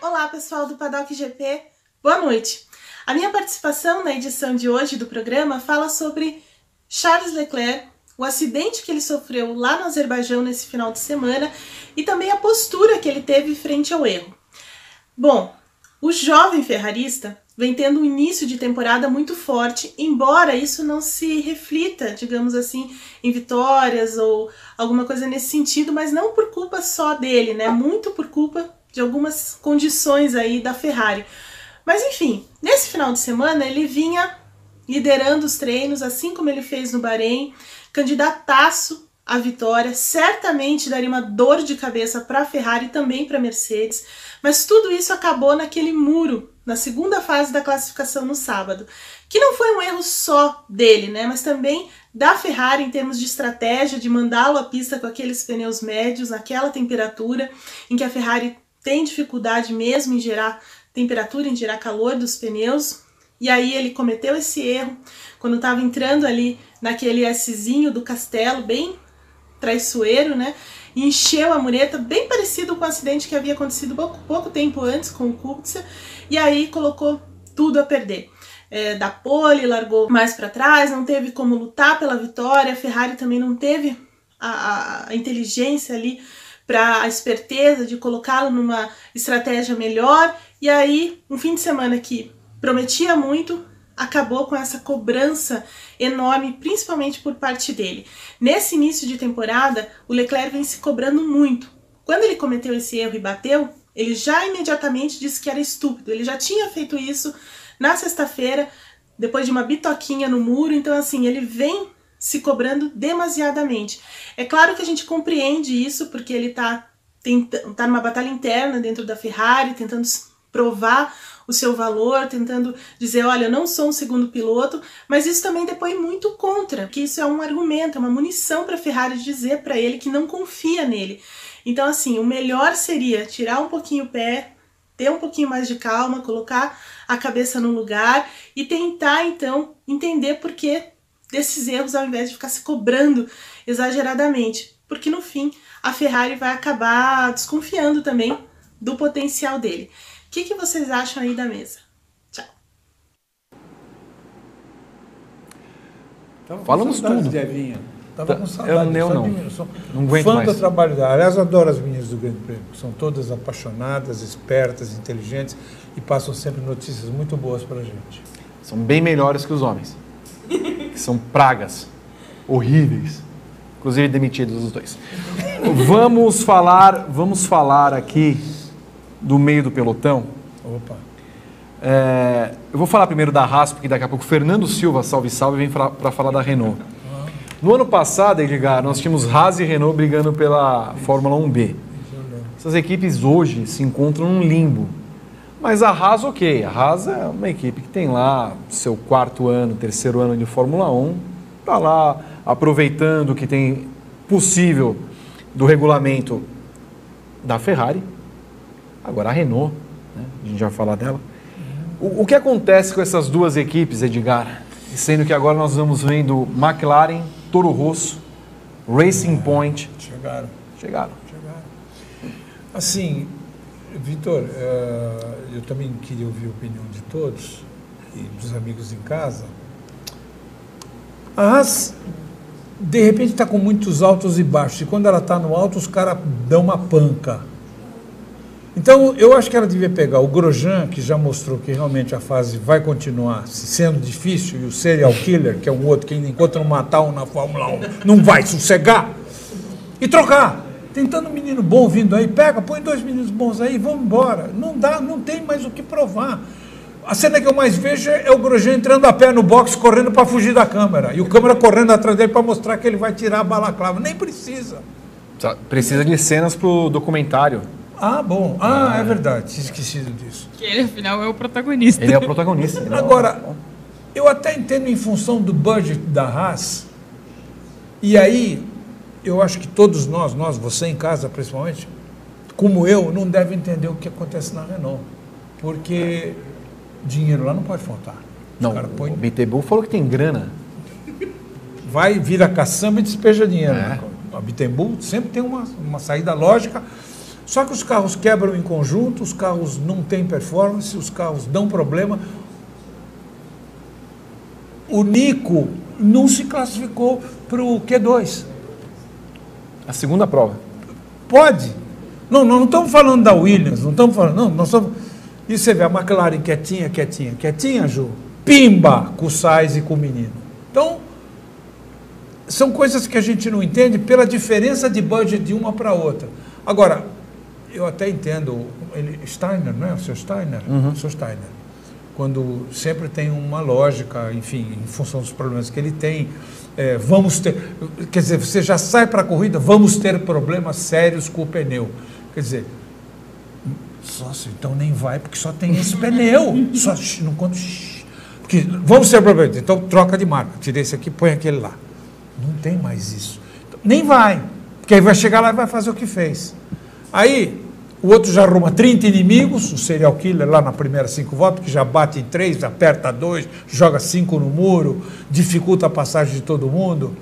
Olá, pessoal do Paddock GP. Boa noite. A minha participação na edição de hoje do programa fala sobre Charles Leclerc, o acidente que ele sofreu lá no Azerbaijão nesse final de semana e também a postura que ele teve frente ao erro. Bom, o jovem ferrarista vem tendo um início de temporada muito forte, embora isso não se reflita, digamos assim, em vitórias ou alguma coisa nesse sentido, mas não por culpa só dele, né? Muito por culpa de algumas condições aí da Ferrari. Mas enfim, nesse final de semana ele vinha liderando os treinos, assim como ele fez no Bahrein, candidataço à vitória, certamente daria uma dor de cabeça para a Ferrari e também para a Mercedes, mas tudo isso acabou naquele muro na segunda fase da classificação no sábado, que não foi um erro só dele, né, mas também da Ferrari em termos de estratégia de mandá-lo à pista com aqueles pneus médios, naquela temperatura em que a Ferrari tem dificuldade mesmo em gerar temperatura, em gerar calor dos pneus. E aí ele cometeu esse erro quando estava entrando ali naquele Szinho do castelo, bem traiçoeiro, né? Encheu a mureta, bem parecido com o acidente que havia acontecido pouco, pouco tempo antes com o Kubica, e aí colocou tudo a perder. É, da pole, largou mais para trás, não teve como lutar pela vitória. A Ferrari também não teve a, a inteligência ali para a esperteza de colocá-lo numa estratégia melhor. E aí, um fim de semana que prometia muito, acabou com essa cobrança enorme, principalmente por parte dele. Nesse início de temporada, o Leclerc vem se cobrando muito. Quando ele cometeu esse erro e bateu, ele já imediatamente disse que era estúpido. Ele já tinha feito isso na sexta-feira, depois de uma bitoquinha no muro. Então, assim, ele vem se cobrando demasiadamente. É claro que a gente compreende isso, porque ele está tá numa batalha interna dentro da Ferrari, tentando provar o seu valor, tentando dizer, olha, eu não sou um segundo piloto, mas isso também depõe muito contra, que isso é um argumento, é uma munição para Ferrari dizer para ele que não confia nele. Então, assim, o melhor seria tirar um pouquinho o pé, ter um pouquinho mais de calma, colocar a cabeça no lugar e tentar, então, entender por que desses erros ao invés de ficar se cobrando exageradamente. Porque no fim a Ferrari vai acabar desconfiando também do potencial dele. O que, que vocês acham aí da mesa? Tchau. Tava Falamos tudo. de Evinha. Tava Tá- com saudade. eu- eu não. sou Não aguento fã mais. do trabalho dela. Aliás, eu adoro as meninas do Grande Prêmio. São todas apaixonadas, espertas, inteligentes e passam sempre notícias muito boas pra gente. São bem melhores que os homens. que são pragas. Horríveis. Inclusive demitidos os dois. vamos falar, vamos falar aqui do meio do pelotão. Opa. É, eu vou falar primeiro da Haas, porque daqui a pouco o Fernando Silva, salve salve, vem para falar da Renault. No ano passado, Edgar, nós tínhamos Haas e Renault brigando pela Fórmula 1B. Essas equipes hoje se encontram num limbo. Mas a Haas, ok. A Haas é uma equipe que tem lá seu quarto ano, terceiro ano de Fórmula 1. Está lá aproveitando o que tem possível do regulamento da Ferrari. Agora a Renault, né? a gente já vai falar dela. O, o que acontece com essas duas equipes, Edgar? Sendo que agora nós vamos vendo McLaren, Toro Rosso, Racing Point. Chegaram. Chegaram. Assim, Vitor, eh, eu também queria ouvir a opinião de todos e dos amigos em casa. A Haas, de repente, está com muitos altos e baixos. E quando ela está no alto, os caras dão uma panca. Então, eu acho que ela devia pegar o Grosjean, que já mostrou que realmente a fase vai continuar sendo difícil, e o Serial Killer, que é um outro que ainda encontra um matar um na Fórmula 1, não vai sossegar, e trocar. Tentando um menino bom vindo aí, pega, põe dois meninos bons aí, vamos embora. Não dá, não tem mais o que provar. A cena que eu mais vejo é o Grosjean entrando a pé no box, correndo para fugir da câmera. E o câmera correndo atrás dele para mostrar que ele vai tirar a balaclava. Nem precisa. Precisa de cenas pro documentário. Ah, bom. Ah, é verdade. Tinha esquecido disso. Que ele, afinal, é o protagonista. Ele é o protagonista. é o- Agora, eu até entendo em função do budget da Haas. E aí, eu acho que todos nós, nós, você em casa principalmente, como eu, não deve entender o que acontece na Renault. Porque dinheiro lá não pode faltar. Não, caras põem- o falou que tem grana. vai, vira caçamba e despeja dinheiro. É. né? A Bittenbull sempre tem uma, uma saída lógica. Só que os carros quebram em conjunto, os carros não têm performance, os carros dão problema. O Nico não se classificou para o Q2. A segunda prova. Pode. Não, nós não estamos falando da Williams, não estamos falando. Não, nós estamos. E você vê a McLaren quietinha, quietinha, quietinha, Ju. Pimba com o Sainz e com o menino. Então, são coisas que a gente não entende pela diferença de budget de uma para outra. Agora, eu até entendo, ele, Steiner, não é? O seu Steiner? O seu Steiner. Quando sempre tem uma lógica, enfim, em função dos problemas que ele tem, é, vamos ter. Quer dizer, você já sai para a corrida, vamos ter problemas sérios com o pneu. Quer dizer, sócio, então nem vai, porque só tem esse pneu. Só, não conta. shh. Porque vamos ter problemas. Então troca de marca. Tira esse aqui, põe aquele lá. Não tem mais isso. Então, nem vai. Porque aí vai chegar lá e vai fazer o que fez. Aí, o outro já arruma 30 inimigos, o serial killer lá na primeira cinco voltas, que já bate em três, aperta dois, joga cinco no muro, dificulta a passagem de todo mundo.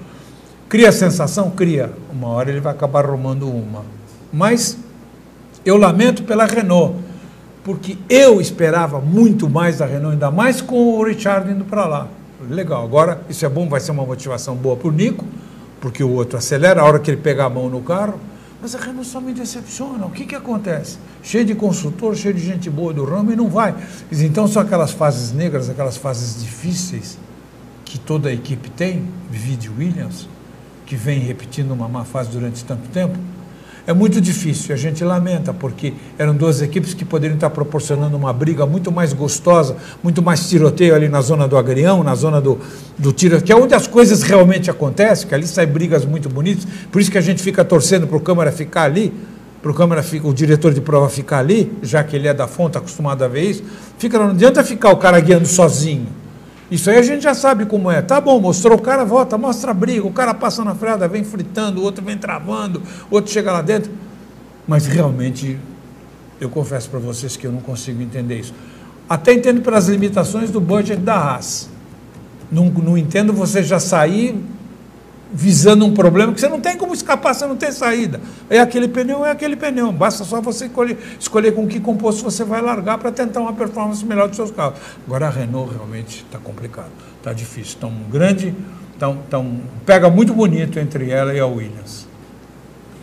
Cria sensação? Cria. Uma hora ele vai acabar arrumando uma. Mas eu lamento pela Renault, porque eu esperava muito mais da Renault, ainda mais com o Richard indo para lá. Legal, agora isso é bom, vai ser uma motivação boa para o Nico, porque o outro acelera a hora que ele pegar a mão no carro. Mas a Renault só me decepciona. O que, que acontece? Cheio de consultor, cheio de gente boa do ramo e não vai. Então são aquelas fases negras, aquelas fases difíceis que toda a equipe tem, vide Williams, que vem repetindo uma má fase durante tanto tempo. É muito difícil, a gente lamenta, porque eram duas equipes que poderiam estar proporcionando uma briga muito mais gostosa, muito mais tiroteio ali na zona do agrião, na zona do, do tiro, que é onde as coisas realmente acontecem, que ali saem brigas muito bonitas, por isso que a gente fica torcendo para o câmara ficar ali, para o câmara, o diretor de prova ficar ali, já que ele é da fonte, acostumado a ver isso, fica, não adianta ficar o cara guiando sozinho. Isso aí a gente já sabe como é. Tá bom, mostrou o cara, volta, mostra a briga, o cara passa na freada, vem fritando, o outro vem travando, o outro chega lá dentro. Mas realmente, eu confesso para vocês que eu não consigo entender isso. Até entendo pelas limitações do budget da Haas. Não, não entendo você já sair visando um problema que você não tem como escapar, você não tem saída. É aquele pneu, é aquele pneu. Basta só você escolher, escolher com que composto você vai largar para tentar uma performance melhor dos seus carros. Agora a Renault realmente está complicado, está difícil. Está um grande, tá um, tá um- pega muito bonito entre ela e a Williams.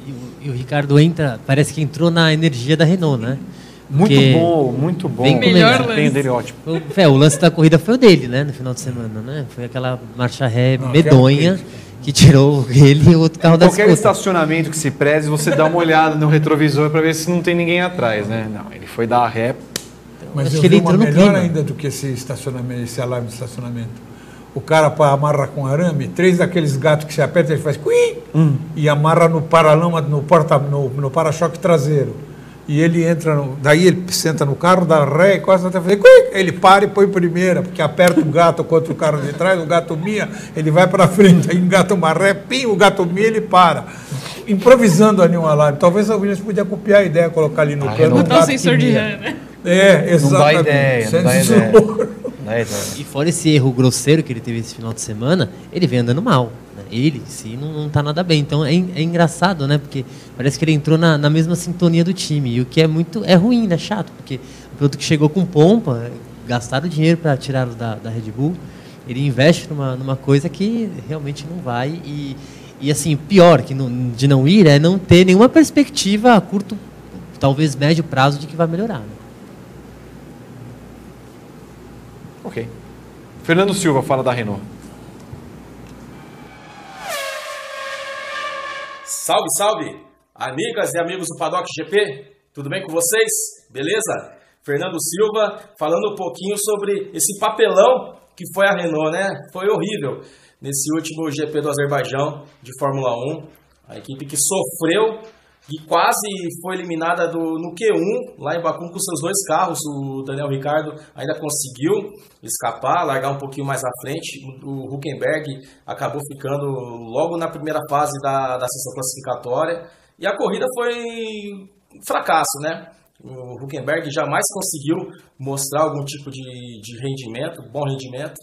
E o, e o Ricardo entra, parece que entrou na energia da Renault, né? Muito Porque bom, muito bom. vem O Melhor desempenho dele é ótimo. O, é, o lance da corrida foi o dele, né? No final de semana, né? Foi aquela marcha ré Não, medonha aquela que tirou ele e o outro carro da Qualquer disputa. estacionamento que se preze, você dá uma olhada no retrovisor para ver se não tem ninguém atrás, né? Não, ele foi dar a ré. Mas Acho eu que vi ele uma entrou no melhor clima. ainda do que esse estacionamento, esse alarme de estacionamento. O cara amarra com arame, três daqueles gatos que se aperta, ele faz cuim, e amarra no paralama, no porta, no, no para-choque traseiro. E ele entra, no, daí ele senta no carro, dá ré e quase até fazer ele para e põe primeira, porque aperta o gato contra o carro de trás, o gato mia, ele vai para frente, aí engata uma ré, pim, o gato mia, ele para. Improvisando ali um alarme. Talvez a Williams podia copiar a ideia, colocar ali no Ah, cano. Renault o Botar o sensor de ré, né? É, Não dá exatamente. ideia, não dá ideia. Não dá ideia. E fora esse erro grosseiro que ele teve esse final de semana, ele vem andando mal. Ele, sim, não, não tá nada bem. Então é, é engraçado, né? Porque parece que ele entrou na, na mesma sintonia do time. E o que é muito. É ruim, né? Chato. Porque o piloto que chegou com pompa, gastaram dinheiro para tirá-lo da, da Red Bull. Ele investe numa, numa coisa que realmente não vai. E, e assim, pior que não- de não ir é não ter nenhuma perspectiva a curto, talvez médio prazo, de que vai melhorar. né? Ok. Fernando Silva fala da Renault. Salve, salve! Amigas e amigos do Paddock GP, tudo bem com vocês? Beleza? Fernando Silva, falando um pouquinho sobre esse papelão que foi a Renault, né? Foi horrível nesse último GP do Azerbaijão de Fórmula 1. A equipe que sofreu e quase foi eliminada do, no Q1, lá em Baku, com seus dois carros. O Daniel Ricardo ainda conseguiu escapar, largar um pouquinho mais à frente. O Huckenberg acabou ficando logo na primeira fase da, da sessão classificatória. E a corrida foi um fracasso, né? O Huckenberg jamais conseguiu mostrar algum tipo de, de rendimento, bom rendimento.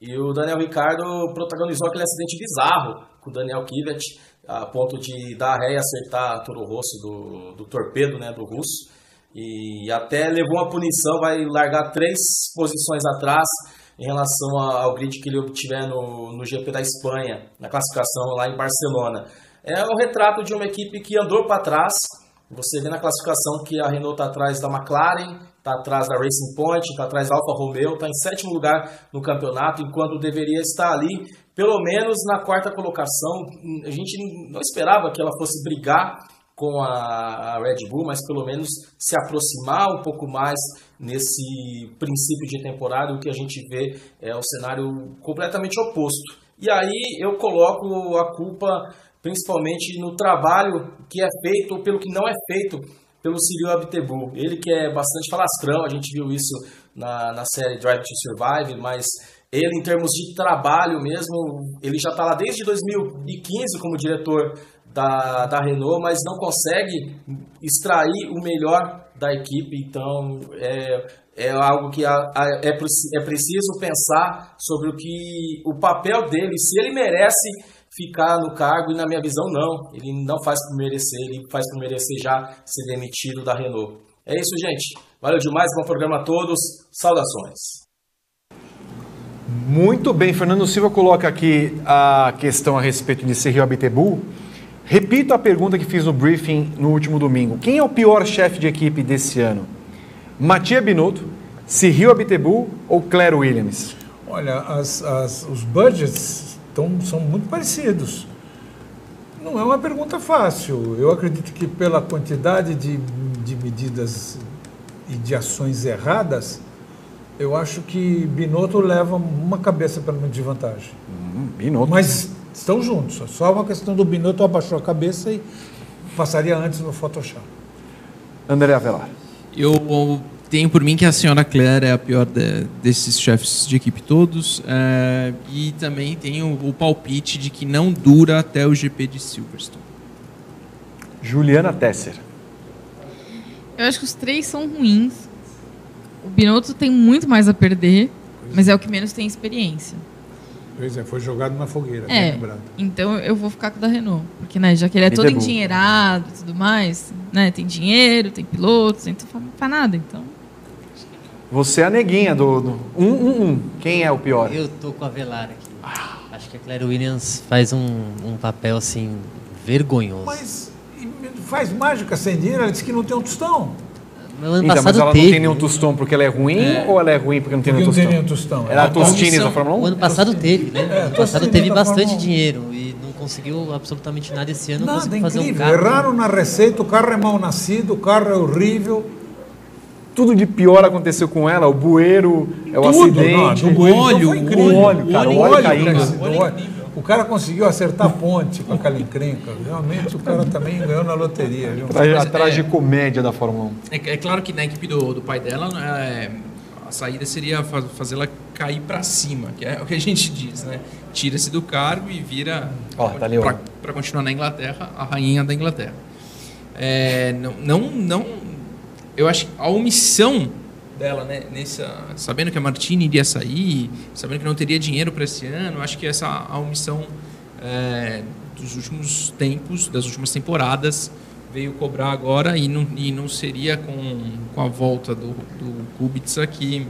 E o Daniel Ricardo protagonizou aquele acidente bizarro com o Daniel Kivet, a ponto de dar ré e acertar Toro Rosso do, do torpedo né, do russo. E até levou uma punição, vai largar três posições atrás em relação ao grid que ele obtiver no, no GP da Espanha, na classificação lá em Barcelona. É um retrato de uma equipe que andou para trás, você vê na classificação que a Renault está atrás da McLaren, está atrás da Racing Point, está atrás da Alfa Romeo, está em sétimo lugar no campeonato, enquanto deveria estar ali, pelo menos na quarta colocação. A gente não esperava que ela fosse brigar com a Red Bull, mas pelo menos se aproximar um pouco mais nesse princípio de temporada, o que a gente vê é o cenário completamente oposto. E aí eu coloco a culpa principalmente no trabalho que é feito ou pelo que não é feito pelo Cyril Abtebu. Ele que é bastante falastrão, a gente viu isso na, na série Drive to Survive, mas ele em termos de trabalho mesmo, ele já está lá desde 2015 como diretor da, da Renault, mas não consegue extrair o melhor da equipe, então é, é algo que é, é preciso pensar sobre o que o papel dele, se ele merece ficar no cargo e na minha visão não, ele não faz por merecer, ele faz por merecer já ser demitido da Renault. É isso, gente. Valeu demais, bom programa a todos. Saudações. Muito bem, Fernando Silva coloca aqui a questão a respeito de Sergio Abtebu. Repito a pergunta que fiz no briefing no último domingo. Quem é o pior chefe de equipe desse ano? Matia Binotto, Sergio Abtebu ou Claire Williams? Olha, as, as, os budgets então, são muito parecidos. Não é uma pergunta fácil. Eu acredito que pela quantidade de, de medidas e de ações erradas, eu acho que Binotto leva uma cabeça pelo menos de vantagem. Hum, Binotto. Mas estão juntos. Só uma questão do Binotto abaixou a cabeça e passaria antes no Photoshop. André Avelar. Eu tenho por mim que a senhora Claire é a pior de, desses chefes de equipe todos. É, e também tenho o palpite de que não dura até o GP de Silverstone. Juliana Tesser. Eu acho que os três são ruins. O Binotto tem muito mais a perder, mas é o que menos tem experiência. Pois é, foi jogado na fogueira, é, Então eu vou ficar com o da Renault. Porque, né, já que ele é todo endinheirado e tudo mais, né? Tem dinheiro, tem pilotos, então não faz nada, então. Você é a neguinha do, do um, um, um. Quem é o pior? Eu tô com a Velar aqui. Ah. Acho que a Claire Williams faz um, um papel assim vergonhoso. Mas faz mágica sem dinheiro, ela disse que não tem um tostão. No ano então, passado mas ela teve. não tem nenhum tostão porque ela é ruim é. ou ela é ruim porque não tem porque nenhum tostão? Não tem nenhum tostão. Ela é Tostines da Fórmula 1? O ano passado teve, né? É, ano passado teve bastante dinheiro e não conseguiu absolutamente nada esse ano. Nada, conseguiu fazer incrível. um carro. Erraram na receita, o carro é mal nascido, o carro é horrível tudo de pior aconteceu com ela, o bueiro, é o tudo, acidente, não, o óleo, o óleo, cara, o óleo caindo. O cara conseguiu acertar a ponte com aquela encrenca. Realmente o cara também ganhou na loteria. Viu? A tragicomédia é, da Fórmula 1. É, é, claro que na equipe do, do pai dela, é, a saída seria fazê-la cair para cima, que é o que a gente diz, né? Tira-se do cargo e vira, oh, tá para continuar na Inglaterra, a rainha da Inglaterra. É, não, não, não eu acho que a omissão dela, né, nessa, sabendo que a Martini iria sair, sabendo que não teria dinheiro para esse ano, acho que essa a omissão é, dos últimos tempos, das últimas temporadas, veio cobrar agora e não, e não seria com, com a volta do, do Kubica que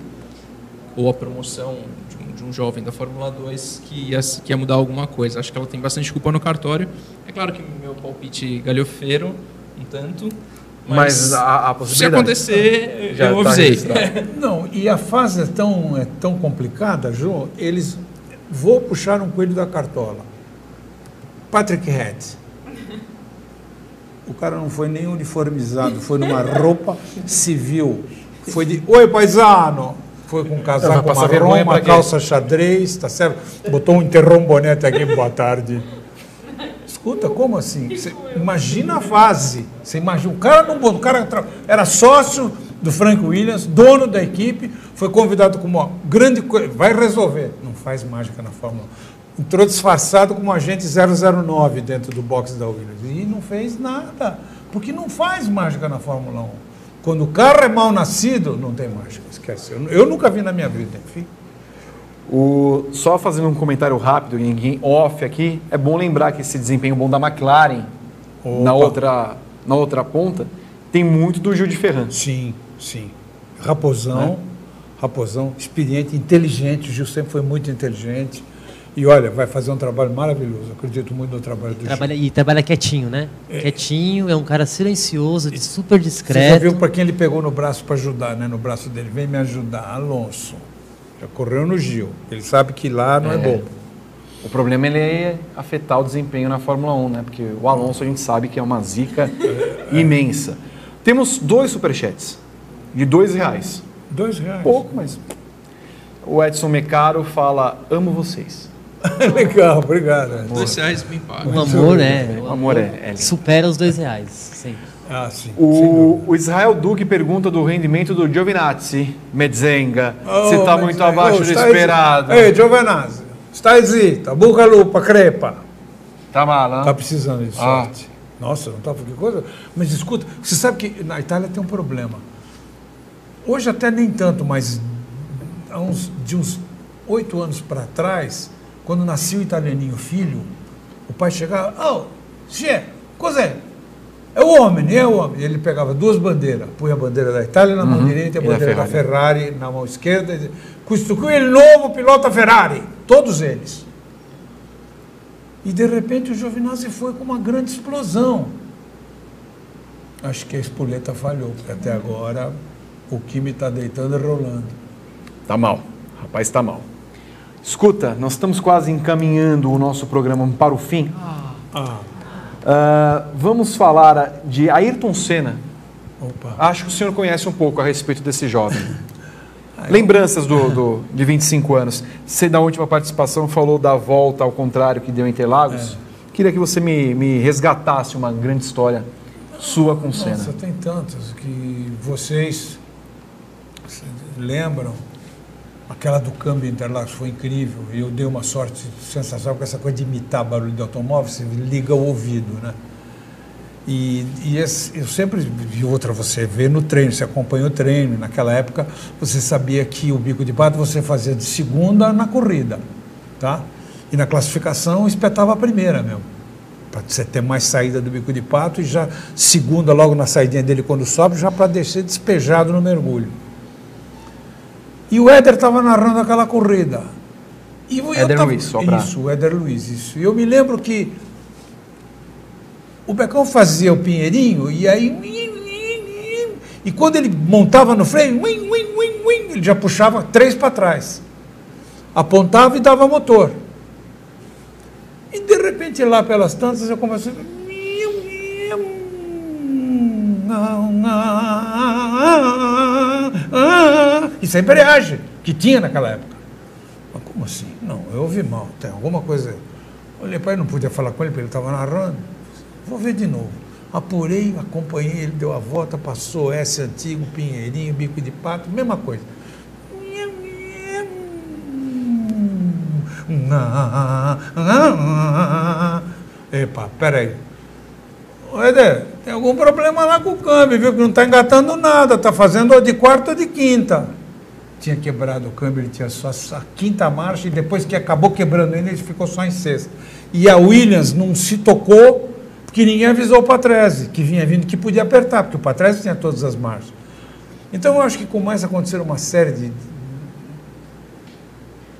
ou a promoção de um, de um, jovem da Fórmula 2 que ia, que ia mudar alguma coisa. Acho que ela tem bastante culpa no cartório. É claro que meu palpite galhofeiro, um tanto, mas, mas a, a possibilidade. Se acontecer, Já eu tá avisei. Não, e a fase é tão, é tão complicada, João, eles. Vou puxar um coelho da cartola. Patrick Head. O cara não foi nem uniformizado, foi numa roupa civil Foi de Oi, paisano. Foi com um casaco marrom, uma calça xadrez, tá certo? Botou um interrombonete aqui, boa tarde. Escuta, como assim? Imagina a fase. Você imagina, o cara não o cara era sócio do Frank Williams, dono da equipe, foi convidado como grande coisa, vai resolver. Não faz mágica na Fórmula 1. Entrou disfarçado como agente 009 dentro do box da Williams e não fez nada, porque não faz mágica na Fórmula 1. Quando o carro é mal nascido, não tem mágica, esquece. Eu, eu nunca vi na minha vida, enfim. O, só fazendo um comentário rápido, em em off aqui, é bom lembrar que esse desempenho bom da McLaren na outra, na outra ponta tem muito do Gil de Ferran. Sim, sim. Raposão, Né? Raposão, experiente, inteligente. O Gil sempre foi muito inteligente. E olha, vai fazer um trabalho maravilhoso. Acredito muito no trabalho do Trabalha, Gil. e trabalha quietinho, né? Quietinho, é um cara silencioso, super Você já discreto. viu para quem ele pegou no braço para ajudar, né? No braço dele, vem me ajudar, Alonso. Já correu no Gil. Ele sabe que lá não é, É. bobo. O problema ele é afetar o desempenho na Fórmula 1, né? Porque o Alonso a gente sabe que é uma zica imensa. Temos dois superchats de dois reais. Dois reais. Pouco, mas. O Edson Mecaro fala: amo vocês. Legal, obrigado. Dois reais bem pago. O amor é. O amor é- é supera os dois reais. Sempre. Ah, sim. O, o Israel Duque pergunta do rendimento do Giovinazzi, Medzenga, se está Oh, muito abaixo oh, do esperado. zi- Ehi, Giovenazzi, stai zitto, buca lupa, crepa. Tá mal, Tá precisando de Ah. sorte. Nossa, não tá que coisa. Mas escuta, você sabe que na Itália tem um problema. Hoje até nem tanto, mas uns, de uns oito anos para trás, quando nascia o italianinho filho, o pai chegava, oh, che, cos'è? É o homem, é o homem. Ele pegava duas bandeiras, punha a bandeira da Itália na mão Uhum. direita e a E da bandeira da Ferrari. Ferrari na mão esquerda. e dizia, Questo qui é o novo pilota Ferrari. Todos eles. E de repente o Giovinazzi foi com uma grande explosão. Acho que a espoleta falhou, porque até agora o Kimi está deitando e rolando. Tá mal. Rapaz, tá mal. Escuta, nós estamos quase encaminhando o nosso programa para o fim. Ah, Ah, vamos falar de Ayrton Senna. opa. Acho que o senhor conhece um pouco a respeito desse jovem. Lembranças do, do- de 25 anos. Você, da última participação, falou da volta ao contrário que deu em Interlagos. Queria que você me, me resgatasse uma grande história sua com Senna. Nossa, tem tantas que vocês lembram. Aquela do câmbio Interlagos foi incrível. E eu dei uma sorte sensacional com essa coisa de imitar barulho de automóvel, você liga o ouvido, né? E, e esse- eu sempre vi outra, você vê no treino, você acompanha o treino. Naquela época, você sabia que o bico de pato você fazia de segunda na corrida, tá? E na classificação espetava a primeira mesmo. Para você ter mais saída do bico de pato e já segunda logo na saidinha dele quando sobe, já para descer despejado no mergulho. E o Éder estava narrando aquela corrida. E eu Éder tava- Luiz, só pra- Isso, o Éder Luiz, isso. E eu me lembro que o Becão fazia o pinheirinho e aí. E quando ele montava no freio, ele já puxava três para trás. Apontava e dava motor. E de repente lá pelas tantas eu comecei. Isso é embreagem, que tinha naquela época. Mas como assim? Não, eu ouvi mal, tem alguma coisa. Olhei para ele, não podia falar com ele, porque ele estava narrando. Vou ver de novo. Apurei, acompanhei, ele deu a volta, passou S antigo, Pinheirinho, bico de pato, mesma coisa. Epa, peraí. Ô, Eder, tem algum problema lá com o câmbio, viu? Que não está engatando nada, está fazendo de quarta ou de quinta. Tinha quebrado o câmbio, ele tinha só a quinta marcha e depois que acabou quebrando ele, ele ficou só em sexta. E a Williams não se tocou porque ninguém avisou o Patrese, que vinha vindo que podia apertar, porque o Patrese tinha todas as marchas. Então eu acho que começa a acontecer uma série de,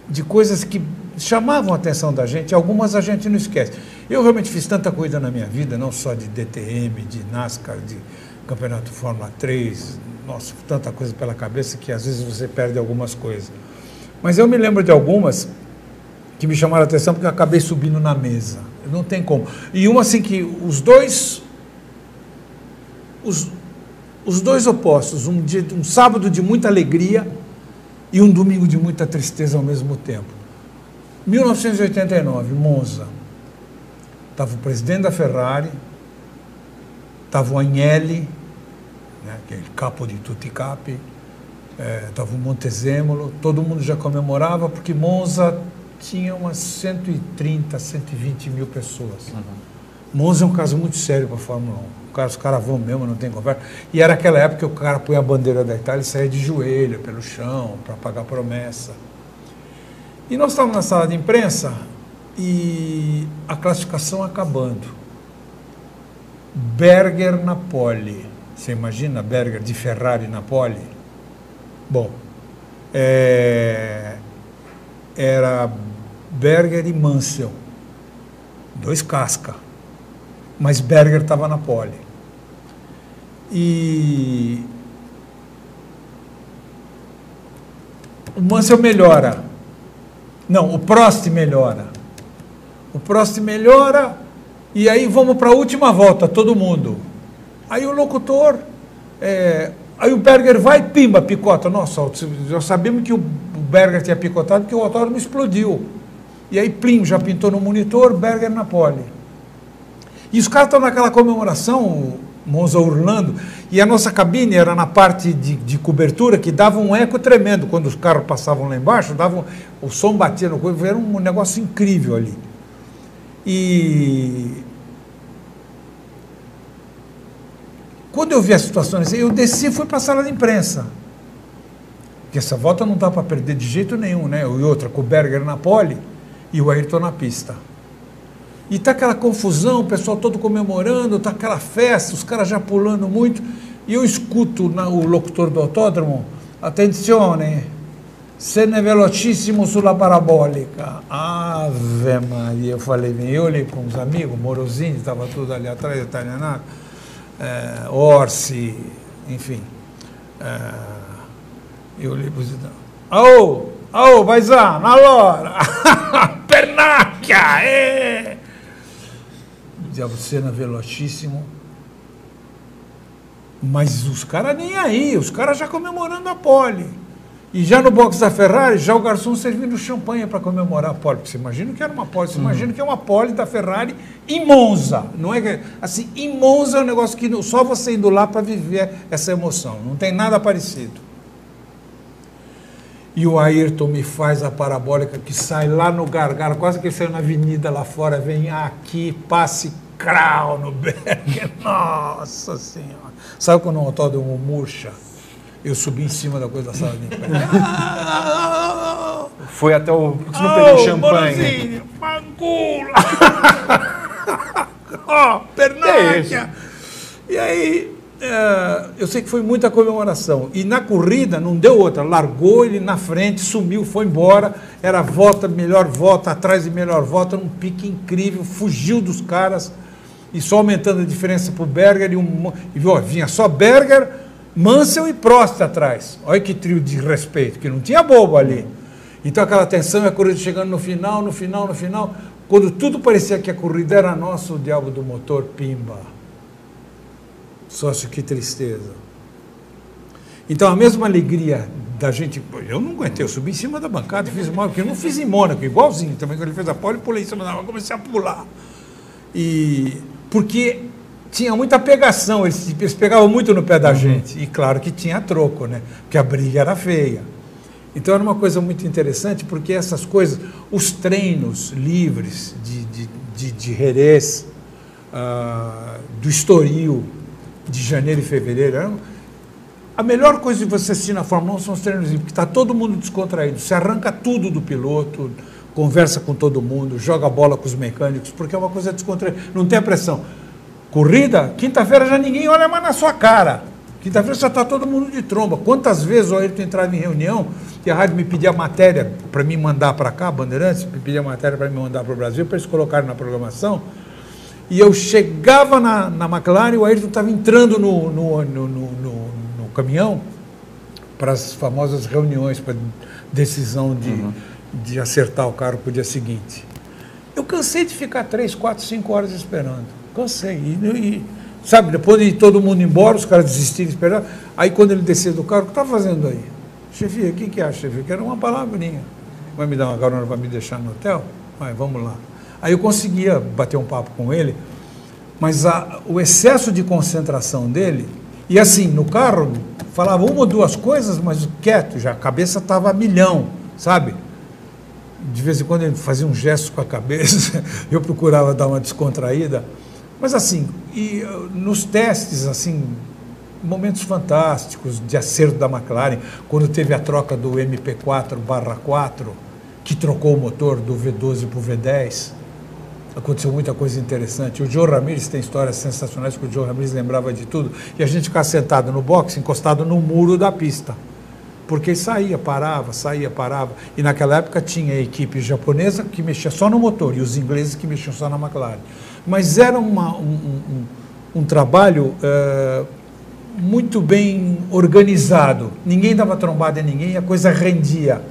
de coisas que chamavam a atenção da gente, algumas a gente não esquece. Eu realmente fiz tanta coisa na minha vida, não só de DTM, de NASCAR, de Campeonato Fórmula 3, nossa, tanta coisa pela cabeça que às vezes você perde algumas coisas. Mas eu me lembro de algumas que me chamaram a atenção porque eu acabei subindo na mesa. Não tem como. E uma assim que os dois os, os dois opostos, um, dia, um sábado de muita alegria e um domingo de muita tristeza ao mesmo tempo. 1989, Monza. Estava o presidente da Ferrari, estava o Agnelli, né, aquele capo de tutti capi, estava o Montezemolo, todo mundo já comemorava porque Monza tinha umas 130, 120 mil pessoas. Monza é um caso muito sério para a Fórmula 1. O cara- Os caras vão mesmo, não tem conversa. E era aquela época que o cara põe a bandeira da Itália e saia de joelho pelo chão para pagar promessa. E nós estávamos na sala de imprensa e a classificação acabando. Berger na pole. Você imagina Berger de Ferrari na pole? Bom, é, era Berger e Mansell, dois casca, mas Berger estava na pole. E o Mansell melhora. Não, o Prost melhora. O Prost melhora e aí vamos para a última volta, todo mundo. Aí o locutor, é, aí o Berger vai, pimba, picota. Nossa, já sabemos que o Berger tinha picotado porque o autódromo explodiu. E aí, plim, já pintou no monitor, Berger na pole. E os caras estão naquela comemoração, Monza urlando, e a nossa cabine era na parte de, de cobertura que dava um eco tremendo. Quando os carros passavam lá embaixo, dava um- o som batia no corpo, era um negócio incrível ali. E quando eu vi a situação assim, eu desci e fui para a sala de imprensa. Porque essa volta não dá para perder de jeito nenhum, né? E outra, com o Berger na pole e o Ayrton na pista. E tá aquela confusão, o pessoal todo comemorando, tá aquela festa, os caras já pulando muito. E eu escuto na- o locutor do autódromo, attenzione, se ne velocissimo sulla parabólica. Ave Maria, eu falei, eu olhei para uns amigos, Morosini, estava tudo ali atrás, italianato, é, Orsi, enfim. É, eu olhei para Aô, aô, paisano, allora, pernacchia, eh! Diabo, cena velocíssimo. Mas os caras nem aí, os caras já comemorando a pole. E já no box da Ferrari, já o garçom servindo champanhe para comemorar a pole. Porque você imagina que era uma pole, você imagina que é uma pole da Ferrari em Monza. Não é que, assim, em Monza é um negócio que só você indo lá para viver essa emoção. Não tem nada parecido. E o Ayrton me faz a parabólica que sai lá no gargalo, quase que ele saiu na avenida lá fora, vem aqui, passe crau no Berger. Nossa Senhora. Sabe quando um autódromo murcha? Eu subi em cima da coisa da sala de imprensa. Foi até o. Por que você não Oh, pegou champanhe? Morosini, Mangula! Ó, Pernambuco! E aí, é, eu sei que foi muita comemoração. E na corrida não deu outra. Largou ele na frente, sumiu, foi embora. Era volta, melhor volta, atrás de melhor volta, num pique incrível, fugiu dos caras. E só aumentando a diferença para o Berger. E, um, e ó, vinha só Berger, Mansell e Prost atrás. Olha que trio de respeito, que não tinha bobo ali. Então aquela tensão e a corrida chegando no final, no final, no final. Quando tudo parecia que a corrida era nossa, o diabo do motor, pimba. Sócio, que tristeza. Então a mesma alegria da gente. Eu não aguentei, eu subi em cima da bancada e fiz mal, porque eu não fiz em Mônaco, igualzinho também. Quando ele fez a pole, pulei em cima da comecei a pular. E porque tinha muita pegação, eles, eles pegavam muito no pé da gente. E claro que tinha troco, né? Porque a briga era feia. Então era uma coisa muito interessante, porque essas coisas, os treinos livres de, de, de, de Jerez, ah, do Estoril, de janeiro e fevereiro, a melhor coisa de você assistir na Fórmula 1 são os treinos livres, porque está todo mundo descontraído. Você arranca tudo do piloto, conversa com todo mundo, joga bola com os mecânicos, porque é uma coisa descontraída. Não tem a pressão. Corrida, quinta-feira já ninguém olha mais na sua cara. Quinta-feira já está todo mundo de tromba. Quantas vezes o Ayrton entrava em reunião e a rádio me pedia matéria para me mandar para cá, Bandeirantes, me pedia matéria para me mandar para o Brasil, para eles colocarem na programação. E eu chegava na, na McLaren e o Ayrton estava entrando no, no, no, no, caminhão para as famosas reuniões, para decisão de, de acertar o carro para o dia seguinte. Eu cansei de ficar três, quatro, cinco horas esperando. Cansei. E, e Sabe, depois de todo mundo embora, os caras desistirem, esperar. Aí quando ele descer do carro, o que está fazendo aí? Chefia, o que, que acha, chefia? Quero uma palavrinha. Vai me dar uma carona para me deixar no hotel? Vai, vamos lá. Aí eu conseguia bater um papo com ele, mas a, o excesso de concentração dele, e assim, no carro, falava uma ou duas coisas, mas quieto já, a cabeça estava a milhão, sabe? De vez em quando ele fazia um gesto com a cabeça, eu procurava dar uma descontraída. Mas assim, e uh, nos testes, assim, momentos fantásticos de acerto da McLaren, quando teve a troca do MP4/4, que trocou o motor do V12 para o V10 aconteceu muita coisa interessante. O Joe Ramirez tem histórias sensacionais, porque o Joe Ramirez lembrava de tudo. E a gente ficava sentado no box, encostado no muro da pista. Porque saía, parava, saía, parava. E naquela época tinha a equipe japonesa que mexia só no motor e os ingleses que mexiam só na McLaren. Mas era uma, um, um, um, trabalho uh, muito bem organizado. Ninguém dava trombada em ninguém a coisa rendia.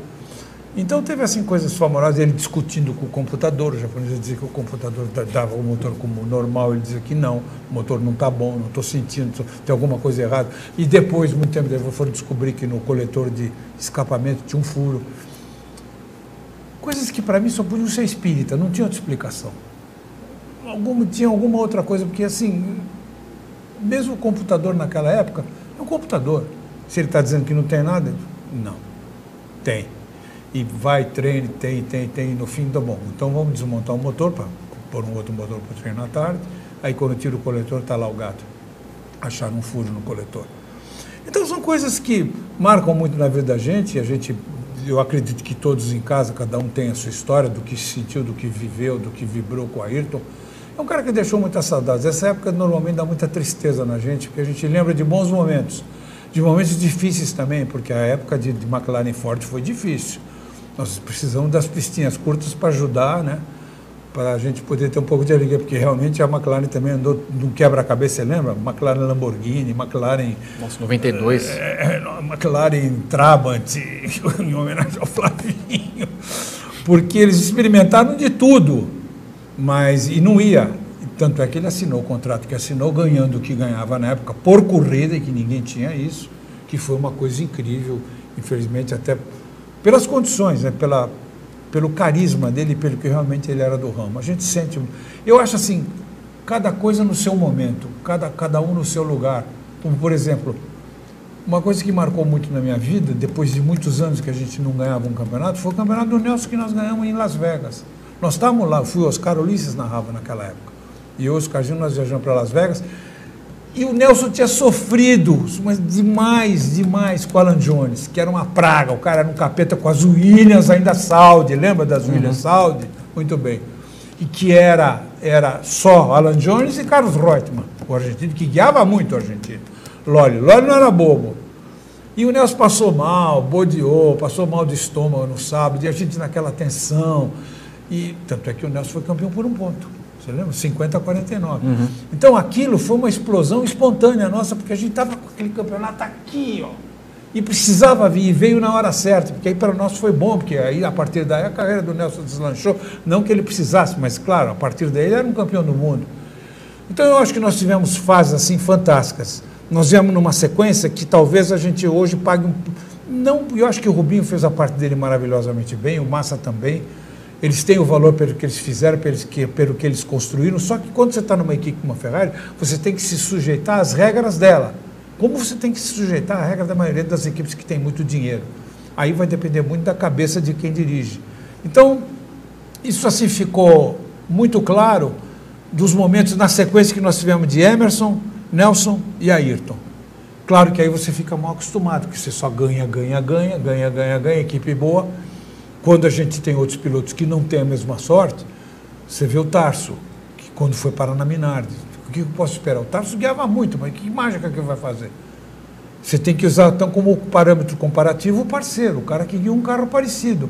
Então teve assim coisas famosas, ele discutindo com o computador, o japonês dizia que o computador dava o motor como normal, ele dizia que não, o motor não está bom, não estou sentindo, tem alguma coisa errada. E depois, muito tempo depois, foram descobrir que no coletor de escapamento tinha um furo. Coisas que para mim só podiam ser espírita, não tinha outra explicação. Alguma, tinha alguma outra coisa, porque assim, mesmo o computador naquela época, é um computador. Se ele está dizendo que não tem nada, não, tem e vai, treine, tem, tem, tem, e no fim tá bom. Então vamos desmontar o motor para pôr um outro motor para treinar à tarde. Aí quando tira o coletor, está lá o gato. Acharam um furo no coletor. Então são coisas que marcam muito na vida da gente, a gente eu acredito que todos em casa, cada um tem a sua história do que sentiu, do que viveu, do que vibrou com a Ayrton. É um cara que deixou muitas saudades. Essa época normalmente dá muita tristeza na gente, porque a gente lembra de bons momentos, de momentos difíceis também, porque a época de, de McLaren Ford foi difícil. Nós precisamos das pistinhas curtas para ajudar, né? Para a gente poder ter um pouco de alegria, porque realmente a McLaren também andou num quebra-cabeça, você lembra? McLaren Lamborghini, McLaren. Nossa, 92. É, McLaren Trabant, em homenagem ao Flavinho. Porque eles experimentaram de tudo, mas. e não ia. Tanto é que ele assinou o contrato que assinou, ganhando o que ganhava na época, por corrida, e que ninguém tinha isso, que foi uma coisa incrível. Infelizmente, até pelas condições, né? Pela, pelo carisma dele, pelo que realmente ele era do ramo. A gente sente. Eu acho assim, cada coisa no seu momento, cada, cada um no seu lugar. Como, por exemplo, uma coisa que marcou muito na minha vida, depois de muitos anos que a gente não ganhava um campeonato, foi o campeonato do Nelson que nós ganhamos em Las Vegas. Nós estávamos lá, fui Oscar Ulisses narrava naquela época. E eu, Oscarzinho, nós viajamos para Las Vegas e o Nelson tinha sofrido, mas demais, demais com o Alan Jones, que era uma praga. O cara era um capeta com as Williams ainda Saudi, lembra das uhum. Williams Saudi? Muito bem. E que era, era só Alan Jones e Carlos Reutemann, o argentino, que guiava muito o argentino. Loli. Loli não era bobo. E o Nelson passou mal, bodeou, passou mal de estômago no sábado, e a gente naquela tensão. E tanto é que o Nelson foi campeão por um ponto. Você lembra? 50 a 49. Uhum. Então aquilo foi uma explosão espontânea nossa, porque a gente estava com aquele campeonato aqui, ó. E precisava vir, e veio na hora certa, porque aí para nós foi bom, porque aí a partir daí a carreira do Nelson deslanchou. Não que ele precisasse, mas claro, a partir daí ele era um campeão do mundo. Então eu acho que nós tivemos fases assim fantásticas. Nós viemos numa sequência que talvez a gente hoje pague um. Não, eu acho que o Rubinho fez a parte dele maravilhosamente bem, o Massa também. Eles têm o valor pelo que eles fizeram, pelo que, pelo que eles construíram. Só que quando você está numa equipe como a Ferrari, você tem que se sujeitar às regras dela. Como você tem que se sujeitar à regra da maioria das equipes que tem muito dinheiro. Aí vai depender muito da cabeça de quem dirige. Então, isso assim ficou muito claro dos momentos na sequência que nós tivemos de Emerson, Nelson e Ayrton. Claro que aí você fica mal acostumado, porque você só ganha, ganha, ganha, ganha, ganha, ganha, equipe boa quando a gente tem outros pilotos que não têm a mesma sorte, você vê o Tarso, que quando foi parar na Minardi, o que eu posso esperar? O Tarso guiava muito, mas que mágica que ele vai fazer? Você tem que usar, então, como parâmetro comparativo, o parceiro, o cara que guia um carro parecido.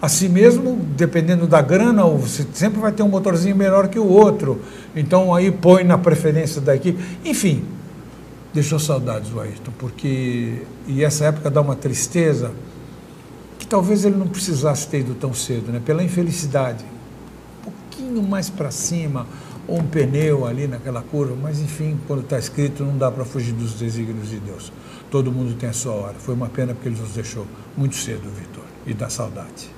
Assim mesmo, dependendo da grana, você sempre vai ter um motorzinho melhor que o outro. Então, aí põe na preferência da equipe. Enfim, deixou saudades do Ayrton, porque. E essa época dá uma tristeza talvez ele não precisasse ter ido tão cedo, né? pela infelicidade. Um pouquinho mais para cima, ou um pneu ali naquela curva, mas enfim, quando está escrito, não dá para fugir dos desígnios de Deus. Todo mundo tem a sua hora. Foi uma pena porque ele nos deixou muito cedo, Vitor, e dá saudade.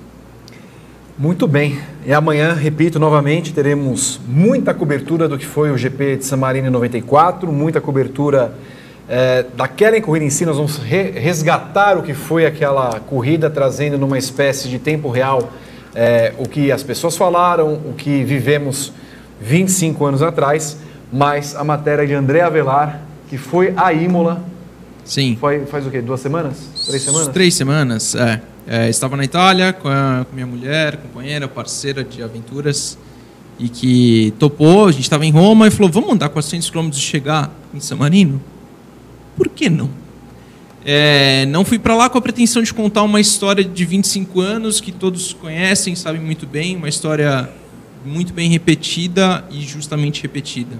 Muito bem. E amanhã, repito novamente, teremos muita cobertura do que foi o GP de San Marino em 94, muita cobertura é, daquela corrida em si. Nós vamos re resgatar o que foi aquela corrida, trazendo numa espécie de tempo real é, o que as pessoas falaram, o que vivemos 25 anos atrás. Mas a matéria de André Avelar, que foi a Imola. Sim. Foi, faz o quê? Duas semanas? Três semanas? Três semanas, é. É, estava na Itália com, a, com minha mulher, companheira, parceira de aventuras, e que topou. A gente estava em Roma e falou: vamos andar 400 quilômetros e chegar em San Marino? Por que não? É, não fui para lá com a pretensão de contar uma história de 25 anos que todos conhecem, sabem muito bem, uma história muito bem repetida e justamente repetida.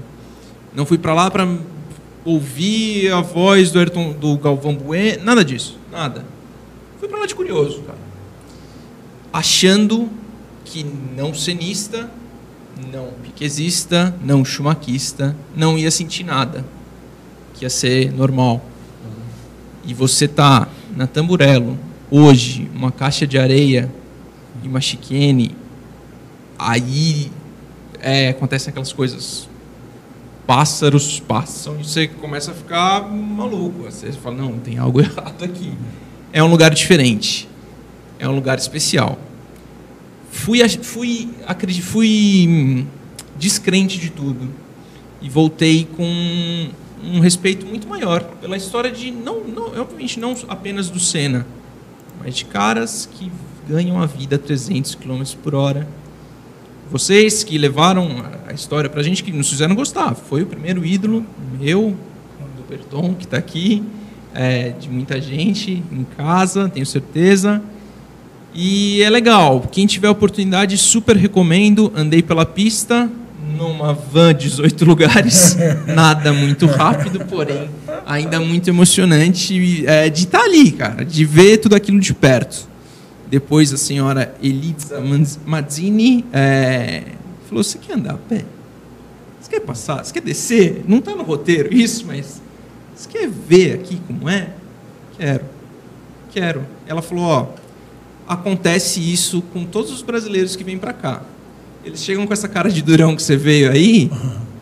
Não fui para lá para ouvir a voz do, Ayrton, do Galvão Bueno, nada disso, nada. Fui para lá de curioso, cara. Achando que não cenista, não piquezista, não chumaquista, não ia sentir nada. Que ia ser normal. E você tá na Tamburello, hoje, uma caixa de areia e uma chicane, aí é, acontecem aquelas coisas. Pássaros passam e você começa a ficar maluco. Você fala, não, tem algo errado aqui é um lugar diferente. É um lugar especial. Fui, fui, acredito, fui hum, descrente de tudo e voltei com um respeito muito maior pela história de não, não obviamente não apenas do Senna, mas de caras que ganham a vida a 300 km por hora. Vocês que levaram a história para a gente, que nos fizeram gostar. Foi o primeiro ídolo meu, do Berton, que está aqui é, de muita gente em casa, tenho certeza. E é legal. Quem tiver oportunidade, super recomendo. Andei pela pista numa van 18 lugares, nada muito rápido, porém ainda muito emocionante é, de estar tá ali, cara, de ver tudo aquilo de perto. Depois a senhora Elisa Mazzini é, falou: Você quer andar a pé? Você quer passar? Você quer descer? Não está no roteiro isso, mas você quer ver aqui como é? Quero. Quero. Ela falou: Ó, acontece isso com todos os brasileiros que vêm para cá. Eles chegam com essa cara de durão que você veio aí,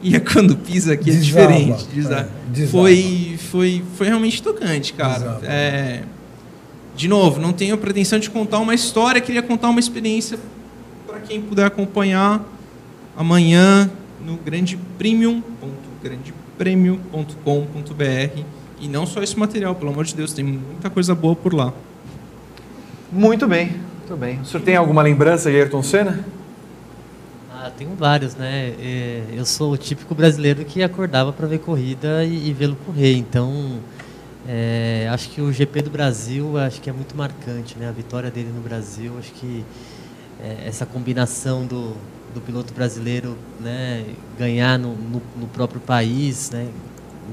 e é quando pisa aqui é Desaba, diferente. Desaba. É, foi, foi, foi realmente tocante, cara. É, de novo, não tenho a pretensão de contar uma história, queria contar uma experiência para quem puder acompanhar amanhã no Grande Premium. Grande prêmio.com.br e não só esse material, pelo amor de Deus, tem muita coisa boa por lá. Muito bem, muito bem. O senhor tem alguma lembrança de Ayrton Senna? Ah, tenho vários, né? É, eu sou o típico brasileiro que acordava para ver corrida e, vê-lo correr. Então, é, acho que o GP do Brasil acho que é muito marcante, né? A vitória dele no Brasil, acho que é, essa combinação do, do piloto brasileiro né, ganhar no, no, no, próprio país, né,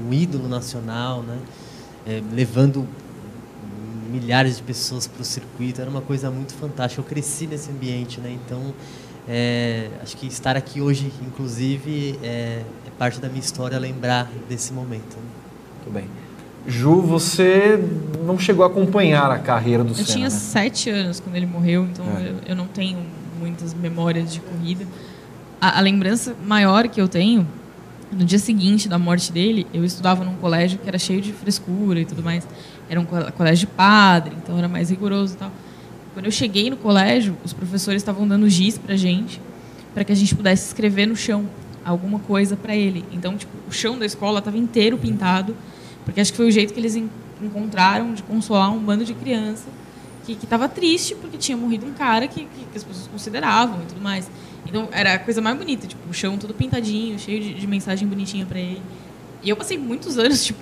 um ídolo nacional, né, é, levando milhares de pessoas para o circuito, era uma coisa muito fantástica. Eu cresci nesse ambiente, né, então é, acho que estar aqui hoje, inclusive, é, é, parte da minha história lembrar desse momento. Né. Muito bem. Ju, você não chegou a acompanhar a carreira do eu Senna, Eu tinha né? sete anos quando ele morreu, então é. eu, eu não tenho muitas memórias de corrida. A, a, lembrança maior que eu tenho, no dia seguinte da morte dele, eu estudava num colégio que era cheio de frescura e tudo mais. Era um colégio de padre, então era mais rigoroso e tal. Quando eu cheguei no colégio, os professores estavam dando giz pra gente, para que a gente pudesse escrever no chão alguma coisa para ele. Então, tipo, o chão da escola estava inteiro pintado, porque acho que foi o jeito que eles encontraram de consolar um bando de crianças que estava triste porque tinha morrido um cara que, que, que, as pessoas consideravam e tudo mais. Então era a coisa mais bonita, tipo, o chão todo pintadinho, cheio de, de mensagem bonitinha para ele. E eu passei muitos anos, tipo,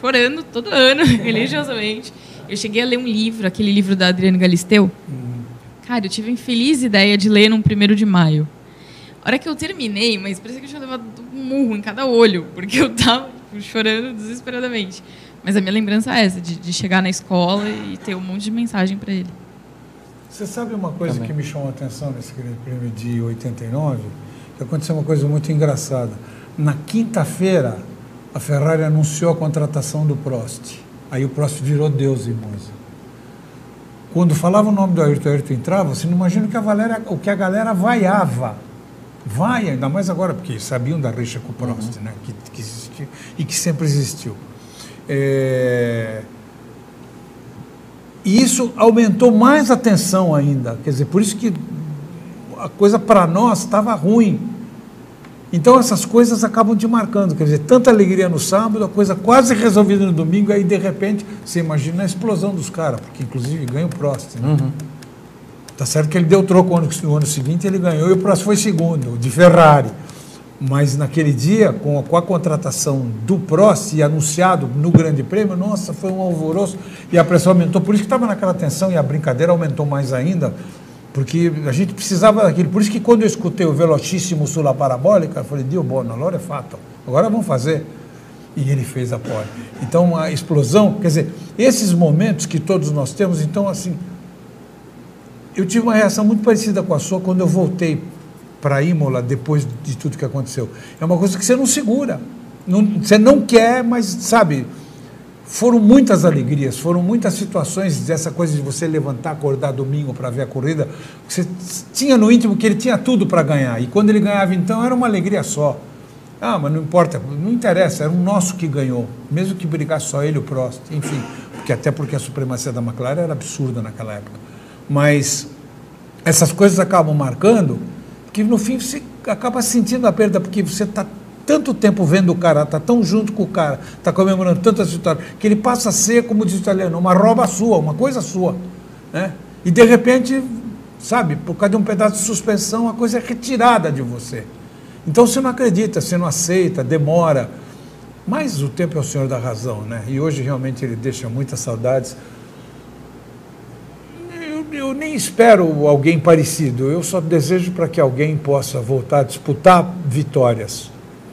chorando todo ano, religiosamente. Eu cheguei a ler um livro, aquele livro da Adriane Galisteu. Uhum. Cara, eu tive a infeliz ideia de ler num primeiro de maio. A hora que eu terminei, mas parecia que eu tinha levado um murro em cada olho, porque eu tava chorando desesperadamente. Mas a minha lembrança é essa, de, de chegar na escola e ter um monte de mensagem para ele. Você sabe uma coisa Também. que me chamou a atenção nesse grande prêmio de 89? aconteceu uma coisa muito engraçada. Na quinta-feira, a Ferrari anunciou a contratação do Prost. Aí o Prost virou Deus em Monza. Quando falava o nome do Ayrton, o Ayrton entrava, você não imagina o que a, Valéria, o que a galera vaiava. Vai, ainda mais agora, porque sabiam da rixa com o Prost, né? que, que existiu e que sempre existiu. É... E isso aumentou mais a tensão ainda. Quer dizer, por isso que a coisa para nós estava ruim. Então essas coisas acabam te marcando. Quer dizer, tanta alegria no sábado, a coisa quase resolvida no domingo, aí de repente você imagina a explosão dos caras, porque inclusive ganha o Prost. Né? Uhum. Tá certo que ele deu troco no ano seguinte, ele ganhou e o Prost foi segundo, de Ferrari. Mas naquele dia, com a, com a, contratação do Prost e anunciado no Grande Prêmio, nossa, foi um alvoroço e a pressão aumentou. Por isso que estava naquela tensão e a brincadeira aumentou mais ainda, porque a gente precisava daquilo. Por isso que quando eu escutei o Velocíssimo Sula Parabólica, eu falei, Dio Bono, allora é fato, agora vamos fazer. E ele fez a pole. Então, a explosão, quer dizer, esses momentos que todos nós temos, então, assim, eu tive uma reação muito parecida com a sua quando eu voltei para Imola depois de tudo que aconteceu. É uma coisa que você não segura. Não, você não quer, mas sabe, foram muitas alegrias, foram muitas situações dessa coisa de você levantar, acordar domingo para ver a corrida. Você tinha no íntimo que ele tinha tudo para ganhar. E quando ele ganhava, então, era uma alegria só. Ah, mas não importa, não interessa, era o nosso que ganhou, mesmo que brigasse só ele o Prost, enfim, porque até porque a supremacia da McLaren era absurda naquela época. Mas essas coisas acabam marcando que no fim você acaba sentindo a perda, porque você está tanto tempo vendo o cara, está tão junto com o cara, está comemorando tantas vitórias, que ele passa a ser, como diz o italiano, uma roupa sua, uma coisa sua. Né? E de repente, sabe, por causa de um pedaço de suspensão, a coisa é retirada de você. Então você não acredita, você não aceita, demora. Mas o tempo é o senhor da razão, né? E hoje realmente ele deixa muitas saudades eu nem espero alguém parecido, eu só desejo para que alguém possa voltar a disputar vitórias,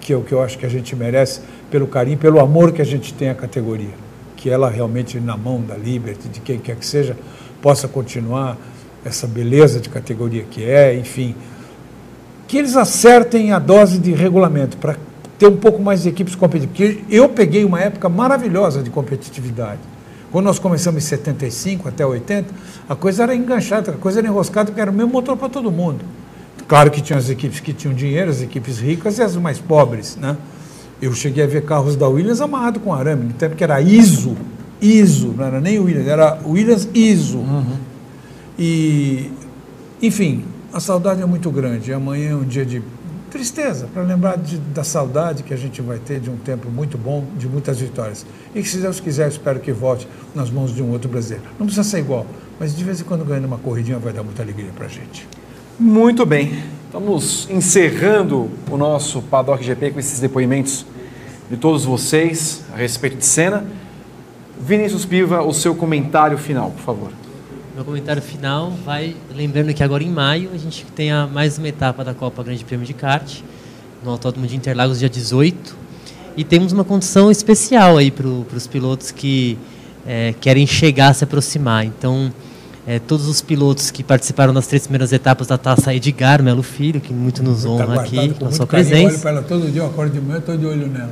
que é o que eu acho que a gente merece, pelo carinho, pelo amor que a gente tem à categoria. Que ela realmente, na mão da Liberty, de quem quer que seja, possa continuar essa beleza de categoria que é, enfim. Que eles acertem a dose de regulamento para ter um pouco mais de equipes competitivas. Porque eu peguei uma época maravilhosa de competitividade quando nós começamos em 75 até 80, a coisa era enganchada, a coisa era enroscada, porque era o mesmo motor para todo mundo. Claro que tinha as equipes que tinham dinheiro, as equipes ricas e as mais pobres, né? Eu cheguei a ver carros da Williams amarrado com arame, no tempo que era ISO, ISO, não era nem Williams, era Williams ISO. Uhum. E, enfim, a saudade é muito grande. Amanhã é um dia de tristeza, para lembrar de, da saudade que a gente vai ter de um tempo muito bom, de muitas vitórias. E que, se Deus quiser, eu espero que volte nas mãos de um outro brasileiro. Não precisa ser igual, mas de vez em quando ganhando uma corridinha vai dar muita alegria para a gente. Muito bem. Estamos encerrando o nosso Paddock GP com esses depoimentos de todos vocês a respeito de cena. Vinícius Piva, o seu comentário final, por favor. Meu comentário final vai lembrando que agora em maio a gente tem a mais uma etapa da Copa Grande Prêmio de Kart, no Autódromo de Interlagos, dia 18. E temos uma condição especial aí para os pilotos que é, querem chegar, se aproximar. Então, é, todos os pilotos que participaram das três primeiras etapas da taça Edgar Melo Filho, que muito nos honra tá aqui com a sua presença. Eu olho para ela todo dia, eu acordo de manhã, estou de olho nela.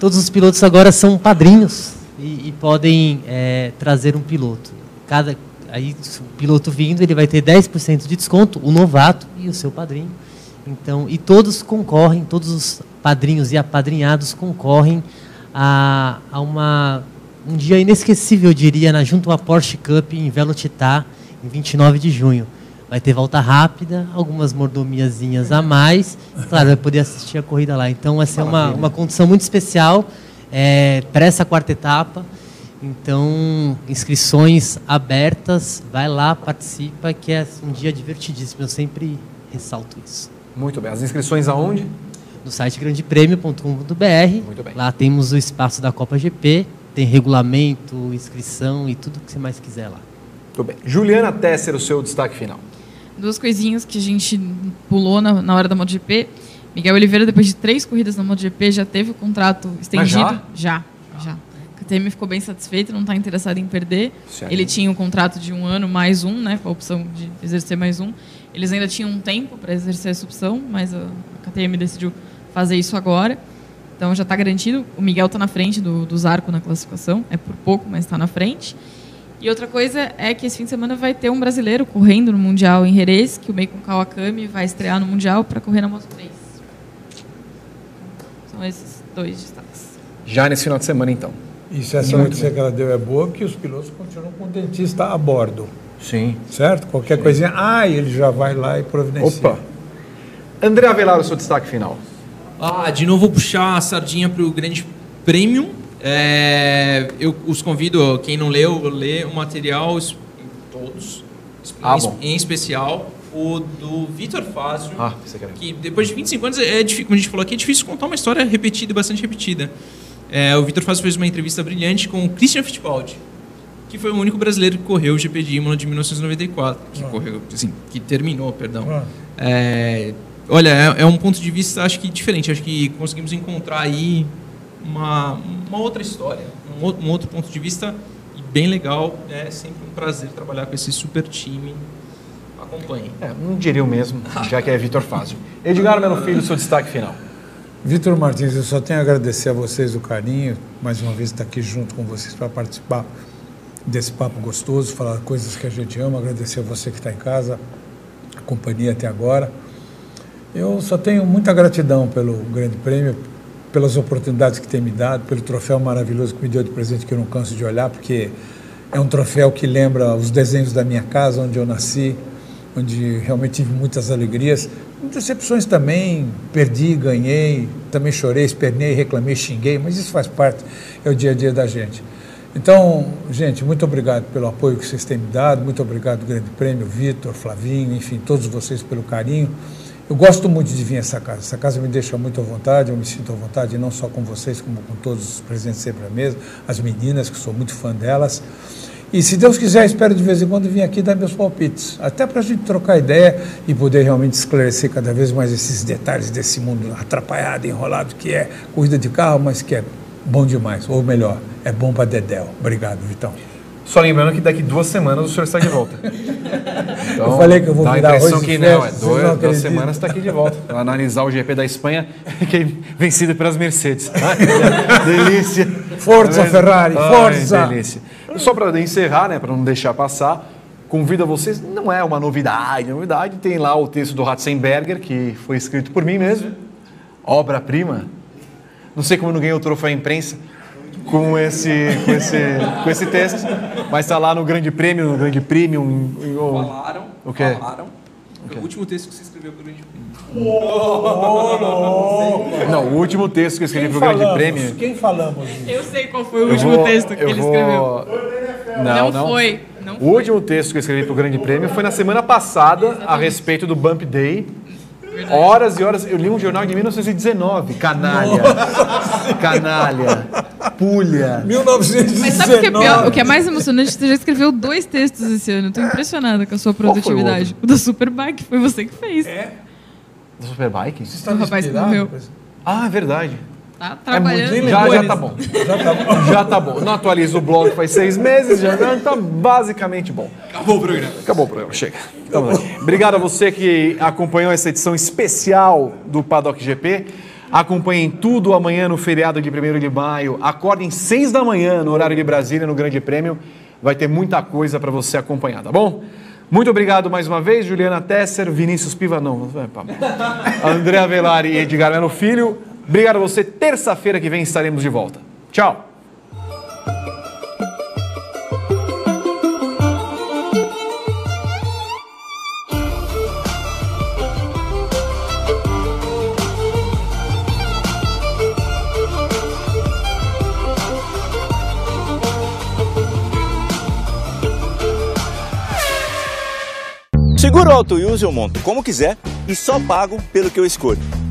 Todos os pilotos agora são padrinhos e, e podem é, trazer um piloto. Cada, aí o piloto vindo, ele vai ter 10% de desconto, o novato e o seu padrinho. Então, e todos concorrem, todos os padrinhos e apadrinhados concorrem a, a uma, um dia inesquecível, eu diria, na, junto à Porsche Cup em Velocitar, em 29 de junho. Vai ter volta rápida, algumas mordomiazinhas a mais. Claro, vai poder assistir a corrida lá. Então, vai ser uma, uma condição muito especial é, para essa quarta etapa. Então, inscrições abertas, vai lá, participa, que é um dia divertidíssimo. Eu sempre ressalto isso. Muito bem. As inscrições aonde? No site grandepremio.com.br. Muito bem. Lá temos o espaço da Copa GP, tem regulamento, inscrição e tudo que você mais quiser lá. Muito bem. Juliana Tesser, o seu destaque final. Duas coisinhas que a gente pulou na, na hora da MotoGP. Miguel Oliveira, depois de três corridas na MotoGP, já teve o contrato estendido. já? Já, já. KTM ficou bem satisfeito, não está interessado em perder. Certo. Ele tinha um contrato de um ano mais um, né, com a opção de exercer mais um. Eles ainda tinham um tempo para exercer essa opção, mas a KTM decidiu fazer isso agora. Então já está garantido. O Miguel está na frente do, do Zarco na classificação. É por pouco, mas está na frente. E outra coisa é que esse fim de semana vai ter um brasileiro correndo no Mundial em Jerez, que o Meikon Kawakami vai estrear no Mundial para correr na Moto 3. São esses dois destaques. Já nesse final de semana, então. E se essa notícia que ela deu é boa, que os pilotos continuam com o dentista a bordo. Sim. Certo? Qualquer Sim. coisinha, ah, ele já vai lá e providencia. Opa! André Avelar, o seu destaque final. Ah, de novo vou puxar a sardinha para o Grande Prêmio. É, eu os convido, quem não leu, ler o material, todos, Ah, em, em especial o do Vitor Fazio, Ah, que depois de 25 anos, é difícil, como a gente falou aqui, é difícil contar uma história repetida, bastante repetida. É, o Vitor Fazio fez uma entrevista brilhante com o Christian Fittipaldi, que foi o único brasileiro que correu o GP de Imola de 1994, que Ah. correu, assim, que terminou, perdão. Ah. É, olha, é, é um ponto de vista, acho que diferente. Acho que conseguimos encontrar aí uma, uma outra história, um, ou- um outro ponto de vista e bem legal. É sempre um prazer trabalhar com esse super time. Acompanhe. É, não diria o mesmo, já que é Vitor Fázio. Edgar, meu filho, seu destaque final. Vitor Martins, eu só tenho a agradecer a vocês o carinho, mais uma vez estar aqui junto com vocês para participar desse papo gostoso, falar coisas que a gente ama, agradecer a você que está em casa, a companhia até agora. Eu só tenho muita gratidão pelo Grande Prêmio, pelas oportunidades que tem me dado, pelo troféu maravilhoso que me deu de presente que eu não canso de olhar, porque é um troféu que lembra os desenhos da minha casa, onde eu nasci, onde realmente tive muitas alegrias, decepções também, perdi, ganhei, também chorei, espernei, reclamei, xinguei, mas isso faz parte, é o dia a dia da gente. Então, gente, muito obrigado pelo apoio que vocês têm me dado, muito obrigado, Grande Prêmio, Vitor, Flavinho, enfim, todos vocês pelo carinho. Eu gosto muito de vir a essa casa. Essa casa me deixa muito à vontade, eu me sinto à vontade, não só com vocês, como com todos os presentes sempre à mesa, as meninas, que sou muito fã delas. E se Deus quiser, espero de vez em quando vir aqui dar meus palpites, até para a gente trocar ideia e poder realmente esclarecer cada vez mais esses detalhes desse mundo atrapalhado, enrolado, que é corrida de carro, mas que é bom demais, ou melhor, é bom para Dedéu. Obrigado, Vitão. Só lembrando que daqui duas semanas o senhor está de volta. Então, Eu falei que eu vou dá a virar impressão arroz que não, é dois, não duas semanas está aqui de volta para analisar o GP da Espanha, que é vencido pelas Mercedes. Ai, delícia. Forza, Ferrari, Ai, forza. delícia. Só para encerrar, né, para não deixar passar, convido a vocês, não é uma novidade, novidade, tem lá o texto do Ratzenberger, que foi escrito por mim mesmo, obra-prima. Não sei como não ganhei o troféu imprensa com esse, com esse, com esse texto, mas está lá no Grande Prêmio, no Grande Premium. em- o- Falaram, O quê? falaram. É o último texto que você escreveu para o Grande Prêmio. Não, o último texto que eu escrevi para o Grande? Prêmio. Quem falamos? Eu sei qual foi o Eu último vou- texto que ele vou- escreveu. Não, Não foi, não o último texto que eu escrevi para o Grande Prêmio foi na semana passada a respeito do Bump Day. Horas e horas. Eu li um jornal de 1919. Canalha. Canalha. Pulha. 1919. Mas sabe o que é pior? O que é mais emocionante? Você já escreveu dois textos esse ano. Eu tô impressionada com a sua o produtividade. O da Superbike foi você que fez. É? Da Superbike? Você O rapaz que morreu. Ah, é verdade. Tá É muito- trabalhando. já, já horrores. tá bom. Já tá bom. Não atualizo o blog faz seis meses, já tá basicamente bom. Acabou o programa. Acabou o programa, chega. Aí. Obrigado a você que acompanhou essa edição especial do Paddock GP. Acompanhem tudo amanhã no feriado de 1 de maio. Acordem 6 da manhã no horário de Brasília, no Grande Prêmio. Vai ter muita coisa para você acompanhar, tá bom? Muito obrigado mais uma vez, Juliana Tesser, Vinícius Piva, não, é. André Avelari e Edgar Melo Filho. Obrigado a você. Terça-feira que vem estaremos de volta. Tchau. Seguro Auto Use eu monto como quiser e só pago pelo que eu escolho.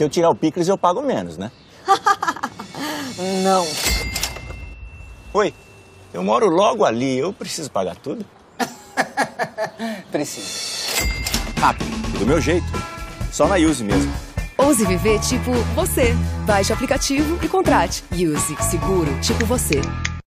Se eu tirar o picles, eu pago menos, né? Não. Oi, eu moro logo ali, eu preciso pagar tudo? Preciso. Rápido, do meu jeito. Só na Use mesmo. Ouse viver tipo você. Baixe o aplicativo e contrate. Use Seguro tipo você.